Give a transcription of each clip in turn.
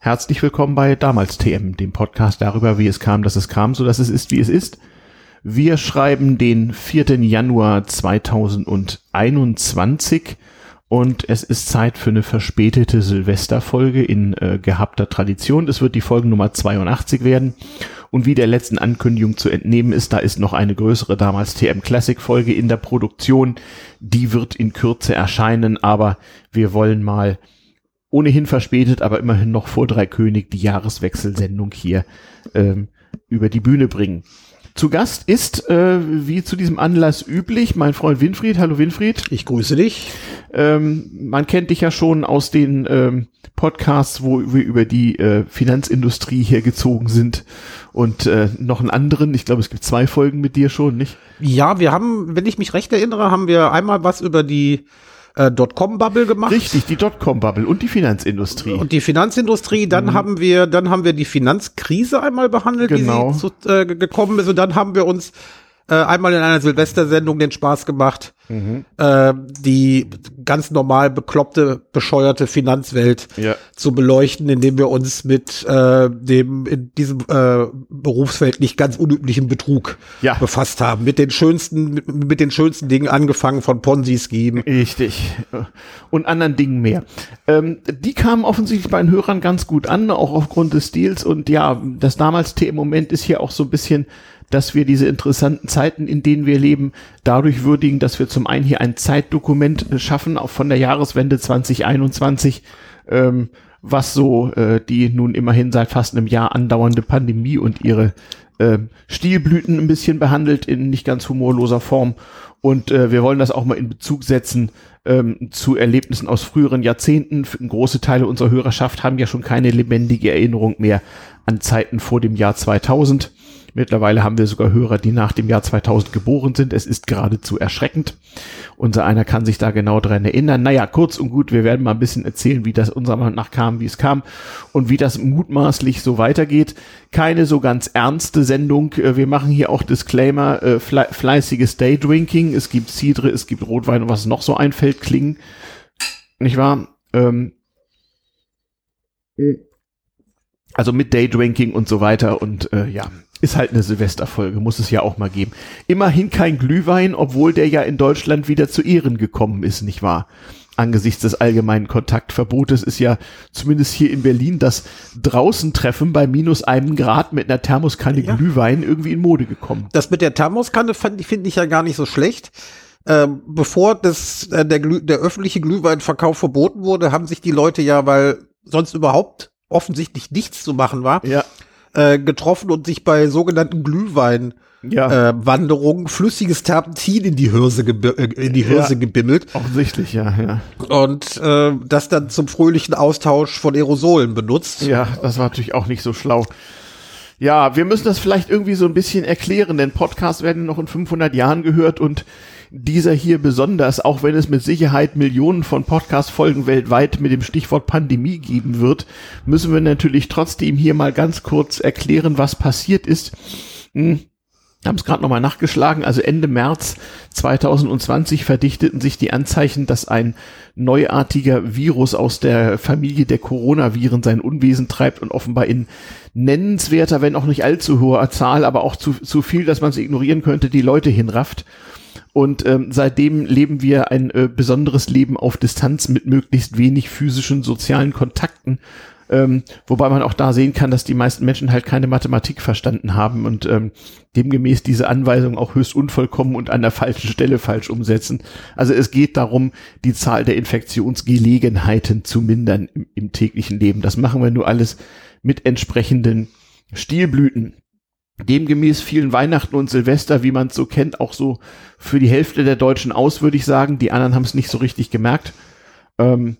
Herzlich willkommen bei Damals TM, dem Podcast darüber, wie es kam, dass es kam, so dass es ist, wie es ist. Wir schreiben den 4. Januar 2021 und es ist Zeit für eine verspätete Silvesterfolge in äh, gehabter Tradition. Es wird die Folge Nummer 82 werden. Und wie der letzten Ankündigung zu entnehmen ist, da ist noch eine größere damals TM Classic Folge in der Produktion. Die wird in Kürze erscheinen, aber wir wollen mal ohnehin verspätet, aber immerhin noch vor Drei König die Jahreswechselsendung hier ähm, über die Bühne bringen. Zu Gast ist, äh, wie zu diesem Anlass üblich, mein Freund Winfried. Hallo Winfried. Ich grüße dich. Ähm, man kennt dich ja schon aus den ähm, Podcasts, wo wir über die äh, Finanzindustrie hier gezogen sind und äh, noch einen anderen. Ich glaube, es gibt zwei Folgen mit dir schon, nicht? Ja, wir haben, wenn ich mich recht erinnere, haben wir einmal was über die äh, Dotcom-Bubble gemacht. Richtig, die Dotcom-Bubble und die Finanzindustrie. Und die Finanzindustrie, dann mhm. haben wir, dann haben wir die Finanzkrise einmal behandelt, genau. sie zu, äh, gekommen ist. Und dann haben wir uns äh, einmal in einer Silvestersendung den Spaß gemacht, mhm. äh, die ganz normal bekloppte, bescheuerte Finanzwelt ja. zu beleuchten, indem wir uns mit äh, dem in diesem äh, Berufsfeld nicht ganz unüblichen Betrug ja. befasst haben. Mit den schönsten, mit, mit den schönsten Dingen angefangen von Ponzi-Scheme. Richtig. Und anderen Dingen mehr. Ähm, die kamen offensichtlich bei den Hörern ganz gut an, auch aufgrund des Stils. Und ja, das damals T-Moment ist hier auch so ein bisschen dass wir diese interessanten Zeiten, in denen wir leben, dadurch würdigen, dass wir zum einen hier ein Zeitdokument äh, schaffen, auch von der Jahreswende 2021, ähm, was so äh, die nun immerhin seit fast einem Jahr andauernde Pandemie und ihre äh, Stilblüten ein bisschen behandelt in nicht ganz humorloser Form. Und äh, wir wollen das auch mal in Bezug setzen ähm, zu Erlebnissen aus früheren Jahrzehnten. Große Teile unserer Hörerschaft haben ja schon keine lebendige Erinnerung mehr an Zeiten vor dem Jahr 2000. Mittlerweile haben wir sogar Hörer, die nach dem Jahr 2000 geboren sind. Es ist geradezu erschreckend. Unser einer kann sich da genau dran erinnern. Naja, kurz und gut, wir werden mal ein bisschen erzählen, wie das unserer Meinung nach kam, wie es kam und wie das mutmaßlich so weitergeht. Keine so ganz ernste Sendung. Äh, wir machen hier auch Disclaimer, äh, fle fleißiges Daydrinking. Es gibt Cidre, es gibt Rotwein und was noch so einfällt, klingen. Nicht wahr? Ähm, also mit Daydrinking und so weiter und äh, ja, ist halt eine Silvesterfolge, muss es ja auch mal geben. Immerhin kein Glühwein, obwohl der ja in Deutschland wieder zu Ehren gekommen ist, nicht wahr? Angesichts des allgemeinen Kontaktverbotes ist ja zumindest hier in Berlin das Draußentreffen bei minus einem Grad mit einer Thermoskanne ja. Glühwein irgendwie in Mode gekommen. Das mit der Thermoskanne finde ich ja gar nicht so schlecht. Ähm, bevor das, äh, der, der öffentliche Glühweinverkauf verboten wurde, haben sich die Leute ja, weil sonst überhaupt offensichtlich nichts zu machen war, ja äh, getroffen und sich bei sogenannten Glühwein ja. äh, Wanderungen flüssiges Terpentin in die Hirse, äh, in die Hirse ja, gebimmelt. Offensichtlich, ja, ja. Und äh, das dann zum fröhlichen Austausch von Aerosolen benutzt. Ja, das war natürlich auch nicht so schlau. Ja, wir müssen das vielleicht irgendwie so ein bisschen erklären, denn Podcasts werden noch in 500 Jahren gehört und dieser hier besonders, auch wenn es mit Sicherheit Millionen von Podcast-Folgen weltweit mit dem Stichwort Pandemie geben wird, müssen wir natürlich trotzdem hier mal ganz kurz erklären, was passiert ist. Hm haben es gerade nochmal nachgeschlagen, also Ende März 2020 verdichteten sich die Anzeichen, dass ein neuartiger Virus aus der Familie der Coronaviren sein Unwesen treibt und offenbar in nennenswerter, wenn auch nicht allzu hoher Zahl, aber auch zu, zu viel, dass man es ignorieren könnte, die Leute hinrafft. Und ähm, seitdem leben wir ein äh, besonderes Leben auf Distanz mit möglichst wenig physischen sozialen Kontakten. Ähm, wobei man auch da sehen kann, dass die meisten Menschen halt keine Mathematik verstanden haben und ähm, demgemäß diese Anweisung auch höchst unvollkommen und an der falschen Stelle falsch umsetzen. Also es geht darum, die Zahl der Infektionsgelegenheiten zu mindern im, im täglichen Leben. Das machen wir nur alles mit entsprechenden Stilblüten demgemäß vielen Weihnachten und Silvester, wie man es so kennt, auch so für die Hälfte der Deutschen aus, würde ich sagen. Die anderen haben es nicht so richtig gemerkt. Ähm,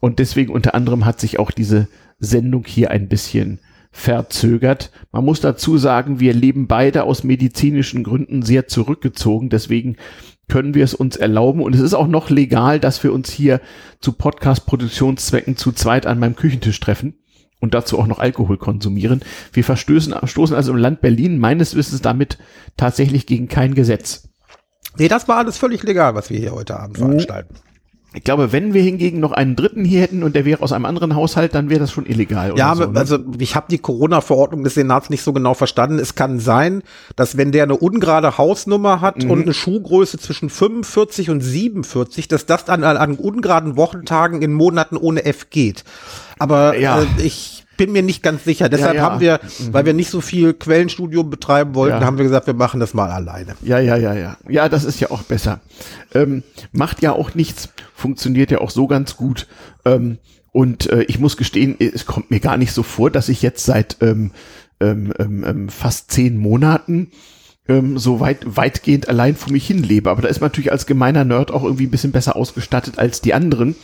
und deswegen unter anderem hat sich auch diese Sendung hier ein bisschen verzögert. Man muss dazu sagen, wir leben beide aus medizinischen Gründen sehr zurückgezogen. Deswegen können wir es uns erlauben. Und es ist auch noch legal, dass wir uns hier zu Podcast-Produktionszwecken zu zweit an meinem Küchentisch treffen und dazu auch noch Alkohol konsumieren. Wir verstößen, stoßen also im Land Berlin meines Wissens damit tatsächlich gegen kein Gesetz. Nee, das war alles völlig legal, was wir hier heute Abend veranstalten. Ich glaube, wenn wir hingegen noch einen dritten hier hätten und der wäre aus einem anderen Haushalt, dann wäre das schon illegal. Ja, so, ne? also ich habe die Corona-Verordnung des Senats nicht so genau verstanden. Es kann sein, dass wenn der eine ungerade Hausnummer hat mhm. und eine Schuhgröße zwischen 45 und 47, dass das dann an, an ungeraden Wochentagen in Monaten ohne F geht. Aber ja. äh, ich bin mir nicht ganz sicher. Deshalb ja, ja. haben wir, mhm. weil wir nicht so viel Quellenstudium betreiben wollten, ja. haben wir gesagt, wir machen das mal alleine. Ja, ja, ja, ja. Ja, das ist ja auch besser. Ähm, macht ja auch nichts, funktioniert ja auch so ganz gut. Ähm, und äh, ich muss gestehen, es kommt mir gar nicht so vor, dass ich jetzt seit ähm, ähm, ähm, ähm fast zehn Monaten ähm, so weit, weitgehend allein vor mich hin lebe. Aber da ist man natürlich als gemeiner Nerd auch irgendwie ein bisschen besser ausgestattet als die anderen.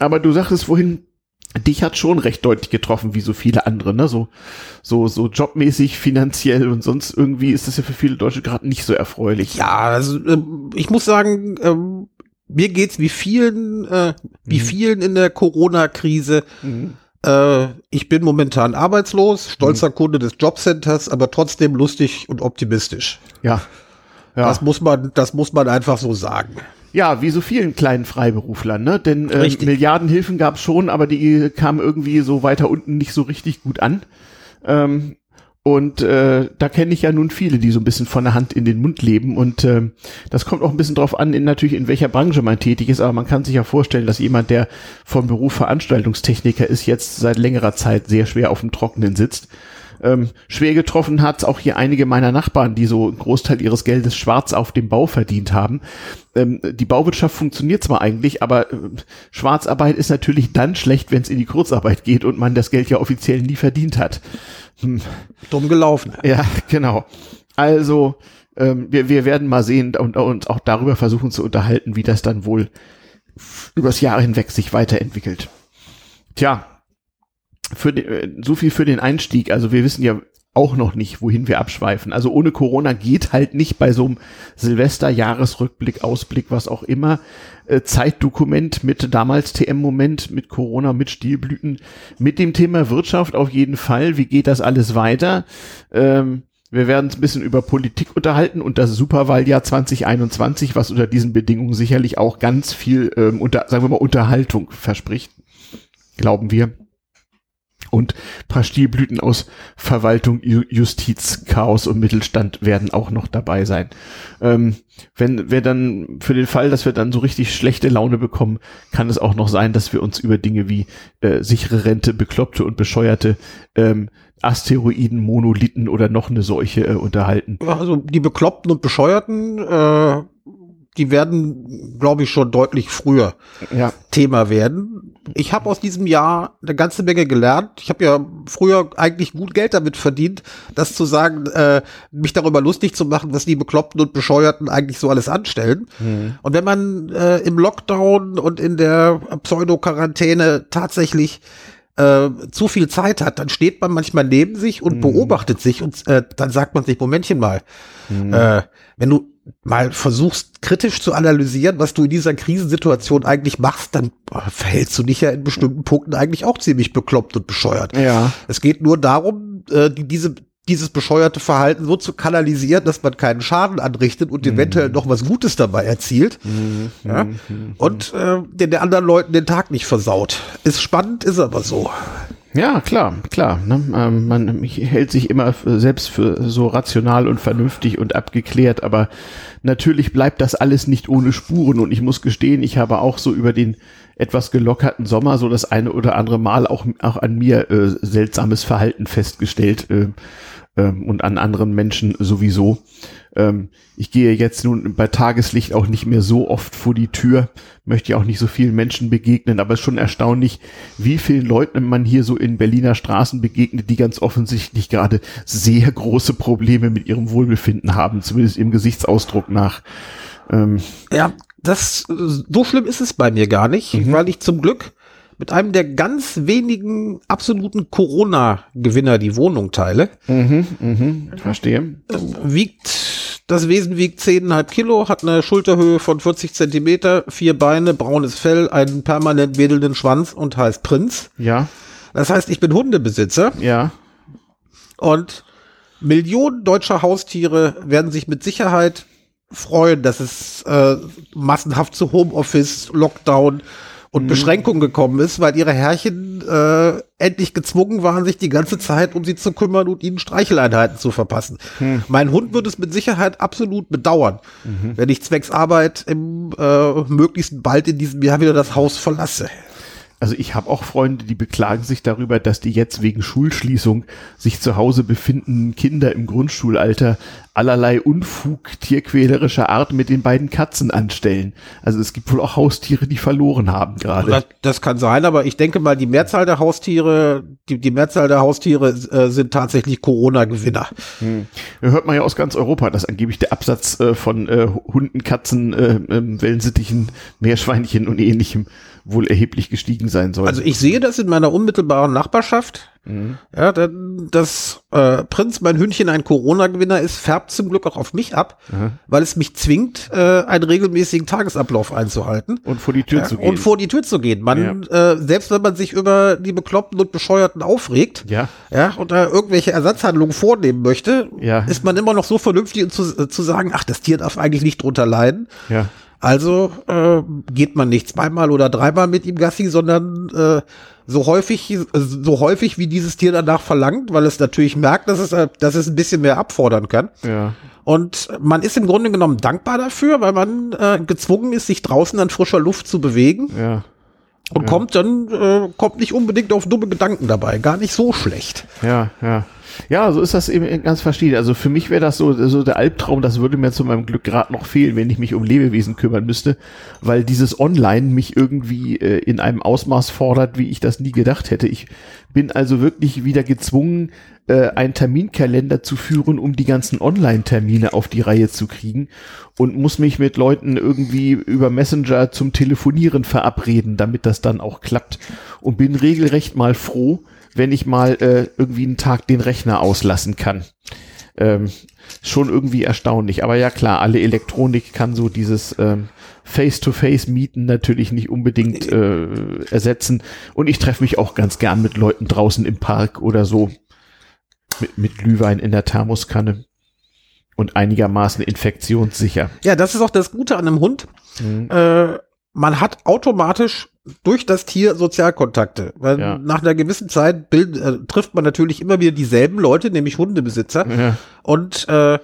Aber du sagtest vorhin, dich hat schon recht deutlich getroffen, wie so viele andere, ne? So, so, so jobmäßig, finanziell und sonst irgendwie ist das ja für viele Deutsche gerade nicht so erfreulich. Ja, also äh, ich muss sagen, äh, mir geht's wie vielen, äh, wie mhm. vielen in der Corona-Krise. Mhm. Äh, ich bin momentan arbeitslos, stolzer mhm. Kunde des Jobcenters, aber trotzdem lustig und optimistisch. Ja. ja. Das muss man, das muss man einfach so sagen. Ja, wie so vielen kleinen Freiberuflern, ne? Denn äh, Milliardenhilfen gab es schon, aber die kamen irgendwie so weiter unten nicht so richtig gut an. Ähm, und äh, da kenne ich ja nun viele, die so ein bisschen von der Hand in den Mund leben. Und äh, das kommt auch ein bisschen drauf an, in, natürlich in welcher Branche man tätig ist. Aber man kann sich ja vorstellen, dass jemand, der vom Beruf Veranstaltungstechniker ist, jetzt seit längerer Zeit sehr schwer auf dem Trockenen sitzt ähm, schwer getroffen hat auch hier einige meiner Nachbarn, die so einen Großteil ihres Geldes schwarz auf dem Bau verdient haben. Ähm, die Bauwirtschaft funktioniert zwar eigentlich, aber äh, Schwarzarbeit ist natürlich dann schlecht, wenn es in die Kurzarbeit geht und man das Geld ja offiziell nie verdient hat. Hm. Dumm gelaufen. Ja, genau. Also ähm, wir, wir werden mal sehen und uns auch darüber versuchen zu unterhalten, wie das dann wohl übers Jahr hinweg sich weiterentwickelt. Tja, für den, äh, so viel für den Einstieg. Also wir wissen ja auch noch nicht, wohin wir abschweifen. Also ohne Corona geht halt nicht bei so einem Silvester-Jahresrückblick, Ausblick, was auch immer, äh, Zeitdokument mit damals TM-Moment, mit Corona, mit Stilblüten, mit dem Thema Wirtschaft auf jeden Fall. Wie geht das alles weiter? Ähm, wir werden uns ein bisschen über Politik unterhalten und das Superwahljahr 2021, was unter diesen Bedingungen sicherlich auch ganz viel, ähm, unter, sagen wir mal, Unterhaltung verspricht. Glauben wir und paar Stilblüten aus Verwaltung, Justiz, Chaos und Mittelstand werden auch noch dabei sein. Ähm, wenn wir dann für den Fall, dass wir dann so richtig schlechte Laune bekommen, kann es auch noch sein, dass wir uns über Dinge wie äh, sichere Rente, Bekloppte und Bescheuerte, ähm, Asteroiden, Monolithen oder noch eine Seuche äh, unterhalten. Also die Bekloppten und Bescheuerten äh die werden, glaube ich, schon deutlich früher ja. Thema werden. Ich habe aus diesem Jahr eine ganze Menge gelernt. Ich habe ja früher eigentlich gut Geld damit verdient, das zu sagen, äh, mich darüber lustig zu machen, was die Bekloppten und Bescheuerten eigentlich so alles anstellen. Mhm. Und wenn man äh, im Lockdown und in der Pseudo-Quarantäne tatsächlich äh, zu viel Zeit hat, dann steht man manchmal neben sich und mhm. beobachtet sich und äh, dann sagt man sich, Momentchen mal, mhm. äh, wenn du mal versuchst kritisch zu analysieren, was du in dieser Krisensituation eigentlich machst, dann verhältst du dich ja in bestimmten Punkten eigentlich auch ziemlich bekloppt und bescheuert. Ja. Es geht nur darum, äh, diese dieses bescheuerte Verhalten so zu kanalisieren, dass man keinen Schaden anrichtet und mhm. eventuell noch was Gutes dabei erzielt. Mhm. Ja? Mhm. Und äh, den, den anderen Leuten den Tag nicht versaut. Ist spannend, ist aber so. Ja, klar, klar. Ne? Ähm, man hält sich immer selbst für so rational und vernünftig und abgeklärt, aber natürlich bleibt das alles nicht ohne Spuren und ich muss gestehen, ich habe auch so über den etwas gelockerten Sommer so das eine oder andere Mal auch, auch an mir äh, seltsames Verhalten festgestellt äh, äh, und an anderen Menschen sowieso. Ähm, ich gehe jetzt nun bei Tageslicht auch nicht mehr so oft vor die Tür, möchte ja auch nicht so vielen Menschen begegnen, aber es ist schon erstaunlich, wie vielen Leuten man hier so in Berliner Straßen begegnet, die ganz offensichtlich gerade sehr große Probleme mit ihrem Wohlbefinden haben, zumindest im Gesichtsausdruck nach. Ähm, ja, das, so schlimm ist es bei mir gar nicht, mhm. weil ich zum Glück mit einem der ganz wenigen absoluten Corona-Gewinner die Wohnung teile. Mhm, mhm, verstehe. Wiegt, das Wesen wiegt 10,5 Kilo, hat eine Schulterhöhe von 40 Zentimeter, vier Beine, braunes Fell, einen permanent wedelnden Schwanz und heißt Prinz. Ja. Das heißt, ich bin Hundebesitzer. Ja. Und Millionen deutscher Haustiere werden sich mit Sicherheit freuen, dass es äh, massenhaft zu Homeoffice, Lockdown und mhm. Beschränkungen gekommen ist, weil ihre Herrchen äh, endlich gezwungen waren, sich die ganze Zeit um sie zu kümmern und ihnen Streicheleinheiten zu verpassen. Mhm. Mein Hund würde es mit Sicherheit absolut bedauern, mhm. wenn ich zwecks Arbeit im äh, möglichst bald in diesem Jahr wieder das Haus verlasse. Also ich habe auch Freunde, die beklagen sich darüber, dass die jetzt wegen Schulschließung sich zu Hause befindenden Kinder im Grundschulalter allerlei Unfug tierquälerischer Art mit den beiden Katzen anstellen. Also es gibt wohl auch Haustiere, die verloren haben gerade. Das, das, kann sein, aber ich denke mal, die Mehrzahl der Haustiere, die, die Mehrzahl der Haustiere äh, sind tatsächlich Corona-Gewinner. Hm. Hört man ja aus ganz Europa, dass angeblich der Absatz äh, von äh, Hunden, Katzen, äh, äh, Wellensittichen, Meerschweinchen und ähnlichem wohl erheblich gestiegen sein soll. Also ich sehe das in meiner unmittelbaren Nachbarschaft. Mhm. Ja, dass äh, Prinz, mein Hündchen, ein Corona-Gewinner ist, färbt zum Glück auch auf mich ab, mhm. weil es mich zwingt, äh, einen regelmäßigen Tagesablauf einzuhalten. Und vor die Tür ja, zu gehen. Und vor die Tür zu gehen. Man, ja. äh, selbst wenn man sich über die Bekloppten und Bescheuerten aufregt, ja, ja und da irgendwelche Ersatzhandlungen vornehmen möchte, ja. ist man immer noch so vernünftig, zu, äh, zu sagen, ach, das Tier darf eigentlich nicht drunter leiden. Ja. Also äh, geht man nicht zweimal oder dreimal mit ihm Gassi, sondern äh, so häufig, so häufig wie dieses Tier danach verlangt, weil es natürlich merkt, dass es, dass es ein bisschen mehr abfordern kann. Ja. Und man ist im Grunde genommen dankbar dafür, weil man äh, gezwungen ist, sich draußen an frischer Luft zu bewegen. Ja. Und ja. kommt dann, äh, kommt nicht unbedingt auf dumme Gedanken dabei. Gar nicht so schlecht. Ja, ja. Ja, so ist das eben ganz verschieden. Also für mich wäre das so, so der Albtraum, das würde mir zu meinem Glück gerade noch fehlen, wenn ich mich um Lebewesen kümmern müsste, weil dieses Online mich irgendwie äh, in einem Ausmaß fordert, wie ich das nie gedacht hätte. Ich bin also wirklich wieder gezwungen, äh, einen Terminkalender zu führen, um die ganzen Online-Termine auf die Reihe zu kriegen und muss mich mit Leuten irgendwie über Messenger zum Telefonieren verabreden, damit das dann auch klappt und bin regelrecht mal froh, wenn ich mal äh, irgendwie einen Tag den Rechner auslassen kann. Ähm, schon irgendwie erstaunlich. Aber ja klar, alle Elektronik kann so dieses ähm, Face-to-Face-Mieten natürlich nicht unbedingt äh, ersetzen. Und ich treffe mich auch ganz gern mit Leuten draußen im Park oder so. Mit, mit Glühwein in der Thermoskanne. Und einigermaßen infektionssicher. Ja, das ist auch das Gute an einem Hund. Mhm. Äh, man hat automatisch durch das Tier Sozialkontakte. Weil ja. nach einer gewissen Zeit bild, äh, trifft man natürlich immer wieder dieselben Leute, nämlich Hundebesitzer. Ja. Und äh,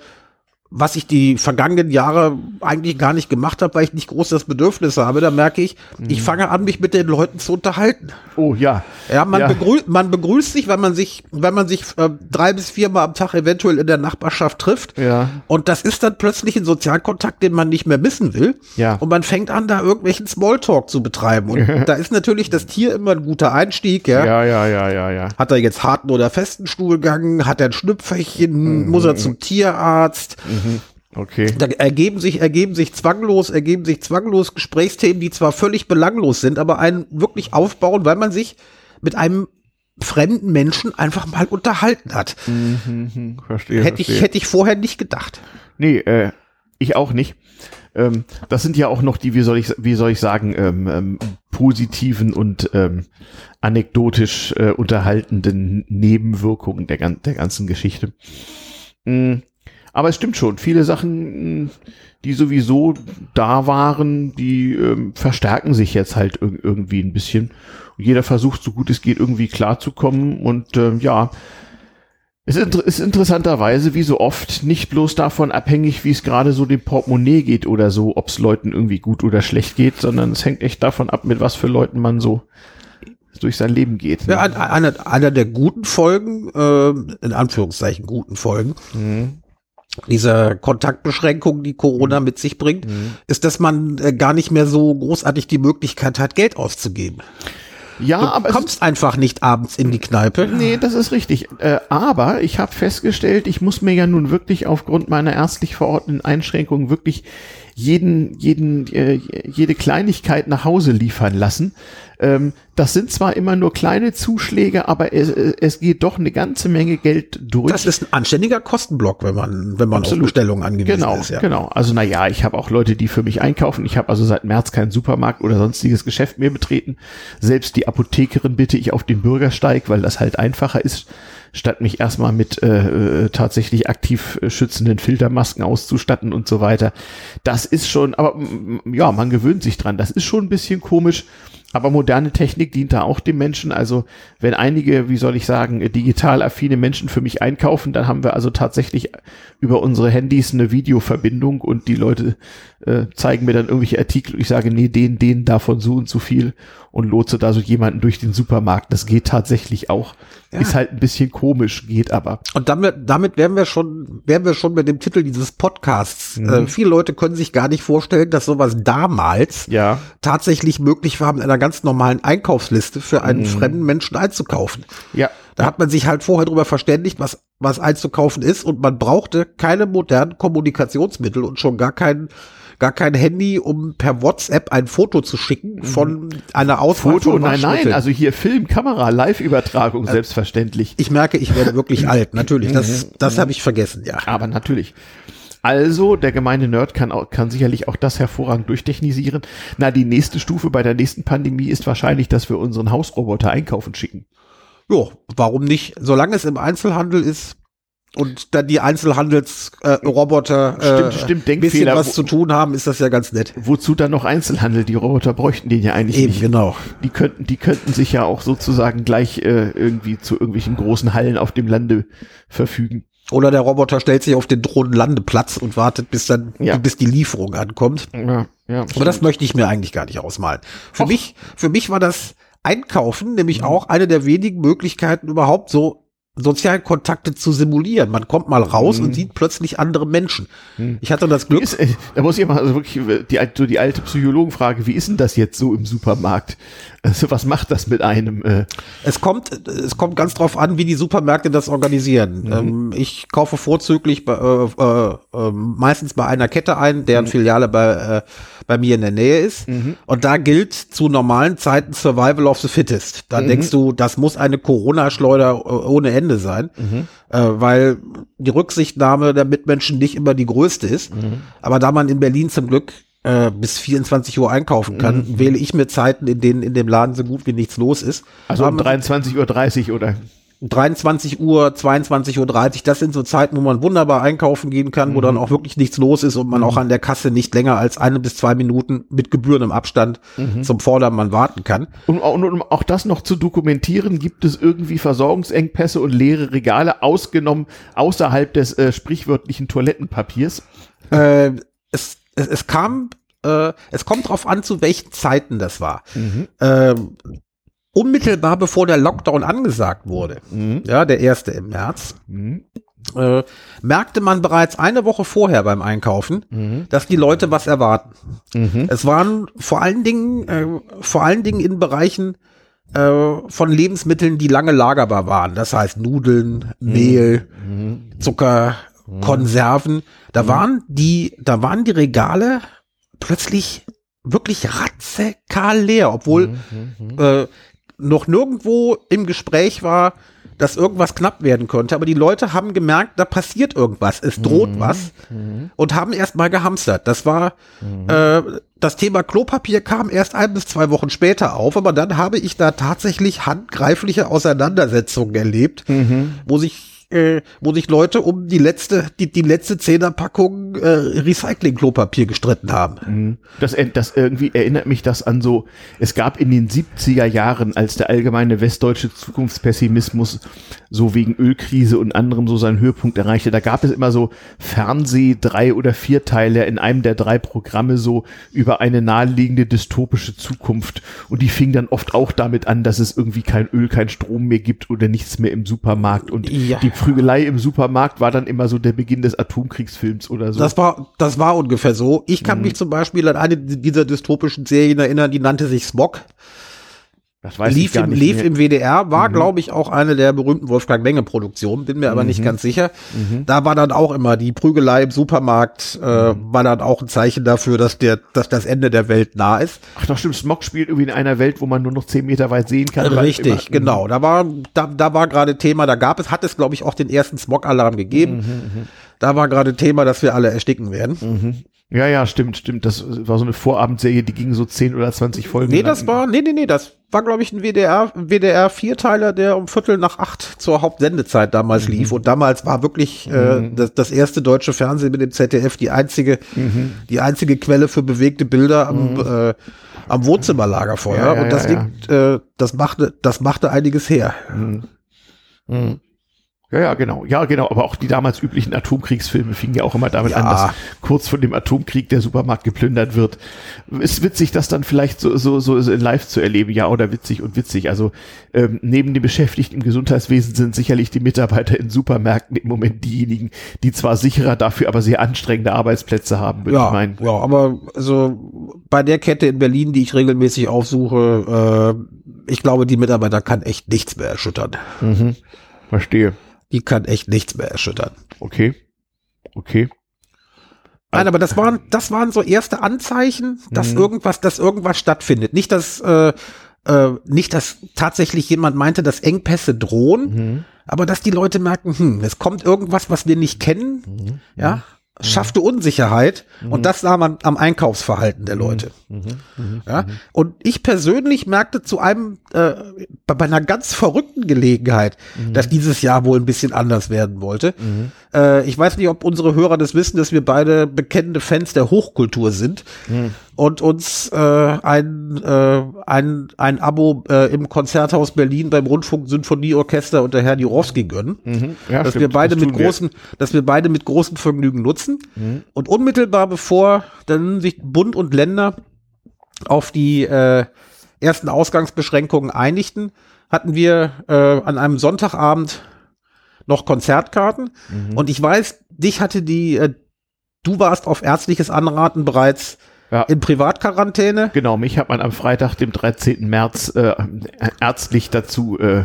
was ich die vergangenen Jahre eigentlich gar nicht gemacht habe, weil ich nicht groß das Bedürfnis habe, da merke ich, mhm. ich fange an, mich mit den Leuten zu unterhalten. Oh ja. Ja, man, ja. Begrüßt, man begrüßt sich, wenn man sich, wenn man sich äh, drei bis viermal am Tag eventuell in der Nachbarschaft trifft. Ja. Und das ist dann plötzlich ein Sozialkontakt, den man nicht mehr missen will. Ja. Und man fängt an, da irgendwelchen Smalltalk zu betreiben. Und da ist natürlich das Tier immer ein guter Einstieg. Ja, ja, ja, ja, ja. ja. Hat er jetzt harten oder festen Stuhlgang? Hat er ein Schnüpferchen? Mhm. Muss er zum Tierarzt? Mhm. Mhm. Okay. Da ergeben sich, ergeben sich zwanglos, ergeben sich zwanglos Gesprächsthemen, die zwar völlig belanglos sind, aber einen wirklich aufbauen, weil man sich mit einem fremden Menschen einfach mal unterhalten hat. Mhm, verstehe, hätte verstehe. ich, hätte ich vorher nicht gedacht. Nee, äh, ich auch nicht. Ähm, das sind ja auch noch die, wie soll ich, wie soll ich sagen, ähm, ähm, positiven und ähm, anekdotisch äh, unterhaltenden Nebenwirkungen der, der ganzen Geschichte. Mhm. Aber es stimmt schon, viele Sachen, die sowieso da waren, die ähm, verstärken sich jetzt halt ir irgendwie ein bisschen. Und jeder versucht, so gut es geht, irgendwie klarzukommen. Und ähm, ja, es ist interessanterweise, wie so oft, nicht bloß davon abhängig, wie es gerade so dem Portemonnaie geht oder so, ob es Leuten irgendwie gut oder schlecht geht, sondern es hängt echt davon ab, mit was für Leuten man so durch sein Leben geht. Ne? Ja, einer, einer der guten Folgen, äh, in Anführungszeichen guten Folgen, mhm dieser Kontaktbeschränkung, die Corona mit sich bringt, mhm. ist, dass man äh, gar nicht mehr so großartig die Möglichkeit hat, Geld auszugeben. Ja, du aber kommst einfach nicht abends in die Kneipe. Nee, das ist richtig. Äh, aber ich habe festgestellt, ich muss mir ja nun wirklich aufgrund meiner ärztlich verordneten Einschränkungen wirklich jeden, jeden, äh, jede Kleinigkeit nach Hause liefern lassen. Ähm, das sind zwar immer nur kleine Zuschläge, aber es, es geht doch eine ganze Menge Geld durch. Das ist ein anständiger Kostenblock, wenn man, wenn man Absolut. auf Bestellungen angewiesen genau, ist. Ja. Genau, also na ja, ich habe auch Leute, die für mich einkaufen. Ich habe also seit März keinen Supermarkt oder sonstiges Geschäft mehr betreten. Selbst die Apothekerin bitte ich auf den Bürgersteig, weil das halt einfacher ist statt mich erstmal mit äh, äh, tatsächlich aktiv schützenden Filtermasken auszustatten und so weiter. Das ist schon, aber ja, man gewöhnt sich dran. Das ist schon ein bisschen komisch. Aber moderne Technik dient da auch dem Menschen. Also wenn einige, wie soll ich sagen, digital affine Menschen für mich einkaufen, dann haben wir also tatsächlich über unsere Handys eine Videoverbindung und die Leute äh, zeigen mir dann irgendwelche Artikel. Ich sage, nee, den, den davon so und so viel und lotse da so jemanden durch den Supermarkt. Das geht tatsächlich auch. Ja. Ist halt ein bisschen komisch, geht aber. Und damit, damit wären wir schon, wären wir schon mit dem Titel dieses Podcasts. Mhm. Äh, viele Leute können sich gar nicht vorstellen, dass sowas damals ja. tatsächlich möglich war, mit einer ganz normalen Einkaufsliste für einen mhm. fremden Menschen einzukaufen. Ja. Da hat man sich halt vorher darüber verständigt, was, was einzukaufen ist und man brauchte keine modernen Kommunikationsmittel und schon gar keinen gar kein Handy, um per WhatsApp ein Foto zu schicken von einer Auswahl Foto, nein, nein, also hier Film, Kamera, Live-Übertragung, äh, selbstverständlich. Ich merke, ich werde wirklich alt, natürlich, das, das habe ich vergessen, ja. Aber natürlich. Also, der gemeine Nerd kann, auch, kann sicherlich auch das hervorragend durchtechnisieren. Na, die nächste Stufe bei der nächsten Pandemie ist wahrscheinlich, dass wir unseren Hausroboter einkaufen schicken. Ja, warum nicht? Solange es im Einzelhandel ist, und dann die Einzelhandelsroboter äh, stimmt, stimmt, äh, bisschen was zu tun haben, ist das ja ganz nett. Wozu dann noch Einzelhandel? Die Roboter bräuchten den ja eigentlich Eben, nicht. genau. Die könnten, die könnten sich ja auch sozusagen gleich äh, irgendwie zu irgendwelchen großen Hallen auf dem Lande verfügen. Oder der Roboter stellt sich auf den Drohnenlandeplatz und wartet, bis dann, ja. bis die Lieferung ankommt. Ja, ja, Aber das möchte ich mir eigentlich gar nicht ausmalen. Für Och. mich, für mich war das Einkaufen nämlich mhm. auch eine der wenigen Möglichkeiten überhaupt so sozialen Kontakte zu simulieren. Man kommt mal raus mhm. und sieht plötzlich andere Menschen. Mhm. Ich hatte das Glück. Ist, äh, da muss ich mal also wirklich die, so die alte Psychologenfrage, wie ist denn das jetzt so im Supermarkt? Also was macht das mit einem? Äh? Es kommt, es kommt ganz drauf an, wie die Supermärkte das organisieren. Mhm. Ähm, ich kaufe vorzüglich bei, äh, äh, äh, meistens bei einer Kette ein, deren mhm. Filiale bei, äh, bei mir in der Nähe ist. Mhm. Und da gilt zu normalen Zeiten Survival of the Fittest. Da mhm. denkst du, das muss eine Corona-Schleuder äh, ohne Ende sein, mhm. äh, weil die Rücksichtnahme der Mitmenschen nicht immer die größte ist. Mhm. Aber da man in Berlin zum Glück äh, bis 24 Uhr einkaufen kann, mhm. wähle ich mir Zeiten, in denen in dem Laden so gut wie nichts los ist. Also um 23.30 Uhr oder? 23 Uhr, 22.30 Uhr, das sind so Zeiten, wo man wunderbar einkaufen gehen kann, mhm. wo dann auch wirklich nichts los ist und man mhm. auch an der Kasse nicht länger als eine bis zwei Minuten mit gebührendem Abstand mhm. zum Vordermann warten kann. Und, und, um auch das noch zu dokumentieren, gibt es irgendwie Versorgungsengpässe und leere Regale ausgenommen außerhalb des äh, sprichwörtlichen Toilettenpapiers? Äh, es es, es kam, äh, es kommt drauf an, zu welchen Zeiten das war. Mhm. Ähm, unmittelbar bevor der Lockdown angesagt wurde, mhm. ja, der erste im März, mhm. äh, merkte man bereits eine Woche vorher beim Einkaufen, mhm. dass die Leute was erwarten. Mhm. Es waren vor allen Dingen, äh, vor allen Dingen in Bereichen äh, von Lebensmitteln, die lange lagerbar waren. Das heißt Nudeln, mhm. Mehl, mhm. Zucker, Konserven. Da waren die, da waren die Regale plötzlich wirklich ratzekal leer, obwohl mhm, mhm, mhm. äh, noch nirgendwo im Gespräch war, dass irgendwas knapp werden könnte. Aber die Leute haben gemerkt, da passiert irgendwas, es droht mhm. was mhm. und haben erst mal gehamstert. Das war mhm. äh, das Thema Klopapier kam erst ein bis zwei Wochen später auf, aber dann habe ich da tatsächlich handgreifliche Auseinandersetzungen erlebt, mhm. wo sich äh, wo sich Leute um die letzte, die, die letzte Zehnerpackung äh, Recycling-Klopapier gestritten haben. Mhm. Das, das irgendwie erinnert mich das an so, es gab in den 70er Jahren, als der allgemeine westdeutsche Zukunftspessimismus so wegen Ölkrise und anderem so seinen Höhepunkt erreichte, da gab es immer so Fernseh drei oder vier Teile in einem der drei Programme so über eine naheliegende dystopische Zukunft und die fing dann oft auch damit an, dass es irgendwie kein Öl, kein Strom mehr gibt oder nichts mehr im Supermarkt und ja. die Prügelei im Supermarkt war dann immer so der Beginn des Atomkriegsfilms oder so. Das war, das war ungefähr so. Ich kann mhm. mich zum Beispiel an eine dieser dystopischen Serien erinnern, die nannte sich Smog. Das weiß lief, ich gar im, nicht lief mehr. im WDR, war, mhm. glaube ich, auch eine der berühmten Wolfgang Menge Produktionen, bin mir aber mhm. nicht ganz sicher. Mhm. Da war dann auch immer die Prügelei im Supermarkt, äh, mhm. war dann auch ein Zeichen dafür, dass der, dass das Ende der Welt nah ist. Ach doch, stimmt, Smog spielt irgendwie in einer Welt, wo man nur noch zehn Meter weit sehen kann. Richtig, immer, genau. Da war, da, da war gerade Thema, da gab es, hat es, glaube ich, auch den ersten Smog-Alarm gegeben. Mhm, mhm. Da war gerade Thema, dass wir alle ersticken werden. Ja, ja, stimmt, stimmt. Das war so eine Vorabendserie, die ging so 10 oder 20 Folgen. Nee, das war, nee, nee, nee, das war, glaube ich, ein WDR, WDR Vierteiler, der um Viertel nach acht zur Hauptsendezeit damals mhm. lief. Und damals war wirklich äh, mhm. das, das erste deutsche Fernsehen mit dem ZDF die einzige, mhm. die einzige Quelle für bewegte Bilder am, mhm. äh, am Wohnzimmerlagerfeuer. Ja, ja, und das, ja, liegt, äh, das machte, das machte einiges her. Mhm. Ja, ja, genau. Ja, genau. Aber auch die damals üblichen Atomkriegsfilme fingen ja auch immer damit ja. an, dass kurz vor dem Atomkrieg der Supermarkt geplündert wird. Ist witzig, das dann vielleicht so, so, so in live zu erleben. Ja, oder witzig und witzig. Also ähm, neben den Beschäftigten im Gesundheitswesen sind sicherlich die Mitarbeiter in Supermärkten im Moment diejenigen, die zwar sicherer, dafür aber sehr anstrengende Arbeitsplätze haben, würde ja, ich meinen. Ja, aber also bei der Kette in Berlin, die ich regelmäßig aufsuche, äh, ich glaube, die Mitarbeiter kann echt nichts mehr erschüttern. Mhm. Verstehe die kann echt nichts mehr erschüttern. Okay. Okay. Nein, aber das waren, das waren so erste Anzeichen, dass mhm. irgendwas, dass irgendwas stattfindet. Nicht, dass, äh, äh, nicht, dass tatsächlich jemand meinte, dass Engpässe drohen, mhm. aber dass die Leute merken, hm, es kommt irgendwas, was wir nicht kennen, mhm. ja, schaffte Unsicherheit mhm. und das sah man am Einkaufsverhalten der Leute. Mhm. Mhm. Ja? Mhm. Und ich persönlich merkte zu einem, äh, bei einer ganz verrückten Gelegenheit, mhm. dass dieses Jahr wohl ein bisschen anders werden wollte. Mhm. Äh, ich weiß nicht, ob unsere Hörer das wissen, dass wir beide bekennende Fans der Hochkultur sind und uns äh, ein, äh, ein, ein Abo äh, im Konzerthaus Berlin beim Rundfunk Sinfonieorchester unter Herrn Jurowski gönnen. Ja, dass stimmt, wir beide mit großen, dass wir beide mit großem Vergnügen nutzen nutzen. Mhm. Und unmittelbar bevor dann sich Bund und Länder auf die äh, ersten Ausgangsbeschränkungen einigten, hatten wir äh, an einem Sonntagabend noch Konzertkarten. Mhm. Und ich weiß, dich hatte die, äh, du warst auf ärztliches Anraten bereits ja. in Privatquarantäne. Genau, mich hat man am Freitag, dem 13. März, äh, ärztlich dazu, äh,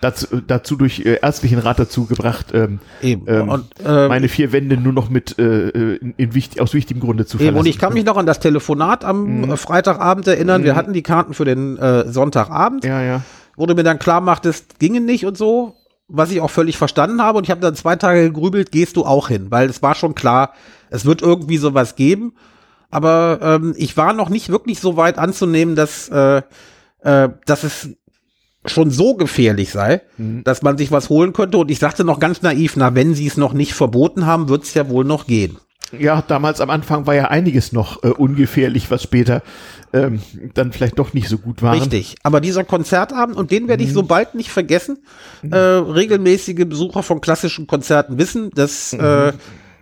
dazu, dazu durch äh, ärztlichen Rat dazu gebracht, ähm, eben. Ähm, und, ähm, meine vier Wände nur noch mit äh, in, in wichtig, aus wichtigem Grunde zu verlassen. Eben, und ich kann mich noch an das Telefonat am mhm. Freitagabend erinnern. Mhm. Wir hatten die Karten für den äh, Sonntagabend. Ja, ja. Wurde mir dann klar macht, es ginge nicht und so was ich auch völlig verstanden habe. Und ich habe dann zwei Tage gegrübelt, gehst du auch hin? Weil es war schon klar, es wird irgendwie sowas geben aber ähm, ich war noch nicht wirklich so weit anzunehmen, dass, äh, äh, dass es schon so gefährlich sei, mhm. dass man sich was holen könnte. Und ich sagte noch ganz naiv, na, wenn sie es noch nicht verboten haben, wird es ja wohl noch gehen. Ja, damals am Anfang war ja einiges noch äh, ungefährlich, was später ähm, dann vielleicht doch nicht so gut war. Richtig, aber dieser Konzertabend, und den werde ich mhm. so bald nicht vergessen, mhm. äh, regelmäßige Besucher von klassischen Konzerten wissen, dass mhm. äh,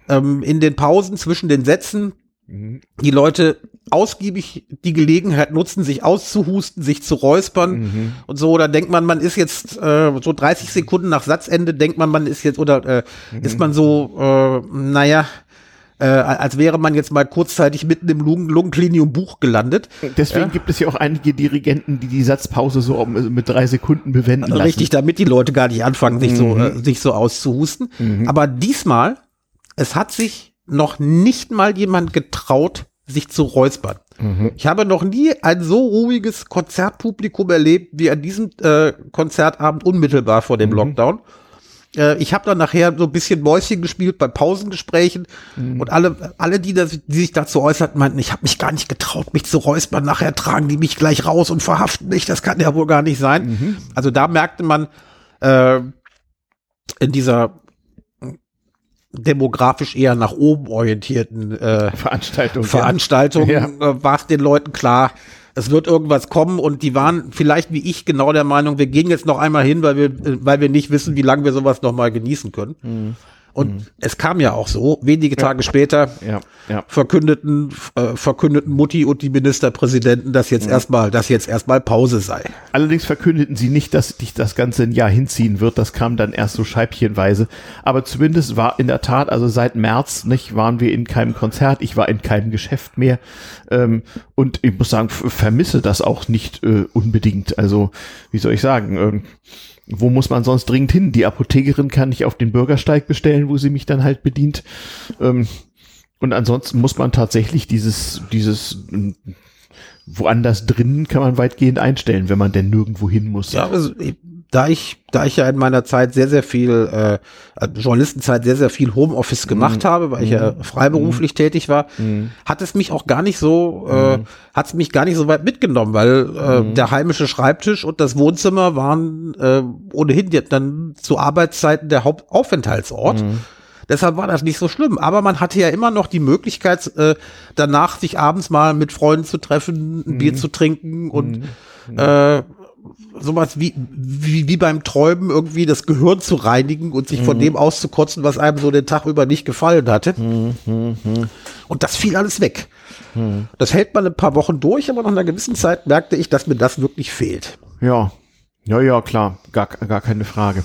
ähm, in den Pausen zwischen den Sätzen die Leute ausgiebig die Gelegenheit nutzen, sich auszuhusten, sich zu räuspern mhm. und so. Oder denkt man, man ist jetzt äh, so 30 Sekunden nach Satzende, denkt man, man ist jetzt oder äh, mhm. ist man so, äh, naja, äh, als wäre man jetzt mal kurzzeitig mitten im Lungen Lungenklinium Buch gelandet. Deswegen ja. gibt es ja auch einige Dirigenten, die die Satzpause so mit drei Sekunden bewenden lassen. Richtig, damit die Leute gar nicht anfangen, sich mhm. so äh, sich so auszuhusten. Mhm. Aber diesmal, es hat sich noch nicht mal jemand getraut, sich zu räuspern. Mhm. Ich habe noch nie ein so ruhiges Konzertpublikum erlebt wie an diesem äh, Konzertabend unmittelbar vor dem mhm. Lockdown. Äh, ich habe dann nachher so ein bisschen Mäuschen gespielt bei Pausengesprächen mhm. und alle, alle die, das, die sich dazu äußerten, meinten, ich habe mich gar nicht getraut, mich zu räuspern. Nachher tragen die mich gleich raus und verhaften mich. Das kann ja wohl gar nicht sein. Mhm. Also da merkte man äh, in dieser demografisch eher nach oben orientierten äh, Veranstaltung, Veranstaltungen ja. äh, war es den Leuten klar, es wird irgendwas kommen und die waren vielleicht wie ich genau der Meinung, wir gehen jetzt noch einmal hin, weil wir, weil wir nicht wissen, wie lange wir sowas noch mal genießen können. Mhm. Und mhm. es kam ja auch so, wenige Tage später ja, ja. verkündeten, äh, verkündeten Mutti und die Ministerpräsidenten, dass jetzt erstmal, dass jetzt erstmal Pause sei. Allerdings verkündeten sie nicht, dass dich das ganze ein Jahr hinziehen wird. Das kam dann erst so scheibchenweise. Aber zumindest war in der Tat, also seit März nicht, waren wir in keinem Konzert. Ich war in keinem Geschäft mehr. Ähm, und ich muss sagen, vermisse das auch nicht äh, unbedingt. Also, wie soll ich sagen? Ähm, wo muss man sonst dringend hin? Die Apothekerin kann ich auf den Bürgersteig bestellen, wo sie mich dann halt bedient. Ähm, und ansonsten muss man tatsächlich dieses, dieses woanders drinnen kann man weitgehend einstellen, wenn man denn nirgendwo hin muss. Ja, also da ich, da ich ja in meiner Zeit sehr, sehr viel, äh, Journalistenzeit sehr, sehr viel Homeoffice mhm. gemacht mhm. habe, weil ich ja mhm. freiberuflich mhm. tätig war, mhm. hat es mich auch gar nicht so, äh, mhm. hat es mich gar nicht so weit mitgenommen, weil äh, der heimische Schreibtisch und das Wohnzimmer waren äh, ohnehin dann zu Arbeitszeiten der Hauptaufenthaltsort. Deshalb war das nicht so schlimm. Aber man hatte ja immer noch die Möglichkeit, äh, danach sich abends mal mit Freunden zu treffen, ein Bier zu trinken und äh, sowas wie, wie, wie beim Träumen irgendwie das Gehirn zu reinigen und sich mhm. von dem auszukotzen, was einem so den Tag über nicht gefallen hatte. Mhm. mhm. Und das fiel alles weg. Mhm. Das hält man ein paar Wochen durch, aber nach einer gewissen Zeit merkte ich, dass mir das wirklich fehlt. Ja, ja, ja, klar, gar, gar keine Frage.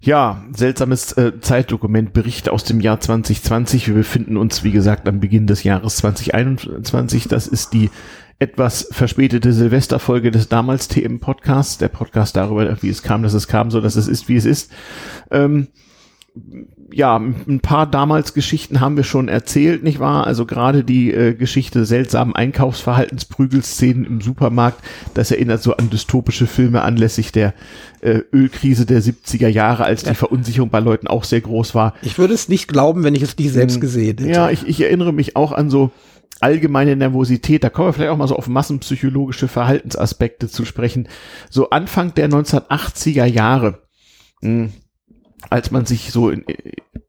Ja, seltsames äh, Zeitdokument, Bericht aus dem Jahr 2020. Wir befinden uns, wie gesagt, am Beginn des Jahres 2021. Das ist die etwas verspätete Silvesterfolge des damals TM-Podcasts, der Podcast darüber, wie es kam, dass es kam, so dass es ist, wie es ist. Ähm, ja, ein paar damals Geschichten haben wir schon erzählt, nicht wahr? Also gerade die äh, Geschichte seltsamen Einkaufsverhaltens, Prügelszenen im Supermarkt, das erinnert so an dystopische Filme anlässlich der äh, Ölkrise der 70er Jahre, als die Verunsicherung bei Leuten auch sehr groß war. Ich würde es nicht glauben, wenn ich es nicht selbst hm. gesehen hätte. Ja, ich, ich erinnere mich auch an so allgemeine Nervosität, da kommen wir vielleicht auch mal so auf massenpsychologische Verhaltensaspekte zu sprechen. So Anfang der 1980er Jahre, hm, als man sich so in,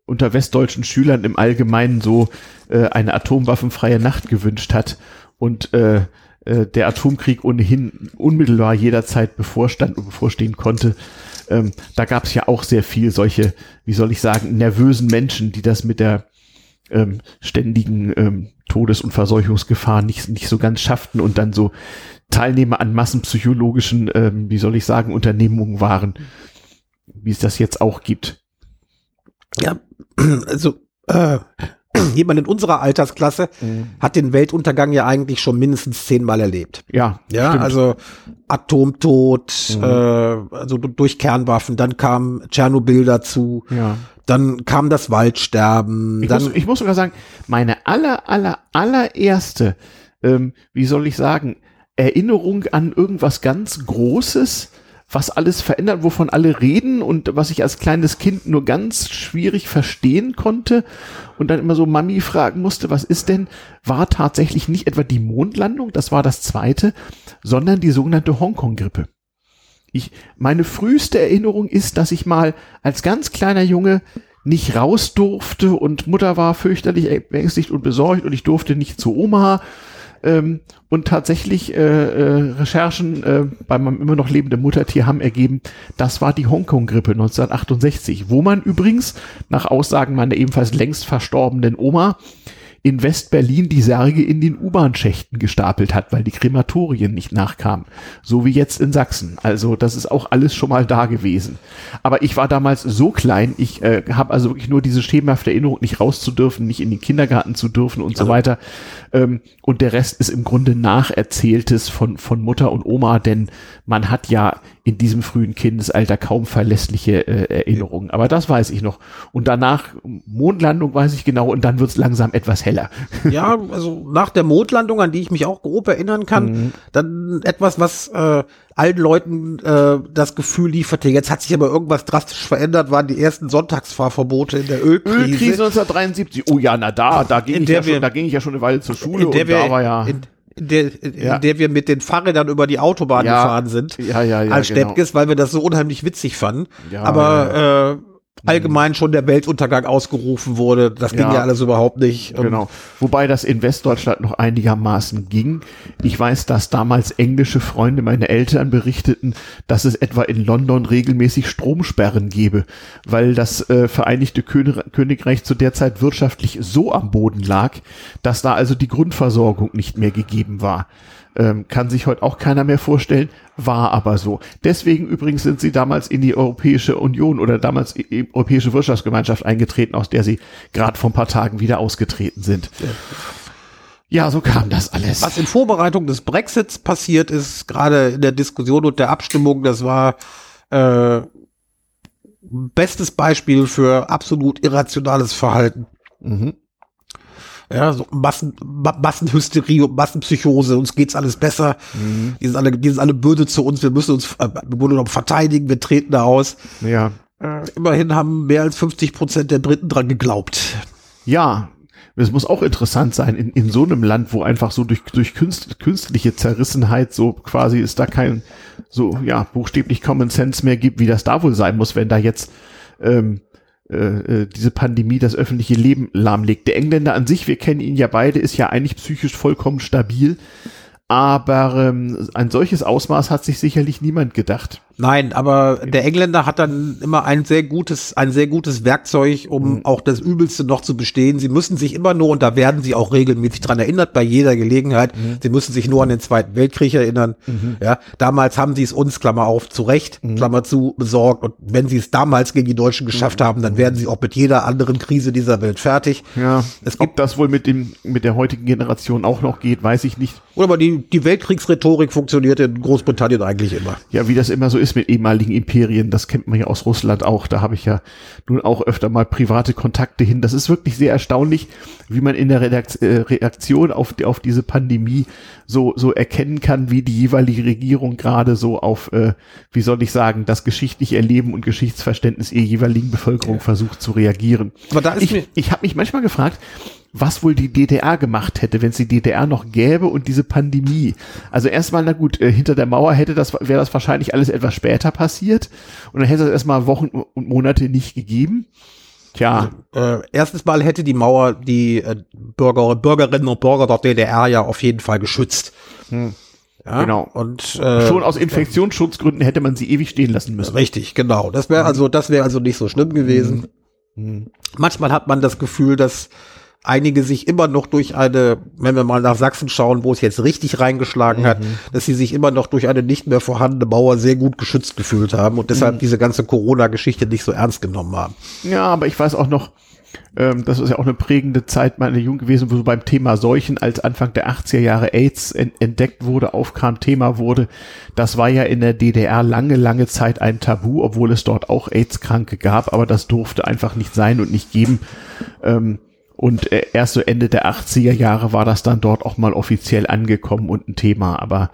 unter westdeutschen Schülern im Allgemeinen so äh, eine atomwaffenfreie Nacht gewünscht hat und äh, äh, der Atomkrieg ohnehin unmittelbar jederzeit bevorstand und bevorstehen konnte. Ähm, da gab es ja auch sehr viel solche, wie soll ich sagen, nervösen Menschen, die das mit der ähm, ständigen ähm, Todes- und Verseuchungsgefahr nicht, nicht so ganz schafften und dann so Teilnehmer an massenpsychologischen, ähm, wie soll ich sagen, Unternehmungen waren, wie es das jetzt auch gibt. Ja, also äh, jemand in unserer Altersklasse mhm. hat den Weltuntergang ja eigentlich schon mindestens zehnmal erlebt. Ja, ja, stimmt. also Atomtod, mhm. äh, also durch Kernwaffen, dann kam Tschernobyl dazu. Ja. Dann kam das Waldsterben. Ich, dann muss, ich muss sogar sagen, meine aller, aller, allererste, ähm, wie soll ich sagen, Erinnerung an irgendwas ganz Großes, was alles verändert, wovon alle reden und was ich als kleines Kind nur ganz schwierig verstehen konnte und dann immer so Mami fragen musste, was ist denn, war tatsächlich nicht etwa die Mondlandung, das war das zweite, sondern die sogenannte Hongkong-Grippe. Ich, meine früheste Erinnerung ist, dass ich mal als ganz kleiner Junge nicht raus durfte und Mutter war fürchterlich ängstlich und besorgt und ich durfte nicht zu Oma. Ähm, und tatsächlich äh, äh, Recherchen äh, bei meinem immer noch lebenden Muttertier haben ergeben, das war die Hongkong-Grippe 1968, wo man übrigens nach Aussagen meiner ebenfalls längst verstorbenen Oma in West-Berlin die Särge in den U-Bahn-Schächten gestapelt hat, weil die Krematorien nicht nachkamen. So wie jetzt in Sachsen. Also das ist auch alles schon mal da gewesen. Aber ich war damals so klein, ich äh, habe also wirklich nur diese schemenhafte Erinnerung, nicht rauszudürfen, nicht in den Kindergarten zu dürfen und also. so weiter. Ähm, und der Rest ist im Grunde Nacherzähltes von, von Mutter und Oma, denn man hat ja in diesem frühen Kindesalter kaum verlässliche äh, Erinnerungen. Aber das weiß ich noch. Und danach Mondlandung weiß ich genau und dann wird es langsam etwas heller. Ja, also nach der Mondlandung, an die ich mich auch grob erinnern kann, mhm. dann etwas, was äh, allen Leuten äh, das Gefühl lieferte, jetzt hat sich aber irgendwas drastisch verändert, waren die ersten Sonntagsfahrverbote in der Ölkrise. Ölkrise 1973. Oh ja, na da, da ging, ich ja, schon, da ging ich ja schon eine Weile zur Schule und da war ja... In, in der, in ja. der wir mit den Fahrrädern über die Autobahn ja. gefahren sind. Ja, ja, ja. Als genau. Steppkes, weil wir das so unheimlich witzig fanden. Ja, Aber ja. Äh, allgemein schon der Weltuntergang ausgerufen wurde. Das ging ja, ja alles überhaupt nicht. Genau. Wobei das in Westdeutschland noch einigermaßen ging. Ich weiß, dass damals englische Freunde meine Eltern berichteten, dass es etwa in London regelmäßig Stromsperren gebe, weil das äh, Vereinigte Königreich zu der Zeit wirtschaftlich so am Boden lag, dass da also die Grundversorgung nicht mehr gegeben war. Ähm, kann sich heute auch keiner mehr vorstellen, war aber so. Deswegen übrigens sind sie damals in die Europäische Union oder damals in die Europäische Wirtschaftsgemeinschaft eingetreten, aus der sie gerade vor ein paar Tagen wieder ausgetreten sind. Ja, so kam das alles. Was in Vorbereitung des Brexits passiert ist, gerade in der Diskussion und der Abstimmung, das war äh, bestes Beispiel für absolut irrationales Verhalten. Mhm. Ja, so Massen, Massenhysterie und Massenpsychose, uns geht's alles besser. Mhm. Die sind alle, die sind alle böse zu uns, wir müssen uns äh, wir verteidigen, wir treten da aus. Ja. Äh, immerhin haben mehr als 50 Prozent der Briten dran geglaubt. Ja, es muss auch interessant sein, in, in so einem Land, wo einfach so durch, durch künst, künstliche Zerrissenheit so quasi ist da kein so, ja, buchstäblich Common Sense mehr gibt, wie das da wohl sein muss, wenn da jetzt ähm, äh, äh, diese Pandemie das öffentliche Leben lahmlegt. Der Engländer an sich, wir kennen ihn ja beide, ist ja eigentlich psychisch vollkommen stabil. Aber ähm, ein solches Ausmaß hat sich sicherlich niemand gedacht. Nein, aber der Engländer hat dann immer ein sehr gutes, ein sehr gutes Werkzeug, um mhm. auch das Übelste noch zu bestehen. Sie müssen sich immer nur, und da werden sie auch regelmäßig dran erinnert, bei jeder Gelegenheit, mhm. sie müssen sich nur an den Zweiten Weltkrieg erinnern. Mhm. Ja, damals haben sie es uns, Klammer auf, zu Recht, mhm. Klammer zu, besorgt. Und wenn sie es damals gegen die Deutschen geschafft haben, dann werden sie auch mit jeder anderen Krise dieser Welt fertig. Ja, es gibt, ob das wohl mit dem, mit der heutigen Generation auch noch geht, weiß ich nicht. Oder aber die, die Weltkriegsrhetorik funktioniert in Großbritannien eigentlich immer. Ja, wie das immer so ist ist mit ehemaligen Imperien, das kennt man ja aus Russland auch, da habe ich ja nun auch öfter mal private Kontakte hin. Das ist wirklich sehr erstaunlich, wie man in der äh, Reaktion auf, auf diese Pandemie so, so erkennen kann, wie die jeweilige Regierung gerade so auf, äh, wie soll ich sagen, das geschichtliche Erleben und Geschichtsverständnis ihrer jeweiligen Bevölkerung versucht zu reagieren. Aber da ist ich ich habe mich manchmal gefragt, was wohl die DDR gemacht hätte, wenn es die DDR noch gäbe und diese Pandemie. Also erstmal, na gut, äh, hinter der Mauer hätte das, wäre das wahrscheinlich alles etwas später passiert und dann hätte es erstmal Wochen und Monate nicht gegeben. Tja. Also, äh, erstens mal hätte die Mauer die äh, Bürger, Bürgerinnen und Bürger der DDR ja auf jeden Fall geschützt. Hm. Ja, genau. Und äh, schon aus Infektionsschutzgründen hätte man sie ewig stehen lassen müssen. Richtig, genau. Das wäre also, das wäre also nicht so schlimm gewesen. Hm. Hm. Manchmal hat man das Gefühl, dass einige sich immer noch durch eine, wenn wir mal nach Sachsen schauen, wo es jetzt richtig reingeschlagen mhm. hat, dass sie sich immer noch durch eine nicht mehr vorhandene Mauer sehr gut geschützt gefühlt haben und deshalb mhm. diese ganze Corona-Geschichte nicht so ernst genommen haben. Ja, aber ich weiß auch noch, ähm, das ist ja auch eine prägende Zeit meiner Jugend gewesen, wo so beim Thema Seuchen, als Anfang der 80er Jahre AIDS entdeckt wurde, aufkam, Thema wurde. Das war ja in der DDR lange, lange Zeit ein Tabu, obwohl es dort auch AIDS-Kranke gab, aber das durfte einfach nicht sein und nicht geben. Ähm, und äh, erst so Ende der 80er Jahre war das dann dort auch mal offiziell angekommen und ein Thema. Aber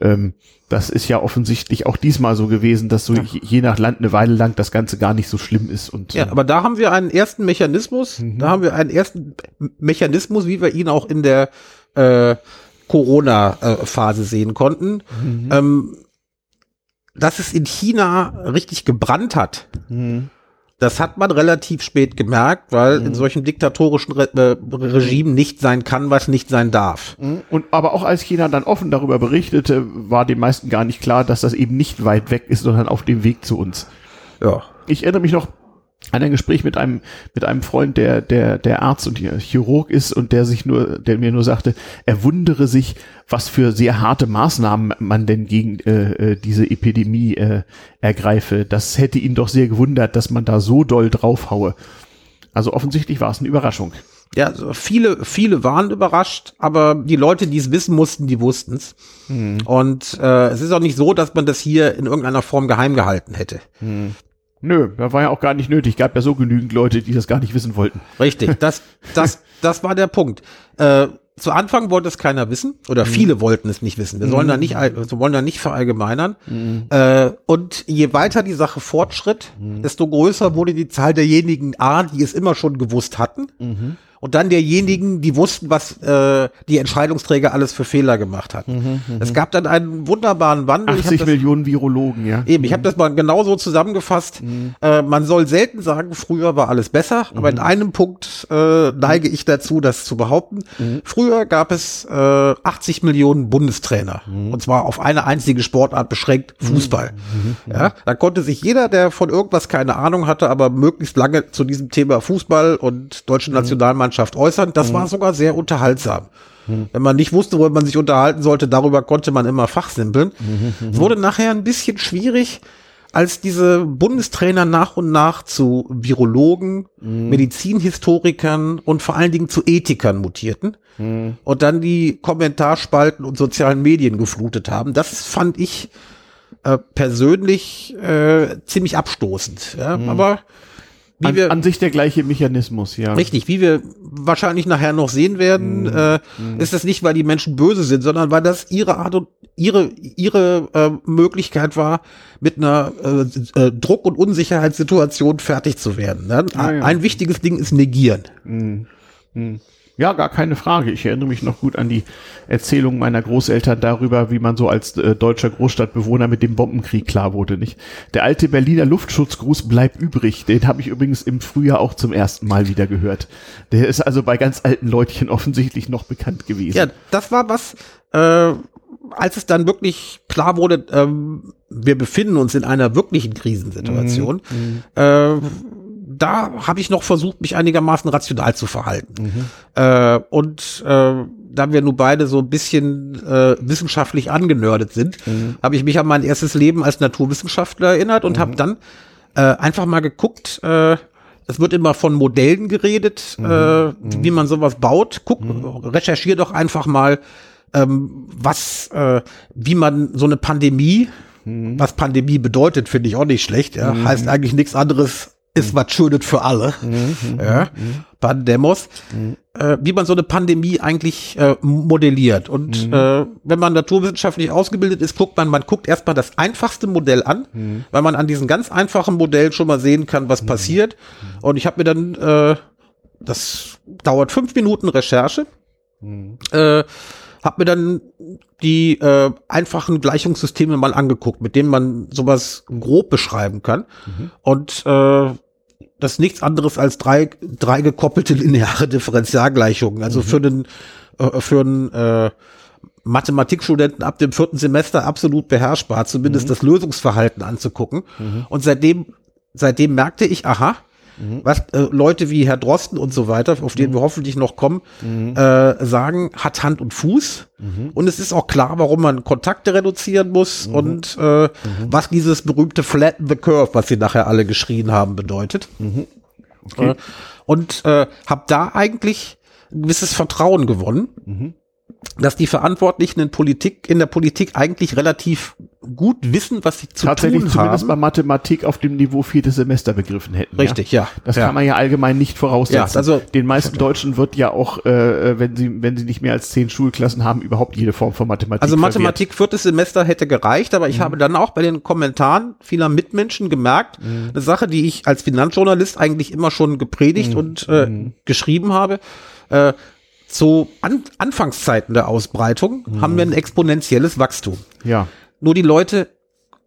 ähm, das ist ja offensichtlich auch diesmal so gewesen, dass so ja. je nach Land eine Weile lang das Ganze gar nicht so schlimm ist. Und, ja, äh, aber da haben wir einen ersten Mechanismus, mhm. da haben wir einen ersten Mechanismus, wie wir ihn auch in der äh, Corona-Phase sehen konnten. Mhm. Ähm, dass es in China richtig gebrannt hat. Mhm das hat man relativ spät gemerkt, weil mhm. in solchen diktatorischen Re äh, Regimen nicht sein kann, was nicht sein darf. Mhm. Und aber auch als China dann offen darüber berichtete, war den meisten gar nicht klar, dass das eben nicht weit weg ist, sondern auf dem Weg zu uns. Ja. Ich erinnere mich noch an ein Gespräch mit einem mit einem Freund, der der der Arzt und Chirurg ist und der sich nur der mir nur sagte, er wundere sich, was für sehr harte Maßnahmen man denn gegen äh, äh, diese Epidemie äh, ergreife. Das hätte ihn doch sehr gewundert, dass man da so doll draufhaue. Also offensichtlich war es eine Überraschung. Ja, viele, viele waren überrascht, aber die Leute, die es wissen mussten, die wussten es. Hm. Und äh, es ist auch nicht so, dass man das hier in irgendeiner Form geheim gehalten hätte. Hm. Nö, da war ja auch gar nicht nötig. Gab ja so genügend Leute, die das gar nicht wissen wollten. Richtig, das, das, das war der Punkt. Äh, zu Anfang wollte es keiner wissen oder mhm. viele wollten es nicht wissen. Wir sollen mhm. da nicht, wir wollen da nicht verallgemeinern. Mhm. Äh, und je weiter die Sache fortschritt, mhm. desto größer wurde die Zahl derjenigen A, die es immer schon gewusst hatten. Mhm. und dann derjenigen, die wussten, was äh, die Entscheidungsträger alles für Fehler gemacht hatten. Mhm, mhm. es gab dann einen wunderbaren Wandel. 80 Millionen Virologen, ja. Eben, ich habe das mal genauso zusammengefasst. Mhm. Äh, man soll selten sagen, früher war alles besser, mhm. aber in einem Punkt äh, neige ich dazu, das zu behaupten. Mhm. Früher gab es äh, 80 Millionen Bundestrainer mhm. und zwar auf eine einzige Sportart beschränkt, Fußball. Ja, da konnte sich jeder, der von irgendwas keine Ahnung hatte, aber möglichst lange zu diesem Thema Fußball und deutsche Nationalmannschaft Mannschaft äußern. Das mhm. war sogar sehr unterhaltsam. Mhm. Wenn man nicht wusste, worüber man sich unterhalten sollte, darüber konnte man immer fachsimpeln. Mhm. Es wurde nachher ein bisschen schwierig, als diese Bundestrainer nach und nach zu Virologen, mhm. Medizinhistorikern und vor allen Dingen zu Ethikern mutierten mhm. und dann die Kommentarspalten und sozialen Medien geflutet haben. Das fand ich äh, persönlich äh, ziemlich abstoßend. Ja? Mhm. Aber wie an, wir, an sich der gleiche Mechanismus, ja. Richtig, wie wir wahrscheinlich nachher noch sehen werden, mm, äh, mm. ist das nicht, weil die Menschen böse sind, sondern weil das ihre Art und ihre ihre äh, Möglichkeit war, mit einer äh, äh, Druck- und Unsicherheitssituation fertig zu werden. Ne? Ah, ja. Ein wichtiges Ding ist negieren. Mm. Ja, gar keine Frage. Ich erinnere mich noch gut an die Erzählung meiner Großeltern darüber, wie man so als äh, deutscher Großstadtbewohner mit dem Bombenkrieg klar wurde. Nicht? Der alte Berliner Luftschutzgruß bleibt übrig. Den habe ich übrigens im Frühjahr auch zum ersten Mal wieder gehört. Der ist also bei ganz alten Leutchen offensichtlich noch bekannt gewesen. Ja, das war was, äh, als es dann wirklich klar wurde, ähm, wir befinden uns in einer wirklichen Krisensituation. Mhm. mhm. Äh, da habe ich noch versucht, mich einigermaßen rational zu verhalten. Mhm. Äh, und äh, da wir nun beide so ein bisschen äh, wissenschaftlich angenördet sind, mhm. habe ich mich an mein erstes Leben als Naturwissenschaftler erinnert und mhm. habe dann äh, einfach mal geguckt, äh, es wird immer von Modellen geredet, mhm. äh, mhm. wie man sowas baut. Guck, mhm. recherchier doch einfach mal, ähm, was, äh, wie man so eine Pandemie, was Pandemie bedeutet, finde ich auch nicht schlecht. Ja. Heißt eigentlich nichts anderes ist was Schönes für alle. Mhm, ja. Mhm. Pandemos. Mhm. Äh, wie man so eine Pandemie eigentlich äh, modelliert. Und mhm. äh, wenn man naturwissenschaftlich ausgebildet ist, guckt man, man guckt erstmal das einfachste Modell an, mhm. weil man an diesen ganz einfachen Modellen schon mal sehen kann, was mhm. passiert. Und ich habe mir dann, äh, das dauert fünf Minuten Recherche, äh, habe mir dann die äh, einfachen Gleichungssysteme mal angeguckt, mit denen man sowas grob beschreiben kann. Mhm. Und äh, das ist nichts anderes als drei, drei gekoppelte lineare Differentialgleichungen. Also mhm. für einen, äh, für einen äh, Mathematikstudenten ab dem vierten Semester absolut beherrschbar, zumindest mhm. das Lösungsverhalten anzugucken. Mhm. Und seitdem, seitdem merkte ich, aha, mhm. was äh, Leute wie Herr Drosten und so weiter, auf den mhm. wir hoffentlich noch kommen, mhm. äh, sagen, hat Hand und Fuß. Mhm. Und es ist auch klar, warum man Kontakte reduzieren muss mhm. und äh, mhm. was dieses berühmte Flatten the Curve, was sie nachher alle geschrien haben, bedeutet. Okay. Äh, und äh, habe da eigentlich ein gewisses Vertrauen gewonnen dass die Verantwortlichen in Politik, in der Politik eigentlich relativ gut wissen, was sie zu Tatsächlich tun zumindest haben. bei Mathematik auf dem Niveau viertes Semester begriffen hätten. Richtig, ja. ja. Das ja. kann man ja allgemein nicht voraussetzen. Ja, also den meisten Deutschen wird ja auch, äh, wenn sie wenn sie nicht mehr als zehn Schulklassen haben, überhaupt jede Form von Mathematik. Also Mathematik verwehrt. viertes Semester hätte gereicht, aber ich mhm. habe dann auch bei den Kommentaren vieler Mitmenschen gemerkt, mhm. eine Sache, die ich als Finanzjournalist eigentlich immer schon gepredigt mhm. und äh, mhm. geschrieben habe. Äh, zu An Anfangszeiten der Ausbreitung mhm. haben wir ein exponentielles Wachstum. Ja. Nur die Leute,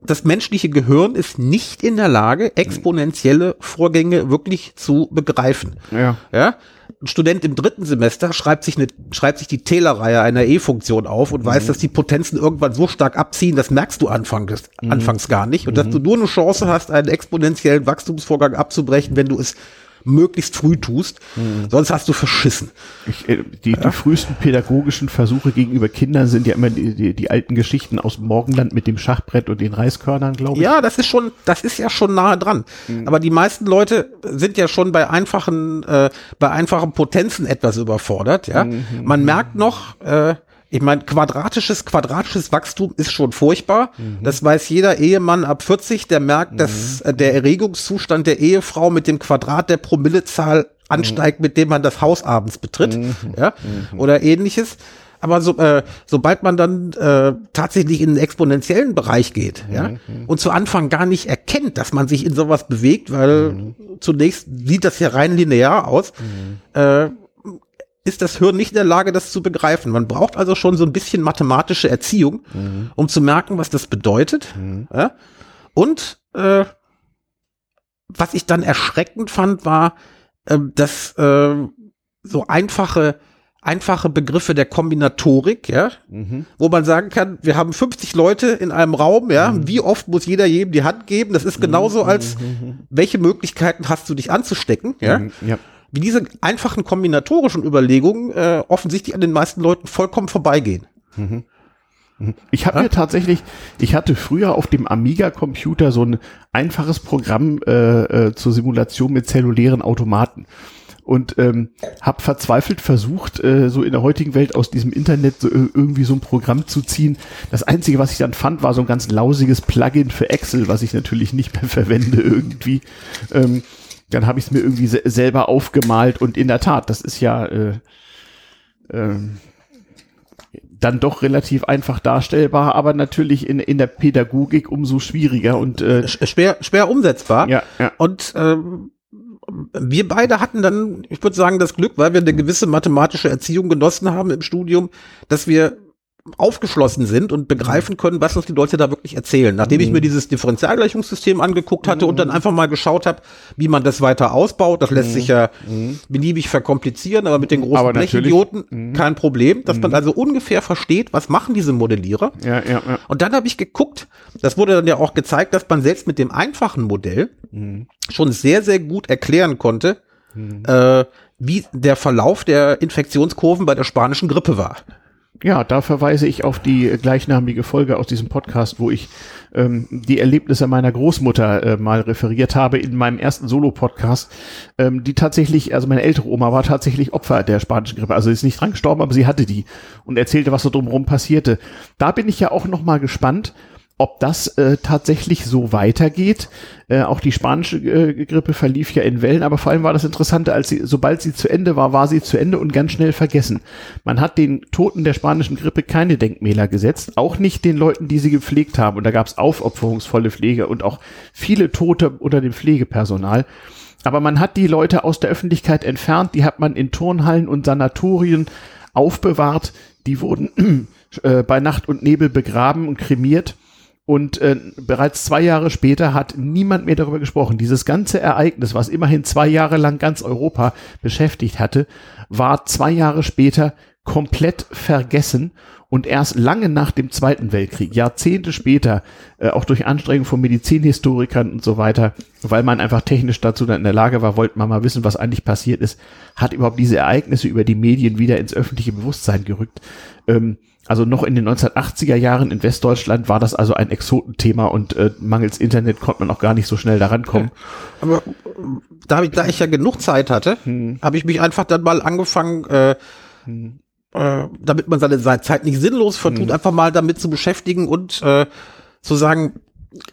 das menschliche Gehirn ist nicht in der Lage, exponentielle Vorgänge wirklich zu begreifen. Ja. Ja. Ein Student im dritten Semester schreibt sich, eine, schreibt sich die Taylor-Reihe einer E-Funktion auf und mhm. weiß, dass die Potenzen irgendwann so stark abziehen, das merkst du anfangs, mhm. anfangs gar nicht. Und mhm. dass du nur eine Chance hast, einen exponentiellen Wachstumsvorgang abzubrechen, wenn du es möglichst früh tust, mhm. sonst hast du verschissen. Ich, äh, die, ja? die frühesten pädagogischen Versuche gegenüber Kindern sind ja immer die, die, die, alten Geschichten aus Morgenland mit dem Schachbrett und den Reiskörnern, glaube ich. Ja, das ist schon, das ist ja schon nahe dran. Mhm. Aber die meisten Leute sind ja schon bei einfachen, äh, bei einfachen Potenzen etwas überfordert. Ja, mhm. man merkt noch. Äh, ich meine, quadratisches, quadratisches Wachstum ist schon furchtbar. Mhm. Das weiß jeder Ehemann ab 40, der merkt, mhm. dass äh, der Erregungszustand der Ehefrau mit dem Quadrat der Promillezahl ansteigt, mhm. mit dem man das Haus abends betritt, mhm. ja, mhm. oder ähnliches. Aber so, äh, sobald man dann äh, tatsächlich in den exponentiellen Bereich geht, ja, mhm. und zu Anfang gar nicht erkennt, dass man sich in sowas bewegt, weil zunächst sieht das ja rein linear aus, äh, ist das Hirn nicht in der Lage, das zu begreifen. Man braucht also schon so ein bisschen mathematische Erziehung, mhm. um zu merken, was das bedeutet. Mhm. Ja? Und äh, was ich dann erschreckend fand, war, äh, dass äh, so einfache einfache Begriffe der Kombinatorik, ja, mhm. wo man sagen kann, wir haben 50 Leute in einem Raum, ja, mhm. wie oft muss jeder jedem die Hand geben? Das ist genauso als mhm. welche Möglichkeiten hast du dich anzustecken, ja? Mhm. ja. Wie diese einfachen kombinatorischen Überlegungen äh, offensichtlich an den meisten Leuten vollkommen vorbeigehen. Mhm. Ich habe ja? mir tatsächlich, ich hatte früher auf dem Amiga-Computer so ein einfaches Programm äh, äh, zur Simulation mit zellulären Automaten und ähm, habe verzweifelt versucht, äh, so in der heutigen Welt aus diesem Internet so irgendwie so ein Programm zu ziehen. Das Einzige, was ich dann fand, war so ein ganz lausiges Plugin für Excel, was ich natürlich nicht mehr verwende irgendwie. Ähm, dann habe ich es mir irgendwie se selber aufgemalt und in der Tat, das ist ja äh, äh, dann doch relativ einfach darstellbar, aber natürlich in, in der Pädagogik umso schwieriger und äh, schwer, schwer umsetzbar. Ja, ja. Und ähm, wir beide hatten dann, ich würde sagen, das Glück, weil wir eine gewisse mathematische Erziehung genossen haben im Studium, dass wir aufgeschlossen sind und begreifen können, was uns die Leute da wirklich erzählen. Nachdem mhm. ich mir dieses Differentialgleichungssystem angeguckt hatte mhm. und dann mhm. einfach mal geschaut habe, wie man das weiter ausbaut, das lässt mhm. sich ja mhm. beliebig verkomplizieren, aber mit den großen Blechidioten mhm. kein Problem, dass man also ungefähr versteht, was machen diese Modellierer. Ja, ja, ja. Und dann habe ich geguckt, das wurde dann ja auch gezeigt, dass man selbst mit dem einfachen Modell schon sehr, sehr gut erklären konnte, äh, wie der Verlauf der Infektionskurven bei der spanischen Grippe war. Ja, da verweise ich auf die gleichnamige Folge aus diesem Podcast, wo ich ähm, die Erlebnisse meiner Großmutter äh, mal referiert habe in meinem ersten Solo-Podcast, ähm, die tatsächlich, also meine ältere Oma war tatsächlich Opfer der spanischen Grippe. Also sie ist nicht dran gestorben, aber sie hatte die und erzählte, was so drumherum passierte. Da bin ich ja auch noch mal gespannt, ob das äh, tatsächlich so weitergeht. Äh, auch die spanische äh, Grippe verlief ja in Wellen, aber vor allem war das Interessante, als sie, sobald sie zu Ende war, war sie zu Ende und ganz schnell vergessen. Man hat den Toten der spanischen Grippe keine Denkmäler gesetzt, auch nicht den Leuten, die sie gepflegt haben. Und da gab es aufopferungsvolle Pflege und auch viele Tote unter dem Pflegepersonal. Aber man hat die Leute aus der Öffentlichkeit entfernt, die hat man in Turnhallen und Sanatorien aufbewahrt, die wurden äh, bei Nacht und Nebel begraben und kremiert und äh, bereits zwei Jahre später hat niemand mehr darüber gesprochen. Dieses ganze Ereignis, was immerhin zwei Jahre lang ganz Europa beschäftigt hatte, war zwei Jahre später komplett vergessen und erst lange nach dem Zweiten Weltkrieg, Jahrzehnte später, äh, auch durch Anstrengungen von Medizinhistorikern und so weiter, weil man einfach technisch dazu dann in der Lage war, wollte man mal wissen, was eigentlich passiert ist, hat überhaupt diese Ereignisse über die Medien wieder ins öffentliche Bewusstsein gerückt. Ähm, also noch in den 1980er Jahren in Westdeutschland war das also ein Exotenthema und äh, mangels Internet konnte man auch gar nicht so schnell daran kommen. Aber da, ich, da ich ja genug Zeit hatte, hm. habe ich mich einfach dann mal angefangen, äh, hm. äh, damit man seine Zeit nicht sinnlos vertut, hm. einfach mal damit zu beschäftigen und äh, zu sagen,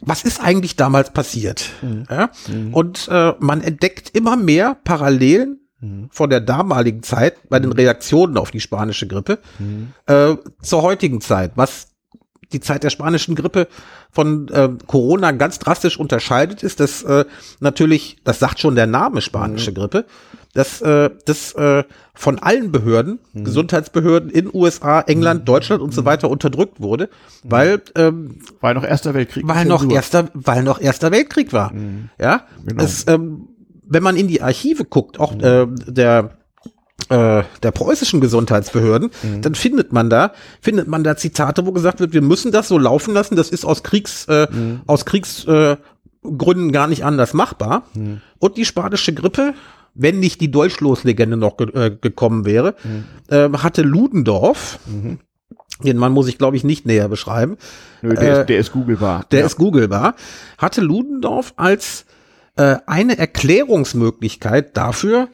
was ist eigentlich damals passiert? Hm. Ja? Hm. Und äh, man entdeckt immer mehr Parallelen mhm. von der damaligen Zeit bei den mhm. Reaktionen auf die spanische Grippe mhm. äh, zur heutigen Zeit, was die Zeit der spanischen Grippe von äh, Corona ganz drastisch unterscheidet, ist, dass äh, natürlich, das sagt schon der Name spanische mhm. Grippe, dass äh, das äh, von allen Behörden, mhm. Gesundheitsbehörden in USA, England, mhm. Deutschland und so weiter unterdrückt wurde, weil ähm, weil noch Erster Weltkrieg weil noch erster weil noch Erster Weltkrieg war, ja, genau. es ähm, wenn man in die Archive guckt, auch äh, der äh, der preußischen Gesundheitsbehörden, mhm. dann findet man da, findet man da Zitate, wo gesagt wird, wir müssen das so laufen lassen, das ist aus Kriegs, äh, mhm. aus Kriegsgründen äh, gar nicht anders machbar. Mhm. Und die spanische Grippe, wenn nicht die Dolchstoßlegende noch ge äh, gekommen wäre, mhm. äh, hatte Ludendorff, mhm. den Mann muss ich glaube ich nicht näher beschreiben. Nö, der, äh, ist, der ist googelbar. Der ja. ist googelbar. Hatte Ludendorff als äh, eine Erklärungsmöglichkeit dafür,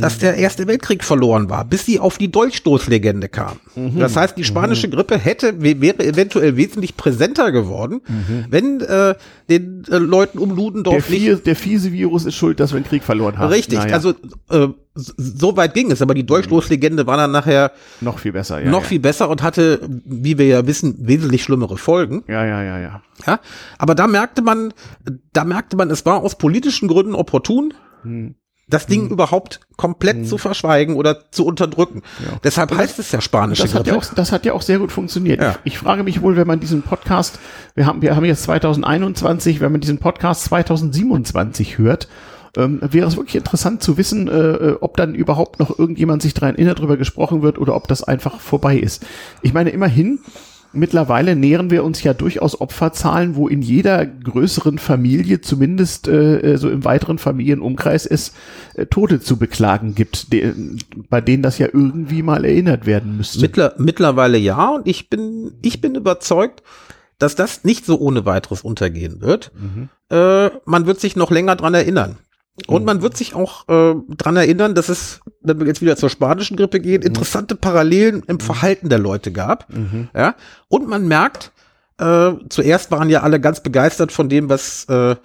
dass der Erste Weltkrieg verloren war, bis sie auf die Dolchstoßlegende kam. Mhm. Das heißt, die spanische mhm. Grippe hätte, wäre eventuell wesentlich präsenter geworden, mhm. wenn äh, den äh, Leuten um Ludendorff der, nicht... Der fiese Virus ist schuld, dass wir einen Krieg verloren haben. Richtig, naja. also äh, so weit ging es, aber die Dolchstoßlegende war dann nachher noch viel besser, ja, noch ja. viel besser und hatte, wie wir ja wissen, wesentlich schlimmere Folgen. Ja, ja, ja, ja. Ja, aber da merkte man, da merkte man, es war aus politischen Gründen opportun. Hm das Ding mhm. überhaupt komplett mhm. zu verschweigen oder zu unterdrücken. Ja. Deshalb das, heißt es ja spanische das. Hat ja auch, das hat ja auch sehr gut funktioniert. Ja. Ich, ich, frage mich wohl, wenn man diesen Podcast, wir haben, wir haben jetzt 2021, wenn man diesen Podcast 2027 hört, ähm, wäre es wirklich interessant zu wissen, äh, äh, ob dann überhaupt noch irgendjemand sich daran erinnert, darüber gesprochen wird oder ob das einfach vorbei ist. Ich meine, immerhin, mittlerweile nähern wir uns ja durchaus Opferzahlen, wo in jeder größeren Familie, zumindest äh, äh, so im weiteren Familienumkreis, es äh, Tote zu beklagen gibt, de bei denen das ja irgendwie mal erinnert werden müsste. Mittler mittlerweile ja, und ich bin, ich bin überzeugt, dass das nicht so ohne weiteres untergehen wird. Mhm. Äh, man wird sich noch länger dran erinnern. Und mhm. man wird sich auch äh, dran erinnern, dass es, wenn wir jetzt wieder zur spanischen Grippe gehen, mhm. interessante Parallelen im mhm. Verhalten der Leute gab. Mhm. Ja. Und man merkt, äh, zuerst waren ja alle ganz begeistert von dem, was äh,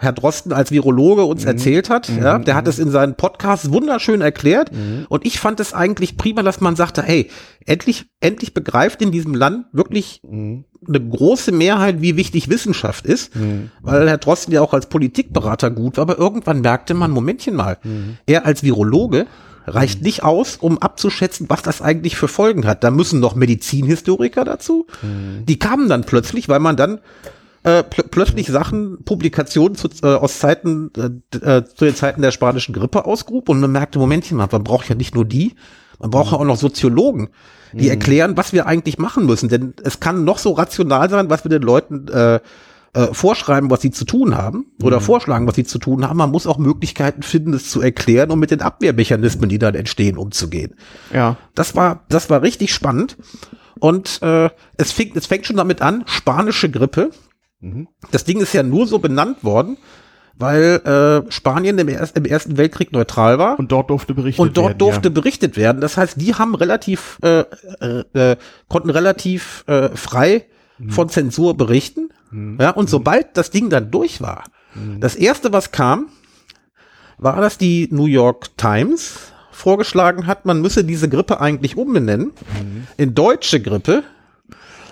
Herr Drosten als Virologe uns mhm. erzählt hat. Mhm. Ja, der hat es in seinen Podcasts wunderschön erklärt. Mhm. Und ich fand es eigentlich prima, dass man sagte, hey, endlich, endlich begreift in diesem Land wirklich mhm. eine große Mehrheit, wie wichtig Wissenschaft ist. Mhm. Weil Herr Drosten ja auch als Politikberater gut war. Aber irgendwann merkte man, Momentchen mal, mhm. er als Virologe reicht nicht aus, um abzuschätzen, was das eigentlich für Folgen hat. Da müssen noch Medizinhistoriker dazu. Die kamen dann plötzlich, weil man dann äh, pl plötzlich Sachen, Publikationen zu, äh, aus Zeiten, äh, äh, zu den Zeiten der spanischen Grippe ausgrub und man merkte, Momentchen mal, man braucht ja nicht nur die, man braucht ja auch noch Soziologen, die mhm. erklären, was wir eigentlich machen müssen. Denn es kann noch so rational sein, was wir den Leuten äh, äh, vorschreiben, was sie zu tun haben oder mhm. vorschlagen, was sie zu tun haben. Man muss auch Möglichkeiten finden, es zu erklären und mit den Abwehrmechanismen, die dann entstehen, umzugehen. Ja. Das war, das war richtig spannend. Und äh, es, fängt, es fängt schon damit an, spanische Grippe, Mhm. Das Ding ist ja nur so benannt worden, weil äh, Spanien im, Erst, im, Ersten Weltkrieg neutral war. Und dort durfte berichtet werden. Und dort werden, durfte ja. berichtet werden. Das heißt, die haben relativ, äh, äh, äh konnten relativ äh, frei mhm. von Zensur berichten. Mhm. Ja, und mhm. sobald das Ding dann durch war, mhm. das erste, was kam, war, dass die New York Times vorgeschlagen hat, man müsse diese Grippe eigentlich umbenennen in deutsche Grippe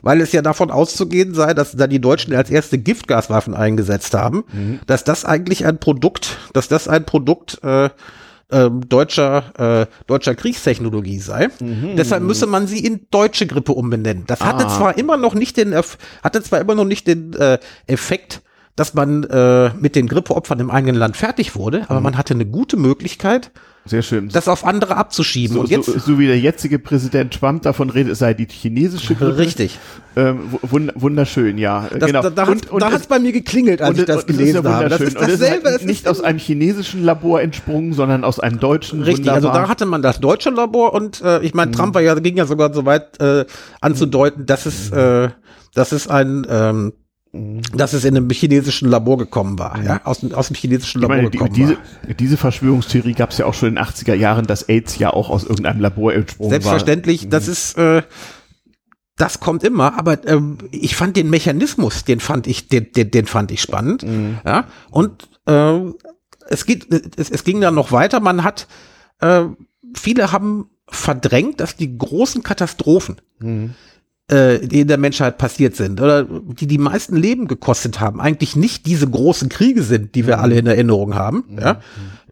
weil es ja davon auszugehen sei, dass da die Deutschen als erste Giftgaswaffen eingesetzt haben, mhm. dass das eigentlich ein Produkt, dass das ein Produkt äh, ähm, deutscher, äh, deutscher Kriegstechnologie sei. Mhm. Deshalb müsse man sie in deutsche Grippe umbenennen. Das hatte ah. zwar immer noch nicht den, hatte zwar immer noch nicht den äh, Effekt, dass man äh, mit den Grippeopfern im eigenen Land fertig wurde, aber mhm. man hatte eine gute Möglichkeit, sehr schön. Das auf andere abzuschieben. So, und jetzt, so, so wie der jetzige Präsident Trump davon redet, es sei die chinesische Grippe. Richtig. Ähm, wunderschön, ja. Das, genau. Da, da, und, und, da hat es bei mir geklingelt, als und, ich das gelesen das habe. Das ist dasselbe. Und nicht aus einem chinesischen Labor entsprungen, sondern aus einem deutschen. Richtig, also da hatte man das deutsche Labor und äh, ich meine. Trump war ja, ging ja sogar so weit äh, anzudeuten, dass es, äh, dass es ein ähm, dass es in einem chinesischen Labor gekommen war, ja, aus, aus dem chinesischen Labor meine, gekommen diese, war. Diese Verschwörungstheorie gab es ja auch schon in den 80er Jahren, dass AIDS ja auch aus irgendeinem Labor entsprungen Selbstverständlich, war. das ist, äh, das kommt immer, aber ähm, ich fand den Mechanismus, den fand ich, den, den, den fand ich spannend, mhm. ja, und äh, es geht, es, es ging dann noch weiter, man hat, äh, viele haben verdrängt, dass die großen Katastrophen, mhm äh, die in der Menschheit passiert sind oder die die meisten Leben gekostet haben, eigentlich nicht diese großen Kriege sind, die wir mhm. alle in Erinnerung haben. Mhm. Ja?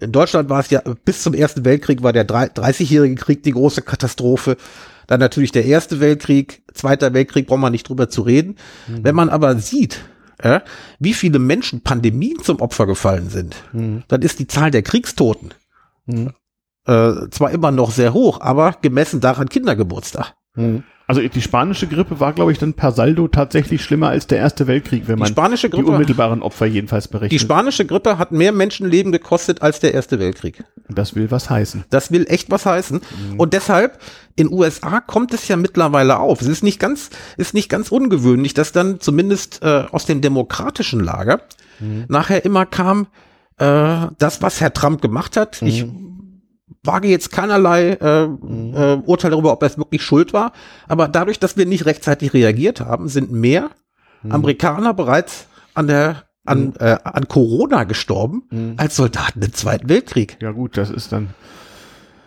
In Deutschland war es ja bis zum Ersten Weltkrieg war der 30-jährige Krieg die große Katastrophe. Dann natürlich der Erste Weltkrieg, Zweiter Weltkrieg, braucht man nicht drüber zu reden. Mhm. Wenn man aber sieht, ja, wie viele Menschen Pandemien zum Opfer gefallen sind, mhm. dann ist die Zahl der Kriegstoten mhm. äh, zwar immer noch sehr hoch, aber gemessen daran Kindergeburtstag. Also die spanische Grippe war, glaube ich, dann per Saldo tatsächlich schlimmer als der Erste Weltkrieg, wenn man die, spanische Grippe, die unmittelbaren Opfer jedenfalls berichtet. Die spanische Grippe hat mehr Menschenleben gekostet als der Erste Weltkrieg. Das will was heißen. Das will echt was heißen. Mhm. Und deshalb, in USA kommt es ja mittlerweile auf. Es ist nicht ganz, ist nicht ganz ungewöhnlich, dass dann zumindest äh, aus dem demokratischen Lager mhm. nachher immer kam, äh, das, was Herr Trump gemacht hat. Mhm. Ich wage jetzt keinerlei äh, mhm. äh, Urteil darüber, ob es wirklich schuld war. Aber dadurch, dass wir nicht rechtzeitig reagiert haben, sind mehr mhm. Amerikaner bereits an der an, mhm. äh, an Corona gestorben mhm. als Soldaten im Zweiten Weltkrieg. Ja gut, das ist dann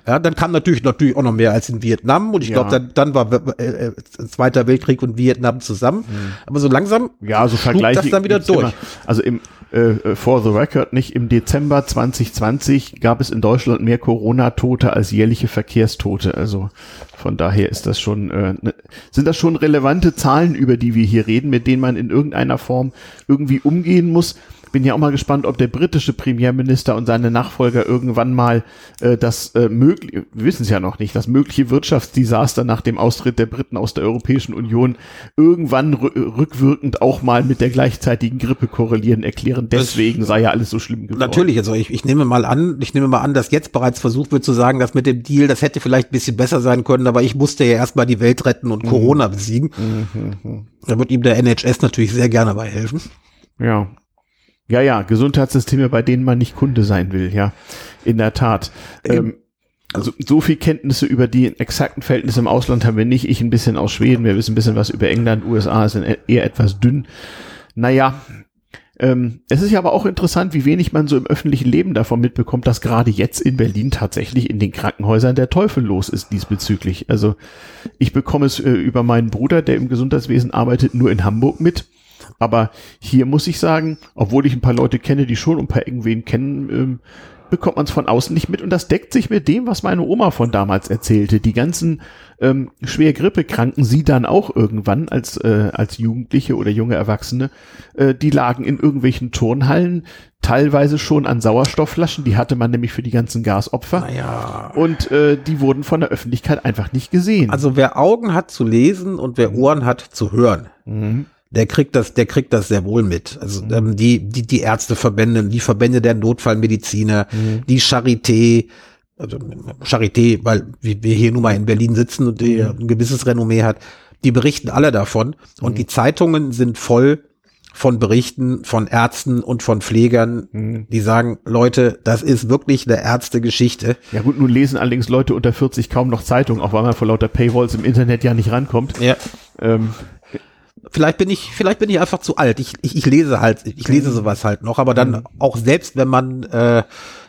Ja, dann kam natürlich natürlich auch noch mehr als in Vietnam und ich glaube, dann, dann war äh, äh, Zweiter Weltkrieg und Vietnam zusammen. Mhm. Aber so langsam ja, so das dann wieder durch. Immer, also im äh, äh, for the record nicht im Dezember 2020 gab es in Deutschland mehr Corona-Tote als jährliche Verkehrstote. Also von daher ist das schon äh, ne, sind das schon relevante Zahlen, über die wir hier reden, mit denen man in irgendeiner Form irgendwie umgehen muss bin ja auch mal gespannt, ob der britische Premierminister und seine Nachfolger irgendwann mal äh, das äh, möglich, wir wissen es ja noch nicht, das mögliche Wirtschaftsdesaster nach dem Austritt der Briten aus der Europäischen Union irgendwann rückwirkend auch mal mit der gleichzeitigen Grippe korrelieren erklären. Deswegen das, sei ja alles so schlimm geworden. Natürlich, also ich, ich nehme mal an, ich nehme mal an, dass jetzt bereits versucht wird zu sagen, dass mit dem Deal, das hätte vielleicht ein bisschen besser sein können, aber ich musste ja erstmal die Welt retten und mhm. Corona besiegen. Mhm. mhm. Da wird ihm der NHS natürlich sehr gerne bei helfen. Ja, ja, ja, Gesundheitssysteme, bei denen man nicht Kunde sein will, ja, in der Tat. Ähm, also so viel Kenntnisse über die exakten Verhältnisse im Ausland haben wir nicht. Ich ein bisschen aus Schweden, wir wissen ein bisschen was über England, USA sind e-, eher etwas dünn. Naja, ähm, es ist ja aber auch interessant, wie wenig man so im öffentlichen Leben davon mitbekommt, dass gerade jetzt in Berlin tatsächlich in den Krankenhäusern der Teufel los ist diesbezüglich. Also ich bekomme es äh, über meinen Bruder, der im Gesundheitswesen arbeitet, nur in Hamburg mit aber hier muss ich sagen, obwohl ich ein paar Leute kenne, die schon ein paar irgendwen kennen, ähm, bekommt man es von außen nicht mit und das deckt sich mit dem, was meine Oma von damals erzählte. Die ganzen ähm, schwer Grippekranken, sie dann auch irgendwann als äh, als Jugendliche oder junge Erwachsene, äh, die lagen in irgendwelchen Turnhallen, teilweise schon an Sauerstoffflaschen, die hatte man nämlich für die ganzen Gasopfer. Naja. Und äh, die wurden von der Öffentlichkeit einfach nicht gesehen. Also wer Augen hat zu lesen und wer Ohren hat zu hören. Mhm der kriegt das, der kriegt das sehr wohl mit. Also mhm. ähm, die, die, die Ärzteverbände, die Verbände der Notfallmediziner, mhm. die Charité, also Charité, weil wir hier nun mal in Berlin sitzen und die mhm. ein gewisses Renommee hat, die berichten alle davon. Und mhm. die Zeitungen sind voll von Berichten von Ärzten und von Pflegern, mhm. die sagen, Leute, das ist wirklich eine Ärztegeschichte. Ja gut, nun lesen allerdings Leute unter 40 kaum noch Zeitungen, auch weil man vor lauter Paywalls im Internet ja nicht rankommt. Ja. Ähm, Vielleicht bin ich, vielleicht bin ich einfach zu alt. Ich, ich, ich lese halt, ich lese sowas halt noch, aber dann mhm. auch selbst, wenn man äh,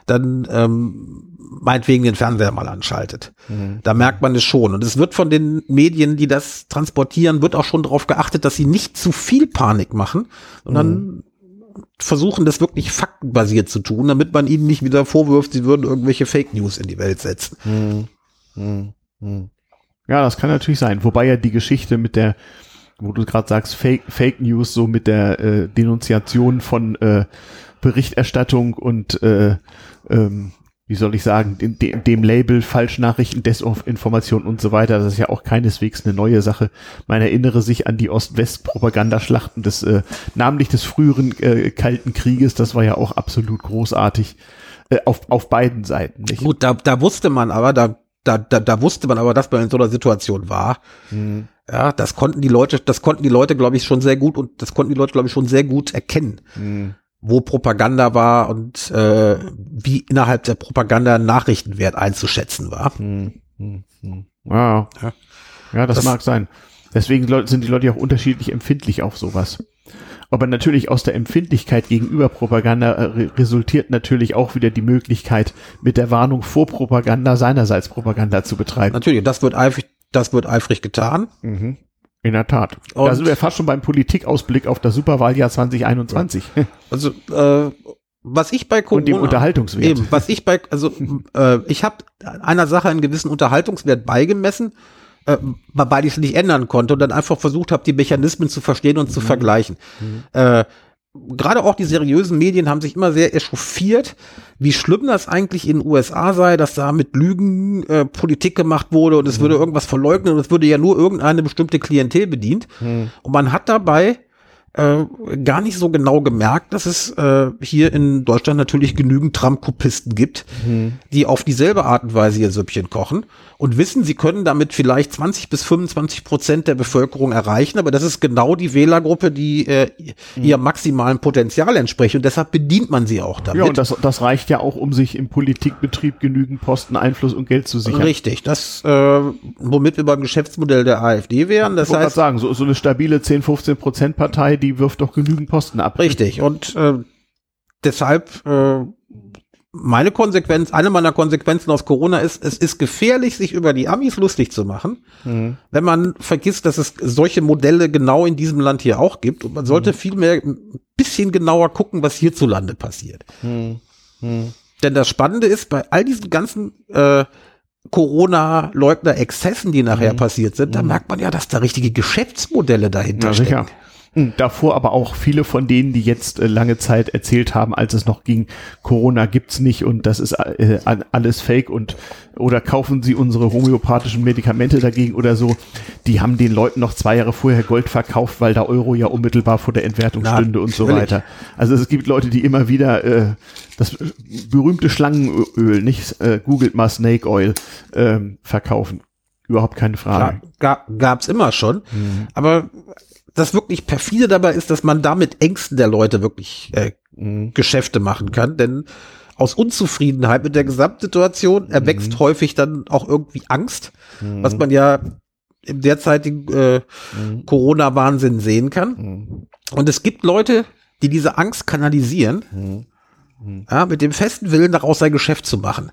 dann ähm, meinetwegen den Fernseher mal anschaltet. Mhm. Da merkt man es schon. Und es wird von den Medien, die das transportieren, wird auch schon darauf geachtet, dass sie nicht zu viel Panik machen, sondern mhm. versuchen, das wirklich faktenbasiert zu tun, damit man ihnen nicht wieder vorwirft, sie würden irgendwelche Fake News in die Welt setzen. Mhm. mhm. mhm. Ja, das kann natürlich sein. Wobei ja die Geschichte mit der wo du gerade sagst, Fake, Fake News, so mit der äh, Denunziation von äh, Berichterstattung und äh, ähm, wie soll ich sagen, dem, dem Label Falschnachrichten, Desinformation und so weiter, das ist ja auch keineswegs eine neue Sache. Man erinnere sich an die Ost-West-Propagandaschlachten des, äh, namentlich des früheren äh, Kalten Krieges, das war ja auch absolut großartig äh, auf, auf beiden Seiten. Nicht? Gut, da, da wusste man aber, da, da, da, da wusste man aber, dass man in so einer Situation war. Mhm. Ja, das konnten die Leute, das konnten die Leute, glaube ich, schon sehr gut und das konnten die Leute, glaube ich, schon sehr gut erkennen, mhm. wo Propaganda war und äh, wie innerhalb der Propaganda Nachrichtenwert einzuschätzen war. Mhm. Mhm. Ja. ja. ja, das, das mag sein. Deswegen sind die Leute auch unterschiedlich empfindlich auf sowas. Aber natürlich aus der Empfindlichkeit gegenüber Propaganda äh, resultiert natürlich auch wieder die Möglichkeit, mit der Warnung vor Propaganda seinerseits Propaganda zu betreiben. Natürlich, das wird eifrig, das wird eifrig getan. Mhm. In der Tat. Und da sind wir fast schon beim Politikausblick auf das Superwahljahr 2021. Also äh, was ich bei Corona, und dem Unterhaltungswert. Eben, was ich bei also äh, ich habe einer Sache einen gewissen Unterhaltungswert beigemessen, äh, weil ich es nicht ändern konnte und dann einfach versucht habe, die Mechanismen zu verstehen und zu mhm. vergleichen. Mhm. Äh, gerade auch die seriösen Medien haben sich immer sehr echauffiert, wie schlimm das eigentlich in den USA sei, dass da mit Lügen äh, Politik gemacht wurde und es mhm. würde irgendwas verleugnen und es würde ja nur irgendeine bestimmte Klientel bedient. Mhm. Und man hat dabei äh, gar nicht so genau gemerkt, dass es äh, hier in Deutschland natürlich genügend Tramkopisten gibt, mhm. die auf dieselbe Art und Weise ihr Süppchen kochen und wissen, sie können damit vielleicht 20 bis 25 Prozent der Bevölkerung erreichen, aber das ist genau die Wählergruppe, die äh, mhm. ihrem maximalen Potenzial entspricht und deshalb bedient man sie auch damit. Ja, und das, das reicht ja auch, um sich im Politikbetrieb genügend Posten, Einfluss und Geld zu sichern. Richtig, das, äh, womit wir beim Geschäftsmodell der AfD wären. Das ich heißt, sagen, so, so eine stabile 10, 15 Prozent Partei, die wirft doch genügend Posten ab. Richtig, und äh, deshalb äh, meine Konsequenz, eine meiner Konsequenzen aus Corona ist, es ist gefährlich, sich über die Amis lustig zu machen, mhm. wenn man vergisst, dass es solche Modelle genau in diesem Land hier auch gibt. Und man sollte mhm. vielmehr ein bisschen genauer gucken, was hierzulande passiert. Mhm. mhm. Denn das Spannende ist, bei all diesen ganzen äh, Corona-Leugner-Exzessen, die nachher mhm. passiert sind, da mhm. merkt man ja, dass da richtige Geschäftsmodelle dahinter ja, stecken. Hm, davor aber auch viele von denen, die jetzt äh, lange Zeit erzählt haben, als es noch ging, Corona gibt's nicht und das ist äh, alles Fake und oder kaufen sie unsere homöopathischen Medikamente dagegen oder so. Die haben den Leuten noch zwei Jahre vorher Gold verkauft, weil der Euro ja unmittelbar vor der Entwertung Na, stünde und so weiter. Also es gibt Leute, die immer wieder äh, das berühmte Schlangenöl, nicht äh, googelt mal Snake Oil, äh, verkaufen. Überhaupt keine Frage. Klar, gab's immer schon. Mhm. Aber das wirklich perfide dabei ist, dass man damit Ängsten der Leute wirklich äh, mhm. Geschäfte machen kann, denn aus Unzufriedenheit mit der Gesamtsituation erwächst mhm. häufig dann auch irgendwie Angst, mhm. was man ja im derzeitigen äh, mhm. Corona-Wahnsinn sehen kann. Mhm. Und es gibt Leute, die diese Angst kanalisieren, mhm. ja, mit dem festen Willen, daraus sein Geschäft zu machen.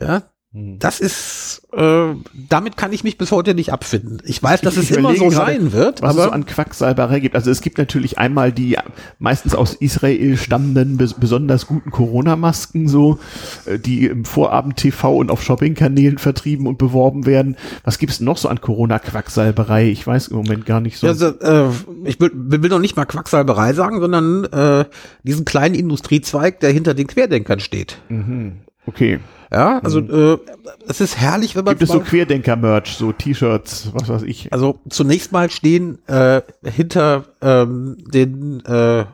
Ja. Das ist, äh, damit kann ich mich bis heute nicht abfinden. Ich weiß, dass ich, es immer so sein wird. Was aber es so an Quacksalberei gibt. Also es gibt natürlich einmal die meistens aus Israel stammenden, besonders guten Corona-Masken, so, äh, die im Vorabend-TV und auf Shopping-Kanälen vertrieben und beworben werden. Was gibt's noch so an Corona-Quacksalberei? Ich weiß im Moment gar nicht so. Also, äh, ich will, will noch nicht mal Quacksalberei sagen, sondern äh, diesen kleinen Industriezweig, der hinter den Querdenkern steht. Mhm. Okay. Ja, also mhm. äh, es ist herrlich, wenn man Gibt es so Querdenker-Merch, so T-Shirts, was weiß ich. Also zunächst mal stehen äh, hinter ähm, den äh,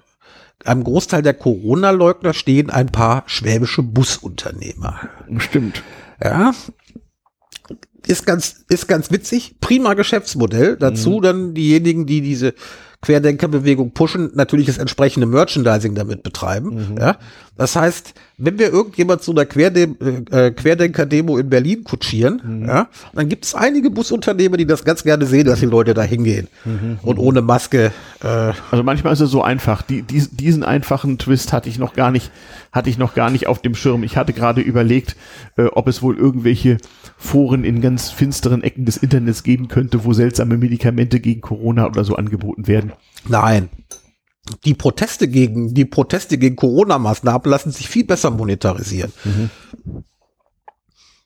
einem Großteil der Corona-Leugner stehen ein paar schwäbische Busunternehmer. Stimmt. Ja. Ist ganz, ist ganz witzig. Prima Geschäftsmodell. Dazu mhm. dann diejenigen, die diese Querdenkerbewegung pushen, natürlich das entsprechende Merchandising damit betreiben. Mhm. Ja? Das heißt, wenn wir irgendjemand zu einer Querde äh, Querdenker-Demo in Berlin kutschieren, mhm. ja, dann gibt es einige Busunternehmen, die das ganz gerne sehen, dass die Leute da hingehen mhm. und ohne Maske. Äh, also manchmal ist es so einfach. Die, die, diesen einfachen Twist hatte ich noch gar nicht, hatte ich noch gar nicht auf dem Schirm. Ich hatte gerade überlegt, äh, ob es wohl irgendwelche Foren in ganz finsteren Ecken des Internets geben könnte, wo seltsame Medikamente gegen Corona oder so angeboten werden. Nein. Die Proteste gegen, die Proteste gegen Corona-Maßnahmen lassen sich viel besser monetarisieren. Mhm.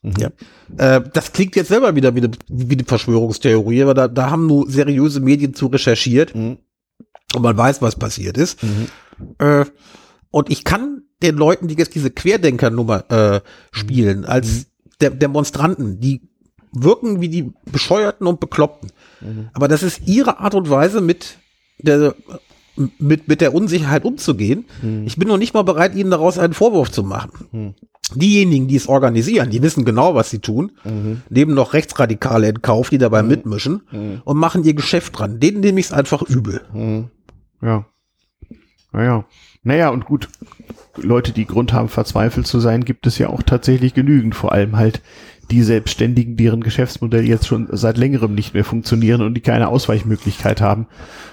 Mhm. Ja. Äh, das klingt jetzt selber wieder wie eine, wie eine Verschwörungstheorie, aber da, da haben nur seriöse Medien zu recherchiert mhm. und man weiß, was passiert ist. Mhm. Äh, und ich kann den Leuten, die jetzt diese Querdenker-Nummer äh, spielen, mhm. als mhm der Demonstranten, die wirken wie die Bescheuerten und Bekloppten. Aber das ist ihre Art und Weise, mit der, mit, mit der Unsicherheit umzugehen. Mhm. Ich bin noch nicht mal bereit, ihnen daraus einen Vorwurf zu machen. Mhm. Diejenigen, die es organisieren, die wissen genau, was sie tun, mhm. nehmen noch Rechtsradikale in Kauf, die dabei mhm. mitmischen mhm. und machen ihr Geschäft dran. Denen nehme ich es einfach übel. Ja. Naja. Naja, und gut, Leute, die Grund haben, verzweifelt zu sein, gibt es ja auch tatsächlich genügend. Vor allem halt die Selbstständigen, deren Geschäftsmodelle jetzt schon seit längerem nicht mehr funktionieren und die keine Ausweichmöglichkeit haben,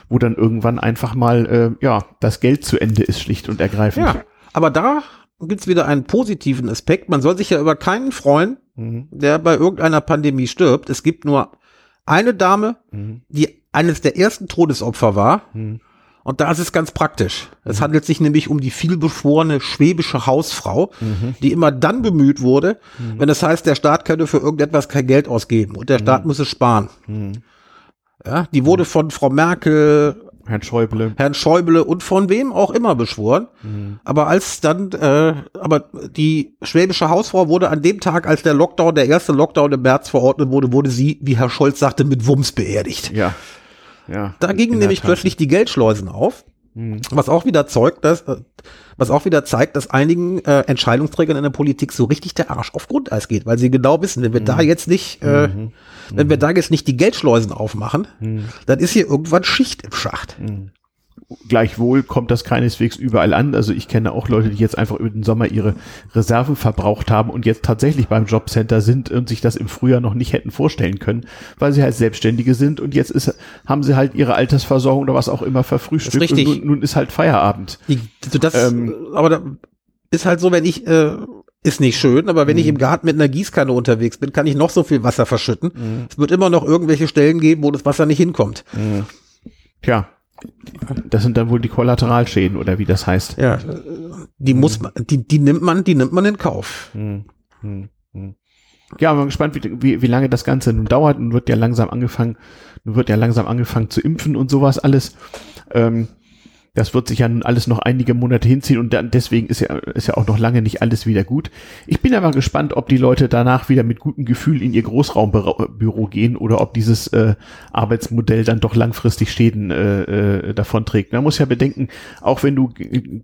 wo dann irgendwann einfach mal, äh, ja, das Geld zu Ende ist, schlicht und ergreifend. Ja, aber da gibt's wieder einen positiven Aspekt. Man soll sich ja über keinen freuen, mhm. der bei irgendeiner Pandemie stirbt. Es gibt nur eine Dame, mhm. die eines der ersten Todesopfer war. Mhm und da ist es ganz praktisch. Es mhm. handelt sich nämlich um die vielbeschworene schwäbische Hausfrau, mhm. die immer dann bemüht wurde, mhm. wenn es das heißt, der Staat könne für irgendetwas kein Geld ausgeben und der Staat muss es sparen. Ja, die wurde von Frau Merkel, Herrn Schäuble, Herrn Schäuble und von wem auch immer beschworen. Aber als dann, äh, aber die schwäbische Hausfrau wurde an dem Tag, als der Lockdown, der erste Lockdown im März verordnet wurde, wurde sie, wie Herr Scholz sagte, mit Wumms beerdigt. Ja. Ja, da gingen nämlich plötzlich die Geldschleusen auf, mhm. was auch wieder zeugt, dass, äh, was auch wieder zeigt, dass einigen äh, Entscheidungsträgern in der Politik so richtig der Arsch auf Grundeis geht, weil sie genau wissen, wenn wir mhm. da jetzt nicht, äh, mhm. wenn wir mhm. da jetzt nicht die Geldschleusen aufmachen, mhm. dann ist hier irgendwann Schicht im Schacht. Gleichwohl kommt das keineswegs überall an. Also ich kenne auch Leute, die jetzt einfach über den Sommer ihre Reserven verbraucht haben und jetzt tatsächlich beim Jobcenter sind und sich das im Frühjahr noch nicht hätten vorstellen können, weil sie halt Selbstständige sind und jetzt ist, haben sie halt ihre Altersversorgung oder was auch immer verfrühstückt. Richtig. Und nun, nun ist halt Feierabend. Die, das, ähm, aber da, ist halt so, wenn ich, äh, ist nicht schön, aber wenn mhm. ich im Garten mit einer Gießkanne unterwegs bin, kann ich noch so viel Wasser verschütten. Mhm. Es wird immer noch irgendwelche Stellen geben, wo das Wasser nicht hinkommt. Mhm. Tja, das sind dann wohl die Kollateralschäden oder wie das heißt. Ja, die muss man, die, die nimmt man, die nimmt man in Kauf. Mhm. mhm. Ja, bin gespannt, wie, wie, wie lange das Ganze nun dauert. Nun wird ja langsam angefangen, nun wird ja langsam angefangen zu impfen und sowas alles. Ähm, das wird sich ja nun alles noch einige Monate hinziehen und dann deswegen ist ja, ist ja auch noch lange nicht alles wieder gut. Ich bin aber gespannt, ob die Leute danach wieder mit gutem Gefühl in ihr Großraumbüro gehen oder ob dieses äh, Arbeitsmodell dann doch langfristig Schäden äh, äh, davon trägt. Man muss ja bedenken, auch wenn du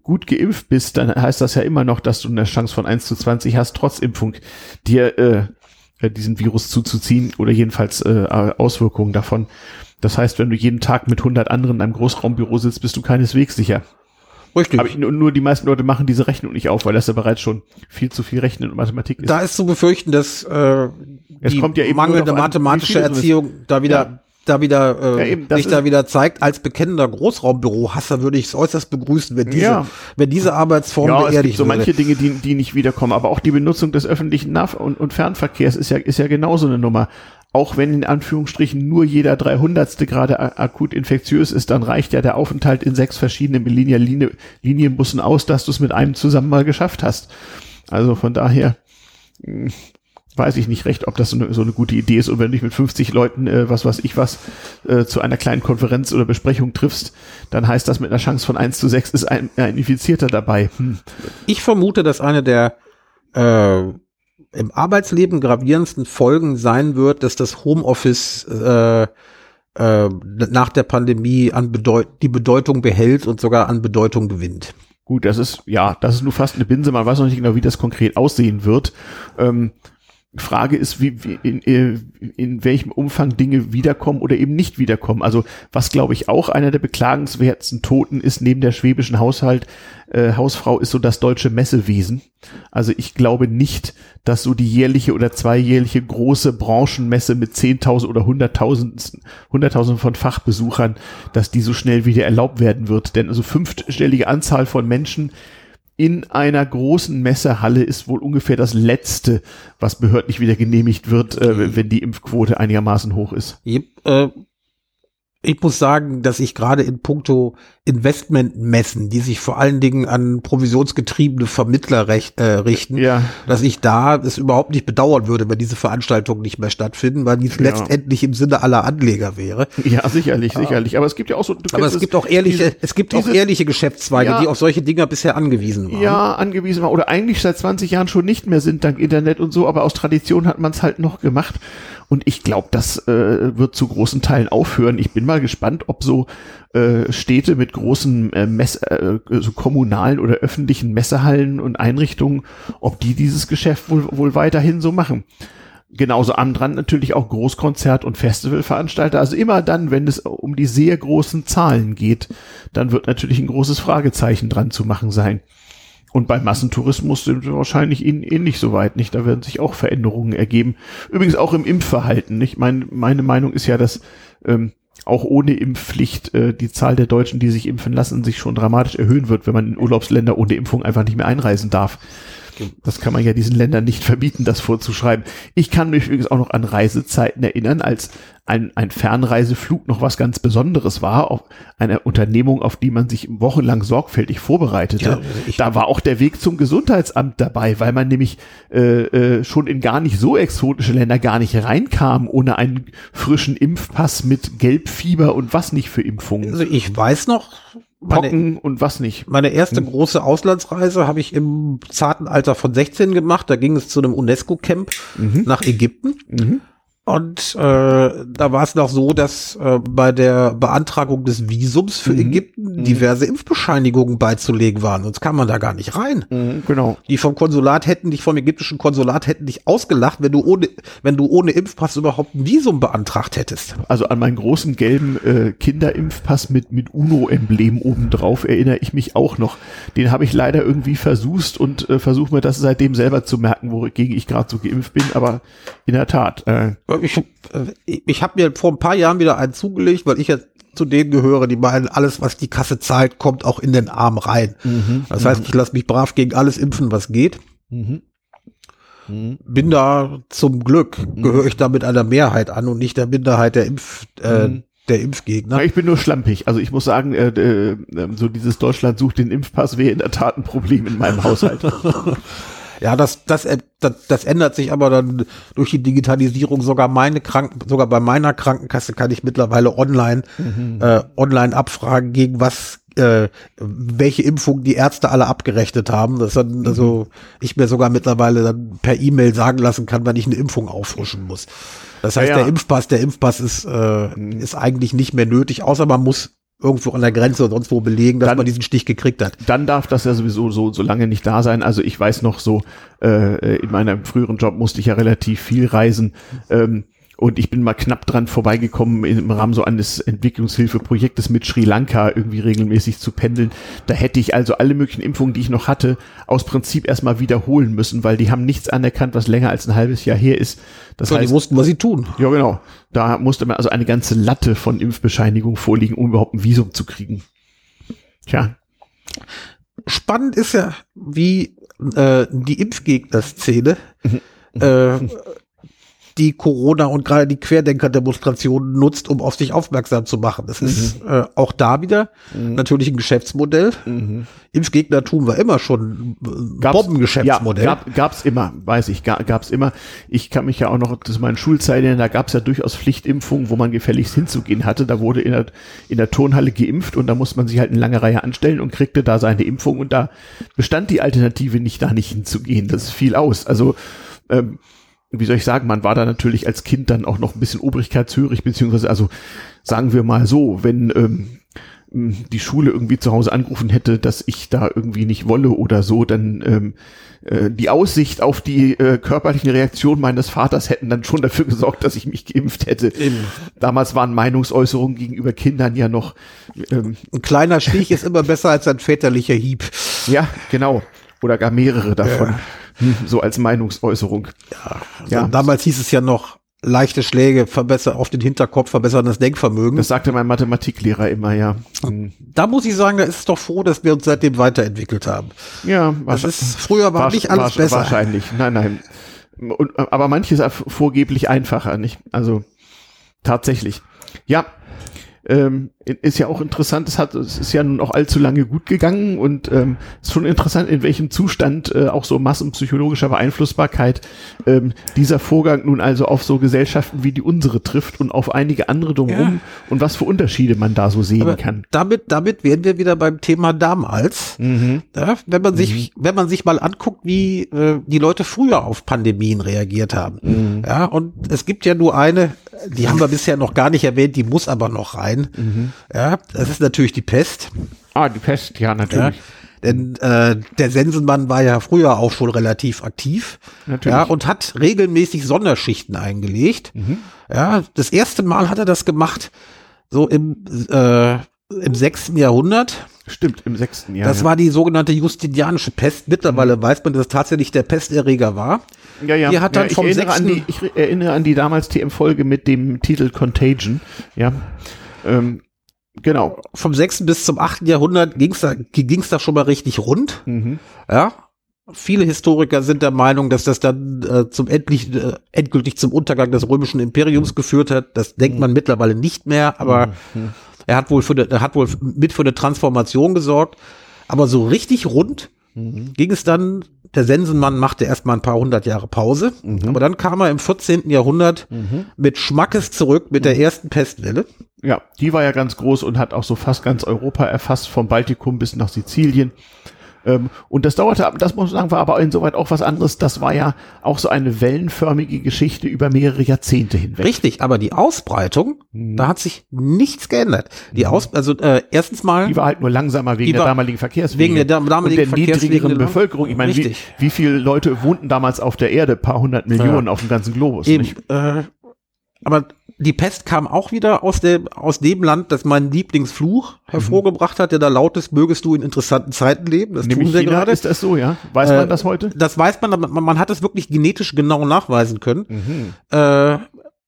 gut geimpft bist, dann heißt das ja immer noch, dass du eine Chance von 1 zu 20 hast, trotz Impfung dir äh, äh diesen Virus zuzuziehen oder jedenfalls äh, Auswirkungen davon. Das heißt, wenn du jeden Tag mit 100 anderen in einem Großraumbüro sitzt, bist du keineswegs sicher. Richtig. Aber nur, nur die meisten Leute machen diese Rechnung nicht auf, weil das ja bereits schon viel zu viel Rechnen und Mathematik ist. Da ist zu befürchten, dass äh, es die kommt ja eben mangelnde mathematische Erziehung da wieder ja da wieder äh, ja, sich da wieder zeigt, als bekennender Großraumbürohasser würde ich es äußerst begrüßen, wenn diese, ja. wenn diese Arbeitsform ja, beerdigt es gibt so manche Dinge, die, die nicht wiederkommen, aber auch die Benutzung des öffentlichen Nah- und, und Fernverkehrs ist ja, ist ja genauso eine Nummer auch wenn in Anführungsstrichen nur jeder 300. gerade akut infektiös ist, dann reicht ja der Aufenthalt in sechs verschiedenen Linie, Linie, Linienbussen aus, dass du es mit einem zusammen mal geschafft hast. Also von daher hm, weiß ich nicht recht, ob das so eine, so eine gute Idee ist. Und wenn du dich mit 50 Leuten, äh, was weiß ich was, äh, zu einer kleinen Konferenz oder Besprechung triffst, dann heißt das mit einer Chance von 1 zu 6 ist ein, ein Infizierter dabei. Hm. Ich vermute, dass eine der äh, im Arbeitsleben gravierendsten Folgen sein wird, dass das Homeoffice äh, äh, nach der Pandemie an Bedeut die Bedeutung behält und sogar an Bedeutung gewinnt. Gut, das ist, ja, das ist nur fast eine Binse. Man weiß noch nicht genau, wie das konkret aussehen wird. Ähm, Frage ist, wie, wie in, äh, in welchem Umfang Dinge wiederkommen oder eben nicht wiederkommen. Also was glaube ich auch einer der beklagenswertesten Toten ist neben der schwäbischen Haushalt äh, Hausfrau ist so das deutsche Messewesen. Also ich glaube nicht, dass so die jährliche oder zweijährliche große Branchenmesse mit 10.000 oder 100.000 100.000 von Fachbesuchern, dass die so schnell wieder erlaubt werden wird. Denn also fünfstellige Anzahl von Menschen in einer großen Messehalle ist wohl ungefähr das letzte, was behördlich wieder genehmigt wird, äh, wenn die Impfquote einigermaßen hoch ist. Yep, äh, ich muss sagen, dass ich gerade in puncto Investmentmessen, die sich vor allen Dingen an provisionsgetriebene Vermittler recht, äh, richten, ja. dass ich da es überhaupt nicht bedauern würde, wenn diese Veranstaltungen nicht mehr stattfinden, weil dies ja. letztendlich im Sinne aller Anleger wäre. Ja, sicherlich, sicherlich. Aber es gibt ja auch so. Aber es gibt auch ehrliche, diese, es gibt diese, auch ehrliche Geschäftszweige, ja, die auf solche Dinger bisher angewiesen waren. Ja, angewiesen waren oder eigentlich seit 20 Jahren schon nicht mehr sind dank Internet und so, aber aus Tradition hat man es halt noch gemacht. Und ich glaube, das äh, wird zu großen Teilen aufhören. Ich bin mal gespannt, ob so äh, Städte mit großen äh, Mess äh, so kommunalen oder öffentlichen Messehallen und Einrichtungen, ob die dieses Geschäft wohl, wohl weiterhin so machen. Genauso am dran natürlich auch Großkonzert- und Festivalveranstalter. Also immer dann, wenn es um die sehr großen Zahlen geht, dann wird natürlich ein großes Fragezeichen dran zu machen sein. Und beim Massentourismus sind wir wahrscheinlich ähnlich so weit, nicht? Da werden sich auch Veränderungen ergeben. Übrigens auch im Impfverhalten, nicht? Mein, meine Meinung ist ja, dass ähm, auch ohne Impfpflicht äh, die Zahl der Deutschen, die sich impfen lassen, sich schon dramatisch erhöhen wird, wenn man in Urlaubsländer ohne Impfung einfach nicht mehr einreisen darf. Das kann man ja diesen Ländern nicht verbieten, das vorzuschreiben. Ich kann mich übrigens auch noch an Reisezeiten erinnern, als ein, ein Fernreiseflug noch was ganz Besonderes war, auf eine Unternehmung, auf die man sich wochenlang sorgfältig vorbereitete. Ja, also da war auch der Weg zum Gesundheitsamt dabei, weil man nämlich äh, äh, schon in gar nicht so exotische Länder gar nicht reinkam, ohne einen frischen Impfpass mit Gelbfieber und was nicht für Impfungen. Also ich weiß noch, Pocken meine, und was nicht. Meine erste hm. große Auslandsreise habe ich im zarten Alter von 16 gemacht. Da ging es zu einem UNESCO-Camp mhm. nach Ägypten. Mhm. Und äh, da war es noch so, dass äh, bei der Beantragung des Visums für mhm. Ägypten mhm. diverse Impfbescheinigungen beizulegen waren. Sonst kam man da gar nicht rein. Mhm, genau. Die vom Konsulat hätten dich, vom ägyptischen Konsulat hätten dich ausgelacht, wenn du ohne, wenn du ohne Impfpass überhaupt ein Visum beantragt hättest. Also an meinen großen gelben äh, Kinderimpfpass mit, mit UNO-Emblem obendrauf erinnere ich mich auch noch. Den habe ich leider irgendwie versust und äh, versuche mir das seitdem selber zu merken, wogegen ich gerade so geimpft bin. Aber in der Tat. Äh, ich, äh, ich habe mir vor ein paar Jahren wieder einen zugelegt, weil ich jetzt zu denen gehöre, die meinen, alles, was die Kasse zahlt, kommt auch in den Arm rein. Mhm. Das heißt, ich lasse mich brav gegen alles impfen, was geht. Mhm. Mhm. Bin da zum Glück, mhm. gehöre ich da mit einer Mehrheit an und nicht der Minderheit der Impf, äh, mhm. der Impfgegner. Ich bin nur schlampig. Also ich muss sagen, äh, äh, so dieses Deutschland sucht den Impfpass wäre in der Tat ein Problem in meinem Haushalt. Ja, das, das, äh, das, das ändert sich aber dann durch die Digitalisierung. Sogar meine Kranken, sogar bei meiner Krankenkasse kann ich mittlerweile online, mhm. äh, online abfragen, gegen was, äh, welche Impfung die Ärzte alle abgerechnet haben. Das dann, mhm. also ich mir sogar mittlerweile dann per E-Mail sagen lassen kann, wann ich eine Impfung auffrischen muss. Das heißt, ja, ja. der Impfpass, der Impfpass ist, äh, mhm. ist eigentlich nicht mehr nötig, außer man muss irgendwo an der Grenze oder sonst wo belegen, dass dann, man diesen Stich gekriegt hat. Dann darf das ja sowieso so, so lange nicht da sein. Also ich weiß noch so, äh, in meinem früheren Job musste ich ja relativ viel reisen. Ähm, und ich bin mal knapp dran vorbeigekommen, im Rahmen so eines Entwicklungshilfeprojektes mit Sri Lanka irgendwie regelmäßig zu pendeln. Da hätte ich also alle möglichen Impfungen, die ich noch hatte, aus Prinzip erstmal wiederholen müssen, weil die haben nichts anerkannt, was länger als ein halbes Jahr her ist. Das ja, heißt, die wussten, was sie tun. Ja, genau. Da musste man also eine ganze Latte von Impfbescheinigungen vorliegen, um überhaupt ein Visum zu kriegen. Tja. Spannend ist ja, wie äh, die Impfgegner-Szene mhm. äh, die Corona und gerade die Querdenker-Demonstrationen nutzt, um auf sich aufmerksam zu machen. Das mhm. ist äh, auch da wieder mhm. natürlich ein Geschäftsmodell. Mhm. Impfgegnertum war immer schon ein Bombengeschäftsmodell. Ja, gab, es immer, weiß ich, gab es immer. Ich kann mich ja auch noch, das ist meine Schulzeit, da gab es ja durchaus Pflichtimpfungen, wo man gefälligst hinzugehen hatte. Da wurde in der, in der Turnhalle geimpft und da musste man sich halt eine lange Reihe anstellen und kriegte da seine Impfung und da bestand die Alternative nicht, da nicht hinzugehen. Das fiel aus. Also ähm, wie soll ich sagen, man war da natürlich als Kind dann auch noch ein bisschen obrigkeitshörig, beziehungsweise, also sagen wir mal so, wenn ähm, die Schule irgendwie zu Hause angerufen hätte, dass ich da irgendwie nicht wolle oder so, dann ähm, äh, die Aussicht auf die äh, körperlichen Reaktionen meines Vaters hätten dann schon dafür gesorgt, dass ich mich geimpft hätte. Eben. Damals waren Meinungsäußerungen gegenüber Kindern ja noch ähm, ein kleiner Stich ist immer besser als ein väterlicher Hieb. Ja, genau. Oder gar mehrere davon. Ja. so als Meinungsäußerung. Ja, also ja. damals hieß es ja noch, leichte Schläge verbessern auf den Hinterkopf, verbessern das Denkvermögen. Das sagte mein Mathematiklehrer immer, ja. Mhm. Da muss ich sagen, da ist es doch froh, dass wir uns seitdem weiterentwickelt haben. Ja, das ist, früher war, war nicht alles besser. Wahrscheinlich, nein, nein. Und, aber manches vorgeblich einfacher, nicht? Also tatsächlich. Ja, ähm, ist ja auch interessant, es hat, es ist ja nun auch allzu lange gut gegangen und ähm, ist schon interessant, in welchem Zustand äh, auch so massenpsychologischer Beeinflussbarkeit ähm, dieser Vorgang nun also auf so Gesellschaften wie die unsere trifft und auf einige andere drumherum ja. und was für Unterschiede man da so sehen Aber kann. Damit, damit wären wir wieder beim Thema damals. Mhm. Ja, wenn man sich, mhm. wenn man sich mal anguckt, wie äh, die Leute früher auf Pandemien reagiert haben. Mhm. Ja, und es gibt ja nur eine, die haben wir bisher noch gar nicht erwähnt, die muss aber noch rein. Mhm. Ja, das ist natürlich die Pest. Ah, die Pest, ja, natürlich. Ja, denn äh, der Sensenmann war ja früher auch schon relativ aktiv. Natürlich. Ja, und hat regelmäßig Sonderschichten eingelegt. Mhm. Ja, das erste Mal hat er das gemacht, so im, äh, im sechsten Jahrhundert. Stimmt, im sechsten Jahr. Das ja. war die sogenannte Justinianische Pest. Mittlerweile mhm. weiß man, dass es tatsächlich der Pesterreger war. Ja, ja. Die hat dann ja, ich, vom erinnere an die, ich erinnere an die damals TM-Folge mit dem Titel Contagion. Ja. Ähm, Genau. Vom 6. bis zum 8. Jahrhundert ging es da, ging's da schon mal richtig rund. Mhm. Ja. Viele Historiker sind der Meinung, dass das dann äh, zum endlich, äh, endgültig zum Untergang des römischen Imperiums geführt hat. Das denkt mhm. man mittlerweile nicht mehr, aber mhm. Er hat wohl für er hat wohl mit für eine Transformation gesorgt. Aber so richtig rund mhm. ging es dann der Sensenmann machte erstmal ein paar hundert Jahre Pause, mhm. aber dann kam er im 14. Jahrhundert mhm. mit Schmackes zurück mit der mhm. ersten Pestwelle. Ja, die war ja ganz groß und hat auch so fast ganz Europa erfasst, vom Baltikum bis nach Sizilien. Ähm, und das dauerte, das muss man sagen, war aber insoweit auch was anderes. Das war ja auch so eine wellenförmige Geschichte über mehrere Jahrzehnte hinweg. Richtig, aber die Ausbreitung, mhm. da hat sich nichts geändert. Die mhm. Aus, also äh, erstens mal. Die war halt nur langsamer wegen der damaligen Verkehrswege. Wegen der damaligen und der niedrigeren Bevölkerung. Ich meine, wie, wie viele Leute wohnten damals auf der Erde? Ein paar hundert Millionen ja. auf dem ganzen Globus. Eben, äh, aber die Pest kam auch wieder aus dem, aus dem Land, das mein Lieblingsfluch hervorgebracht hat, der da laut ist, mögest du in interessanten Zeiten leben. Das Nämlich tun wir gerade. Ist das so, ja? Weiß man äh, das heute? Das weiß man, man, man hat es wirklich genetisch genau nachweisen können. Mhm. Äh,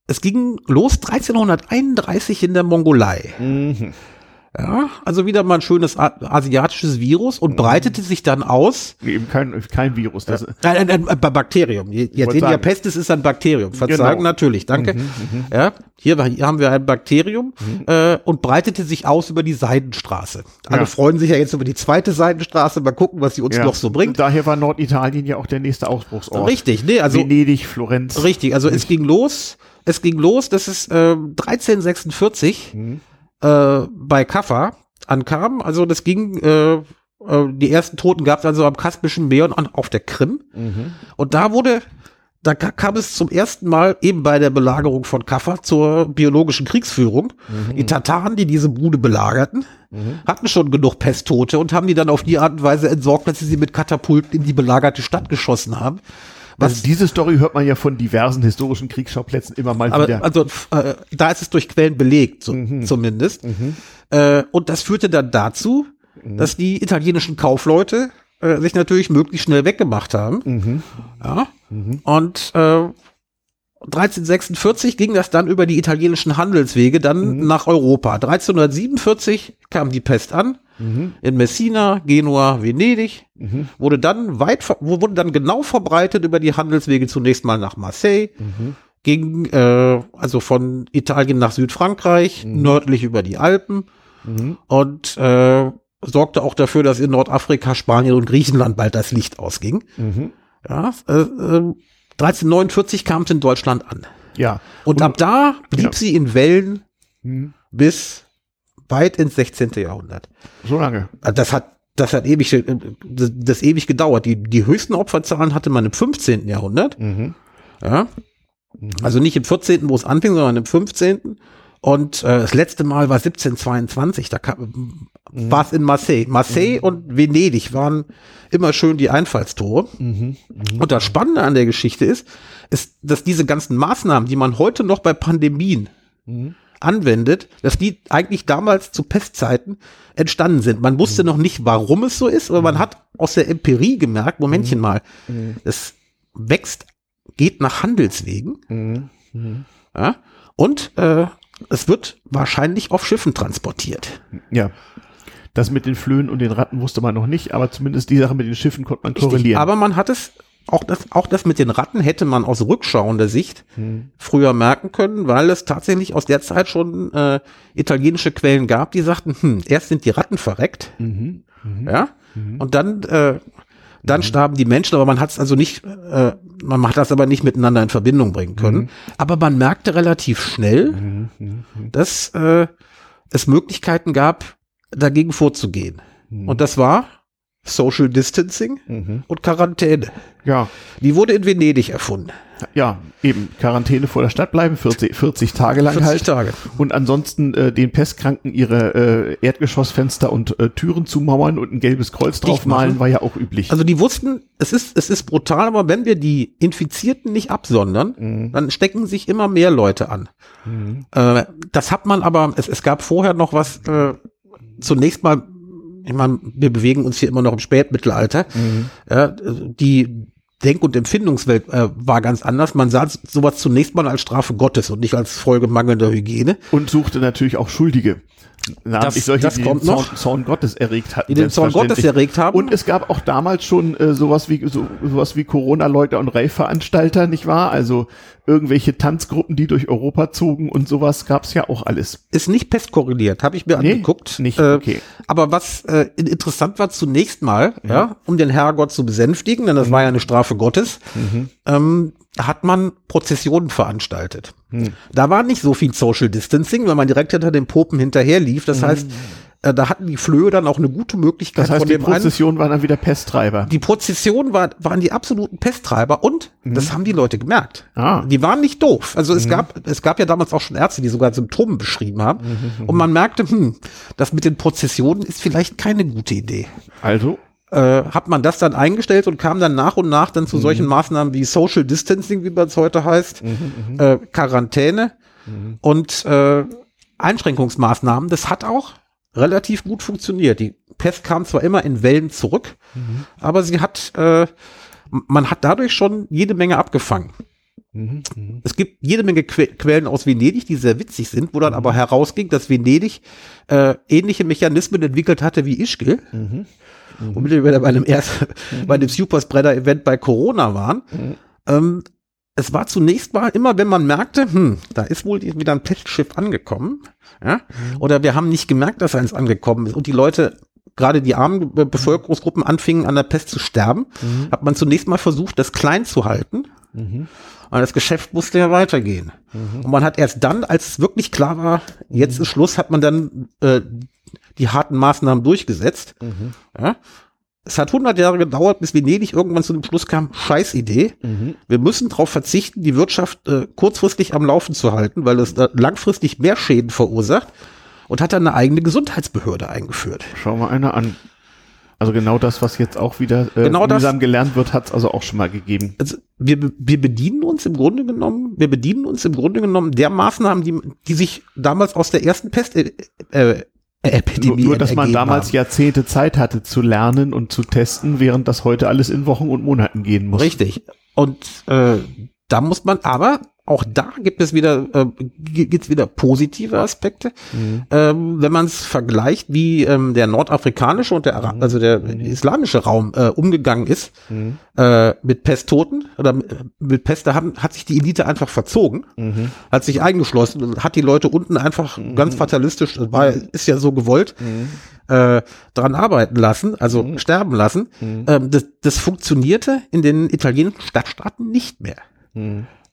es ging los 1331 in der Mongolei. Mhm. Ja, also wieder mal ein schönes asiatisches Virus und breitete sich dann aus. Eben kein, kein Virus. Das ja, ein, ein, Bakterium. Yersinia pestis ist ein Bakterium. Verzagen genau. natürlich, danke. Mhm, mhm, ja, hier, hier, haben wir ein Bakterium mhm. äh, und breitete sich aus über die Seidenstraße. Alle ja. freuen sich ja jetzt über die zweite Seidenstraße. Mal gucken, was sie uns ja. noch so bringt. Und daher war Norditalien ja auch der nächste Ausbruchsort. Richtig, nee, also Venedig, Florenz. Richtig, also es ging los. Es ging los, das ist äh, 1346. Mhm äh, bei Kaffa ankam. Also das ging, äh, äh, die ersten Toten gab es also am Kaspischen Meer und auf der Krim. Mhm. Und da wurde, da kam es zum ersten Mal eben bei der Belagerung von Kaffa zur biologischen Kriegsführung. Mhm. Die Tataren, die diese Bude belagerten, mhm. hatten schon genug Pesttote und haben die dann auf die Art und Weise entsorgt, dass sie sie mit Katapulten in die belagerte Stadt geschossen haben. Was, also diese Story hört man ja von diversen historischen Kriegsschauplätzen immer mal aber, wieder. Also äh, da ist es durch Quellen belegt, so, mhm. zumindest. Mhm. Äh, und das führte dann dazu, mhm. dass die italienischen Kaufleute äh, sich natürlich möglichst schnell weggemacht haben. Mhm. Ja. Mhm. Und äh, 1346 ging das dann über die italienischen Handelswege dann mhm. nach Europa. 1347 kam die Pest an mhm. in Messina, Genua, Venedig, mhm. wurde dann weit, wurde dann genau verbreitet über die Handelswege zunächst mal nach Marseille, mhm. ging äh, also von Italien nach Südfrankreich, mhm. nördlich über die Alpen mhm. und äh, sorgte auch dafür, dass in Nordafrika, Spanien und Griechenland bald das Licht ausging. Ja, äh, äh, 1349 kam es in Deutschland an. Ja. Und, und ab da blieb ja. sie in Wellen hm. bis weit ins 16. Jahrhundert. So lange. Also das hat, das hat ewig, äh, das, das ewig gedauert. Die, die höchsten Opferzahlen hatte man im 15. Jahrhundert. Mhm. Ja. Mhm. Also nicht im 14., wo es anfing, sondern im 15. Und äh, das letzte Mal war 1722, da kam, mhm. war es in Marseille. Marseille mhm. und Venedig waren immer schön die Einfallstore. Mhm. Mhm. Und das Spannende an der Geschichte ist, ist, dass diese ganzen Maßnahmen, die man heute noch bei Pandemien mhm. anwendet, dass die eigentlich damals zu Pestzeiten entstanden sind. Man wusste mhm. noch nicht, warum es so ist, aber man hat aus der Empirie gemerkt, Momentchen mal, es wächst, geht nach Handelswegen. Ja, und äh, es wird wahrscheinlich auf Schiffen transportiert. Ja. Das mit den Flöhen und den Ratten wusste man noch nicht, aber zumindest die Sache mit den Schiffen konnte man korrelieren. Richtig, aber man hat es, auch das, auch das mit den Ratten hätte man aus rückschauender Sicht hm. früher merken können, weil es tatsächlich aus der Zeit schon äh, italienische Quellen gab, die sagten, hm, erst sind die Ratten verreckt, mhm. Mhm. ja, mhm. und dann äh, dann mhm. starben die Menschen, aber man hat es also nicht, äh, man hat das aber nicht miteinander in Verbindung bringen können. Mhm. Aber man merkte relativ schnell, mhm. mhm, mhm. dass äh, es Möglichkeiten gab, dagegen vorzugehen. Und das war Social Distancing und Quarantäne. Ja. Die wurde in Venedig erfunden. Ja, eben Quarantäne vor der Stadt bleiben, 40, 40 Tage lang 40 halt. Tage. Und ansonsten äh, den Pestkranken ihre äh, Erdgeschossfenster und äh, Türen zumauern und ein gelbes Kreuz draufmalen, war ja auch üblich. Also die wussten, es ist, es ist brutal, aber wenn wir die Infizierten nicht absondern, mhm. dann stecken sich immer mehr Leute an. Mhm. Äh, das hat man aber, es, es gab vorher noch was, äh, zunächst mal ich meine, wir bewegen uns hier immer noch im Spätmittelalter. Mhm. Ja, die Denk- und Empfindungswelt äh, war ganz anders. Man sah sowas zunächst mal als Strafe Gottes und nicht als Folge mangelnder Hygiene. Und suchte natürlich auch Schuldige. Namentlich solche, das die kommt den Zorn, Zorn, Gottes erregt hatten. Die den Zorn Gottes erregt haben. Und es gab auch damals schon äh, sowas wie so, sowas wie Corona-Leugner und Rave-Veranstalter, nicht wahr? Also irgendwelche Tanzgruppen, die durch Europa zogen und sowas gab's ja auch alles. Ist nicht pestkorreliert, habe ich mir nee, angeguckt. Nicht, äh, okay. aber was äh, interessant war zunächst mal, ja. ja um den Herrgott zu besänftigen, denn das mhm. war ja eine Strafe Gottes, mhm. ähm, hat man Prozessionen veranstaltet. Mhm. Da war nicht so viel Social Distancing, weil man direkt hinter den Popen hinterher lief. Das mhm. heißt, äh, da hatten die Flöhe dann auch eine gute Möglichkeit. Das heißt, die Prozession waren dann wieder Pesttreiber. Die Prozession war, waren die absoluten Pesttreiber und mhm. das haben die Leute gemerkt. Ah. Die waren nicht doof. Also es mhm. gab, es gab ja damals auch schon Ärzte, die sogar Symptome beschrieben haben. Mhm. Und man merkte, hm, das mit den Prozessionen ist vielleicht keine gute Idee. Also? Äh, hat man das dann eingestellt und kam dann nach und nach dann zu mhm. solchen Maßnahmen wie Social Distancing, wie man es heute heißt, mhm, mhm. äh, Quarantäne und äh, Einschränkungsmaßnahmen. Das hat auch relativ gut funktioniert. Die Pest kam zwar immer in Wellen zurück, mhm. aber sie hat, äh, man hat dadurch schon jede Menge abgefangen. Mhm, mh. Es gibt jede Menge que Quellen aus Venedig, die sehr witzig sind, wo dann mhm. aber herausging, dass Venedig äh, ähnliche Mechanismen entwickelt hatte wie Ischgl. Mhm. Mhm. Womit wir bei einem ersten, mhm. bei dem Superspreader-Event bei Corona waren. Mhm. Ähm, es war zunächst mal immer, wenn man merkte, hm, da ist wohl wieder ein Pestschiff angekommen, ja, mhm. oder wir haben nicht gemerkt, dass eins angekommen ist und die Leute gerade die armen Bevölkerungsgruppen anfingen an der Pest zu sterben, mhm. hat man zunächst mal versucht, das klein zu halten. Mhm. Und das Geschäft musste ja weitergehen. Mhm. Und man hat erst dann, als es wirklich klar war, jetzt mhm. ist Schluss, hat man dann äh, die harten Maßnahmen durchgesetzt. Mhm. Ja? Es hat 100 Jahre gedauert, bis Venedig irgendwann zu dem Schluss kam, scheiß Idee. Mhm. Wir müssen darauf verzichten, die Wirtschaft äh, kurzfristig am Laufen zu halten, weil es langfristig mehr Schäden verursacht und hat dann eine eigene Gesundheitsbehörde eingeführt. Schau mal einer an. Also genau das, was jetzt auch wieder äh, genau das, gelernt wird, hat es also auch schon mal gegeben. Also wir, wir bedienen uns im Grunde genommen, wir bedienen uns im Grunde genommen der Maßnahmen, die, die sich damals aus der ersten Pest äh, äh, Epidemie. Nur, nur dass man damals haben. Jahrzehnte Zeit hatte zu lernen und zu testen, während das heute alles in Wochen und Monaten gehen muss. Richtig. Und äh, da muss man aber auch da gibt es wieder, äh, gibt's wieder positive Aspekte. Mhm. Ähm, wenn man es vergleicht, wie ähm, der nordafrikanische und der, Ara mhm. also der mhm. islamische Raum äh, umgegangen ist mhm. äh, mit Pesttoten oder mit Pest, da haben, hat sich die Elite einfach verzogen, mhm. hat sich eingeschlossen und hat die Leute unten einfach mhm. ganz fatalistisch, war, ist ja so gewollt, äh, dran arbeiten lassen, also sterben lassen. Ähm, das, das funktionierte in den italienischen Stadtstaaten nicht mehr.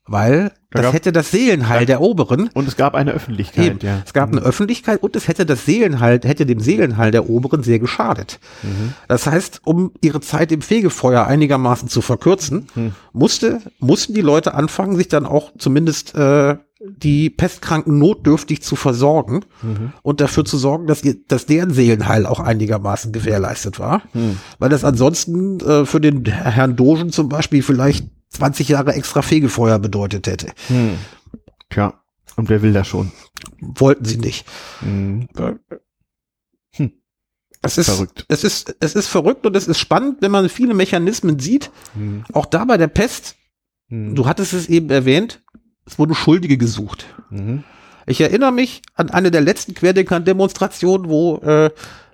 Weil das gab, hätte das Seelenheil der Oberen. Und es gab eine Öffentlichkeit, eben, ja. Es gab eine mhm. Öffentlichkeit und es hätte das Seelenheil, hätte dem Seelenheil der Oberen sehr geschadet. Mhm. Das heißt, um ihre Zeit im Fegefeuer einigermaßen zu verkürzen, mhm. musste, mussten die Leute anfangen, sich dann auch zumindest äh, die Pestkranken notdürftig zu versorgen mhm. und dafür zu sorgen, dass, ihr, dass deren Seelenheil auch einigermaßen gewährleistet war. Mhm. Weil das ansonsten äh, für den Herrn Dogen zum Beispiel vielleicht 20 Jahre extra Fegefeuer bedeutet hätte. Hm. Tja, und wer will das schon? Wollten sie nicht. Hm. Hm. Es ist verrückt. Es ist, es ist verrückt und es ist spannend, wenn man viele Mechanismen sieht. Hm. Auch da bei der Pest. Hm. Du hattest es eben erwähnt. Es wurden Schuldige gesucht. Mhm. Ich erinnere mich an eine der letzten Querdenkern-Demonstrationen, wo äh,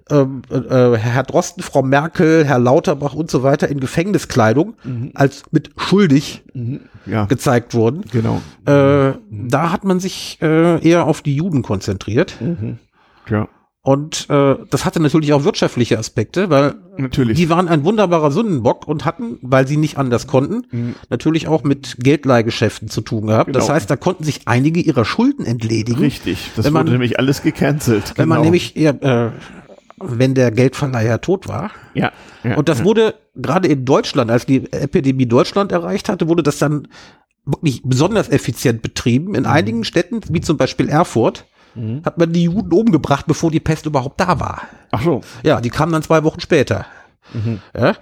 ähm, äh, äh, Herr Drosten, Frau Merkel, Herr Lauterbach und so weiter in Gefängniskleidung mhm. als mit schuldig mhm. ja. gezeigt wurden. Genau. Äh, mhm. Da hat man sich äh, eher auf die Juden konzentriert. Mhm. Ja. Und äh, das hatte natürlich auch wirtschaftliche Aspekte, weil natürlich. die waren ein wunderbarer Sündenbock und hatten, weil sie nicht anders konnten, mhm. natürlich auch mit Geldleihgeschäften zu tun gehabt. Genau. Das heißt, da konnten sich einige ihrer Schulden entledigen. Richtig, das wurde nämlich alles gecancelt. Wenn genau. man nämlich eher, äh, wenn der Geldverleiher tot war. Ja. ja und das ja. wurde gerade in Deutschland, als die Epidemie Deutschland erreicht hatte, wurde das dann wirklich besonders effizient betrieben. In mhm. einigen Städten, wie zum Beispiel Erfurt, mhm. hat man die Juden umgebracht, bevor die Pest überhaupt da war. Ach so. Ja, die kamen dann zwei Wochen später. Mhm. Ja,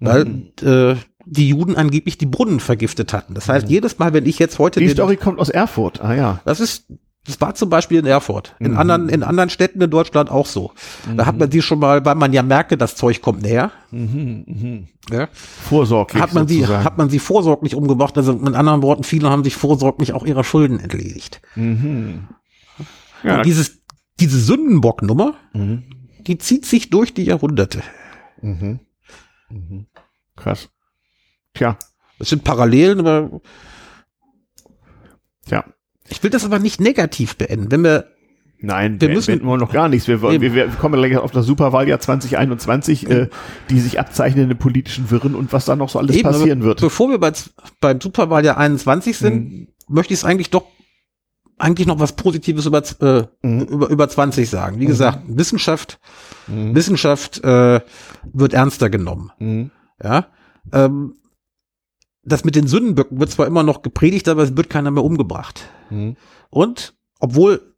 weil mhm. äh, die Juden angeblich die Brunnen vergiftet hatten. Das heißt, mhm. jedes Mal, wenn ich jetzt heute. Die Story kommt aus Erfurt. Ah ja. Das ist das war zum Beispiel in Erfurt. In mhm. anderen, in anderen Städten in Deutschland auch so. Mhm. Da hat man die schon mal, weil man ja merke, das Zeug kommt näher. Mhm. mhm. Ja. Vorsorglich. Hat man sie, hat man sie vorsorglich umgebracht. Also mit anderen Worten, viele haben sich vorsorglich auch ihrer Schulden entledigt. Mhm. Ja. Und dieses, diese Sündenbocknummer, mhm. die zieht sich durch die Jahrhunderte. Mhm. Mhm. Krass. Tja. Es sind Parallelen, aber ja, ich will das aber nicht negativ beenden. Wenn wir Nein, wir müssen wir noch gar nichts. Wir, wir, wir kommen gleich auf das Superwahljahr 2021, äh, die sich abzeichnenden politischen Wirren und was da noch so alles Eben, passieren wird. Bevor wir bei, beim Superwahljahr 21 sind, mhm. möchte ich es eigentlich doch eigentlich noch was Positives über, äh, mhm. über, über 20 sagen. Wie mhm. gesagt, Wissenschaft, mhm. Wissenschaft äh, wird ernster genommen. Mhm. Ja. Ähm, das mit den Sündenböcken wird zwar immer noch gepredigt, aber es wird keiner mehr umgebracht. Mhm. Und obwohl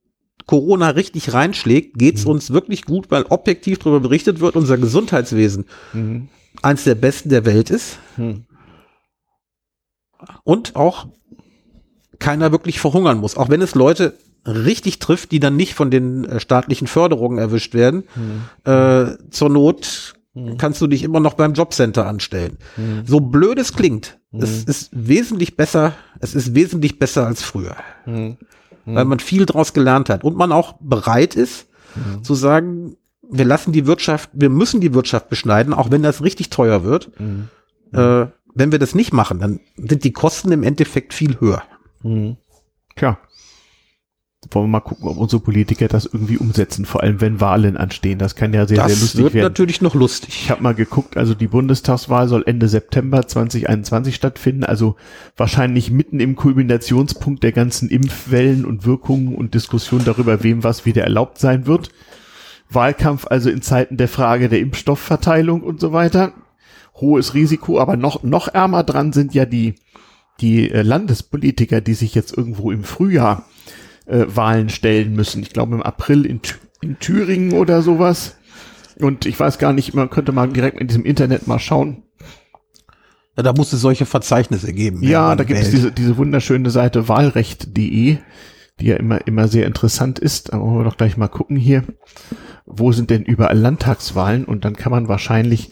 Corona richtig reinschlägt, geht's mhm. uns wirklich gut, weil objektiv darüber berichtet wird, unser Gesundheitswesen mhm. eins der besten der Welt ist. Mhm. Und auch keiner wirklich verhungern muss. Auch wenn es Leute richtig trifft, die dann nicht von den äh, staatlichen Förderungen erwischt werden. Mhm. Äh, zur Not mhm. kannst du dich immer noch beim Jobcenter anstellen. Mhm. So blöd es klingt, es ist wesentlich besser, es ist wesentlich besser als früher. Mhm. Weil man viel draus gelernt hat und man auch bereit ist, mhm. zu sagen, wir lassen die Wirtschaft, wir müssen die Wirtschaft beschneiden, auch wenn das richtig teuer wird. Mhm. Äh, wenn wir das nicht machen, dann sind die Kosten im Endeffekt viel höher. Mhm. Tja. Wollen wir mal gucken, ob unsere Politiker das irgendwie umsetzen, vor allem wenn Wahlen anstehen. Das kann ja sehr, das sehr lustig werden. Das wird natürlich noch lustig. Ich habe mal geguckt, also die Bundestagswahl soll Ende September 2021 stattfinden, also wahrscheinlich mitten im Kulminationspunkt der ganzen Impfwellen und Wirkungen und Diskussion darüber, wem was wieder erlaubt sein wird. Wahlkampf also in Zeiten der Frage der Impfstoffverteilung und so weiter. Hohes Risiko, aber noch, noch ärmer dran sind ja die, die äh, Landespolitiker, die sich jetzt irgendwo im Frühjahr äh, Wahlen stellen müssen. Ich glaube im April in, in Thüringen oder sowas. Und ich weiß gar nicht, man könnte mal direkt in diesem Internet mal schauen. Ja, da muss es solche Verzeichnisse geben. Ja, da gibt es diese, diese wunderschöne Seite wahlrecht.de, die ja immer, immer sehr interessant ist. Aber wollen wir doch gleich mal gucken hier wo sind denn überall Landtagswahlen und dann kann man wahrscheinlich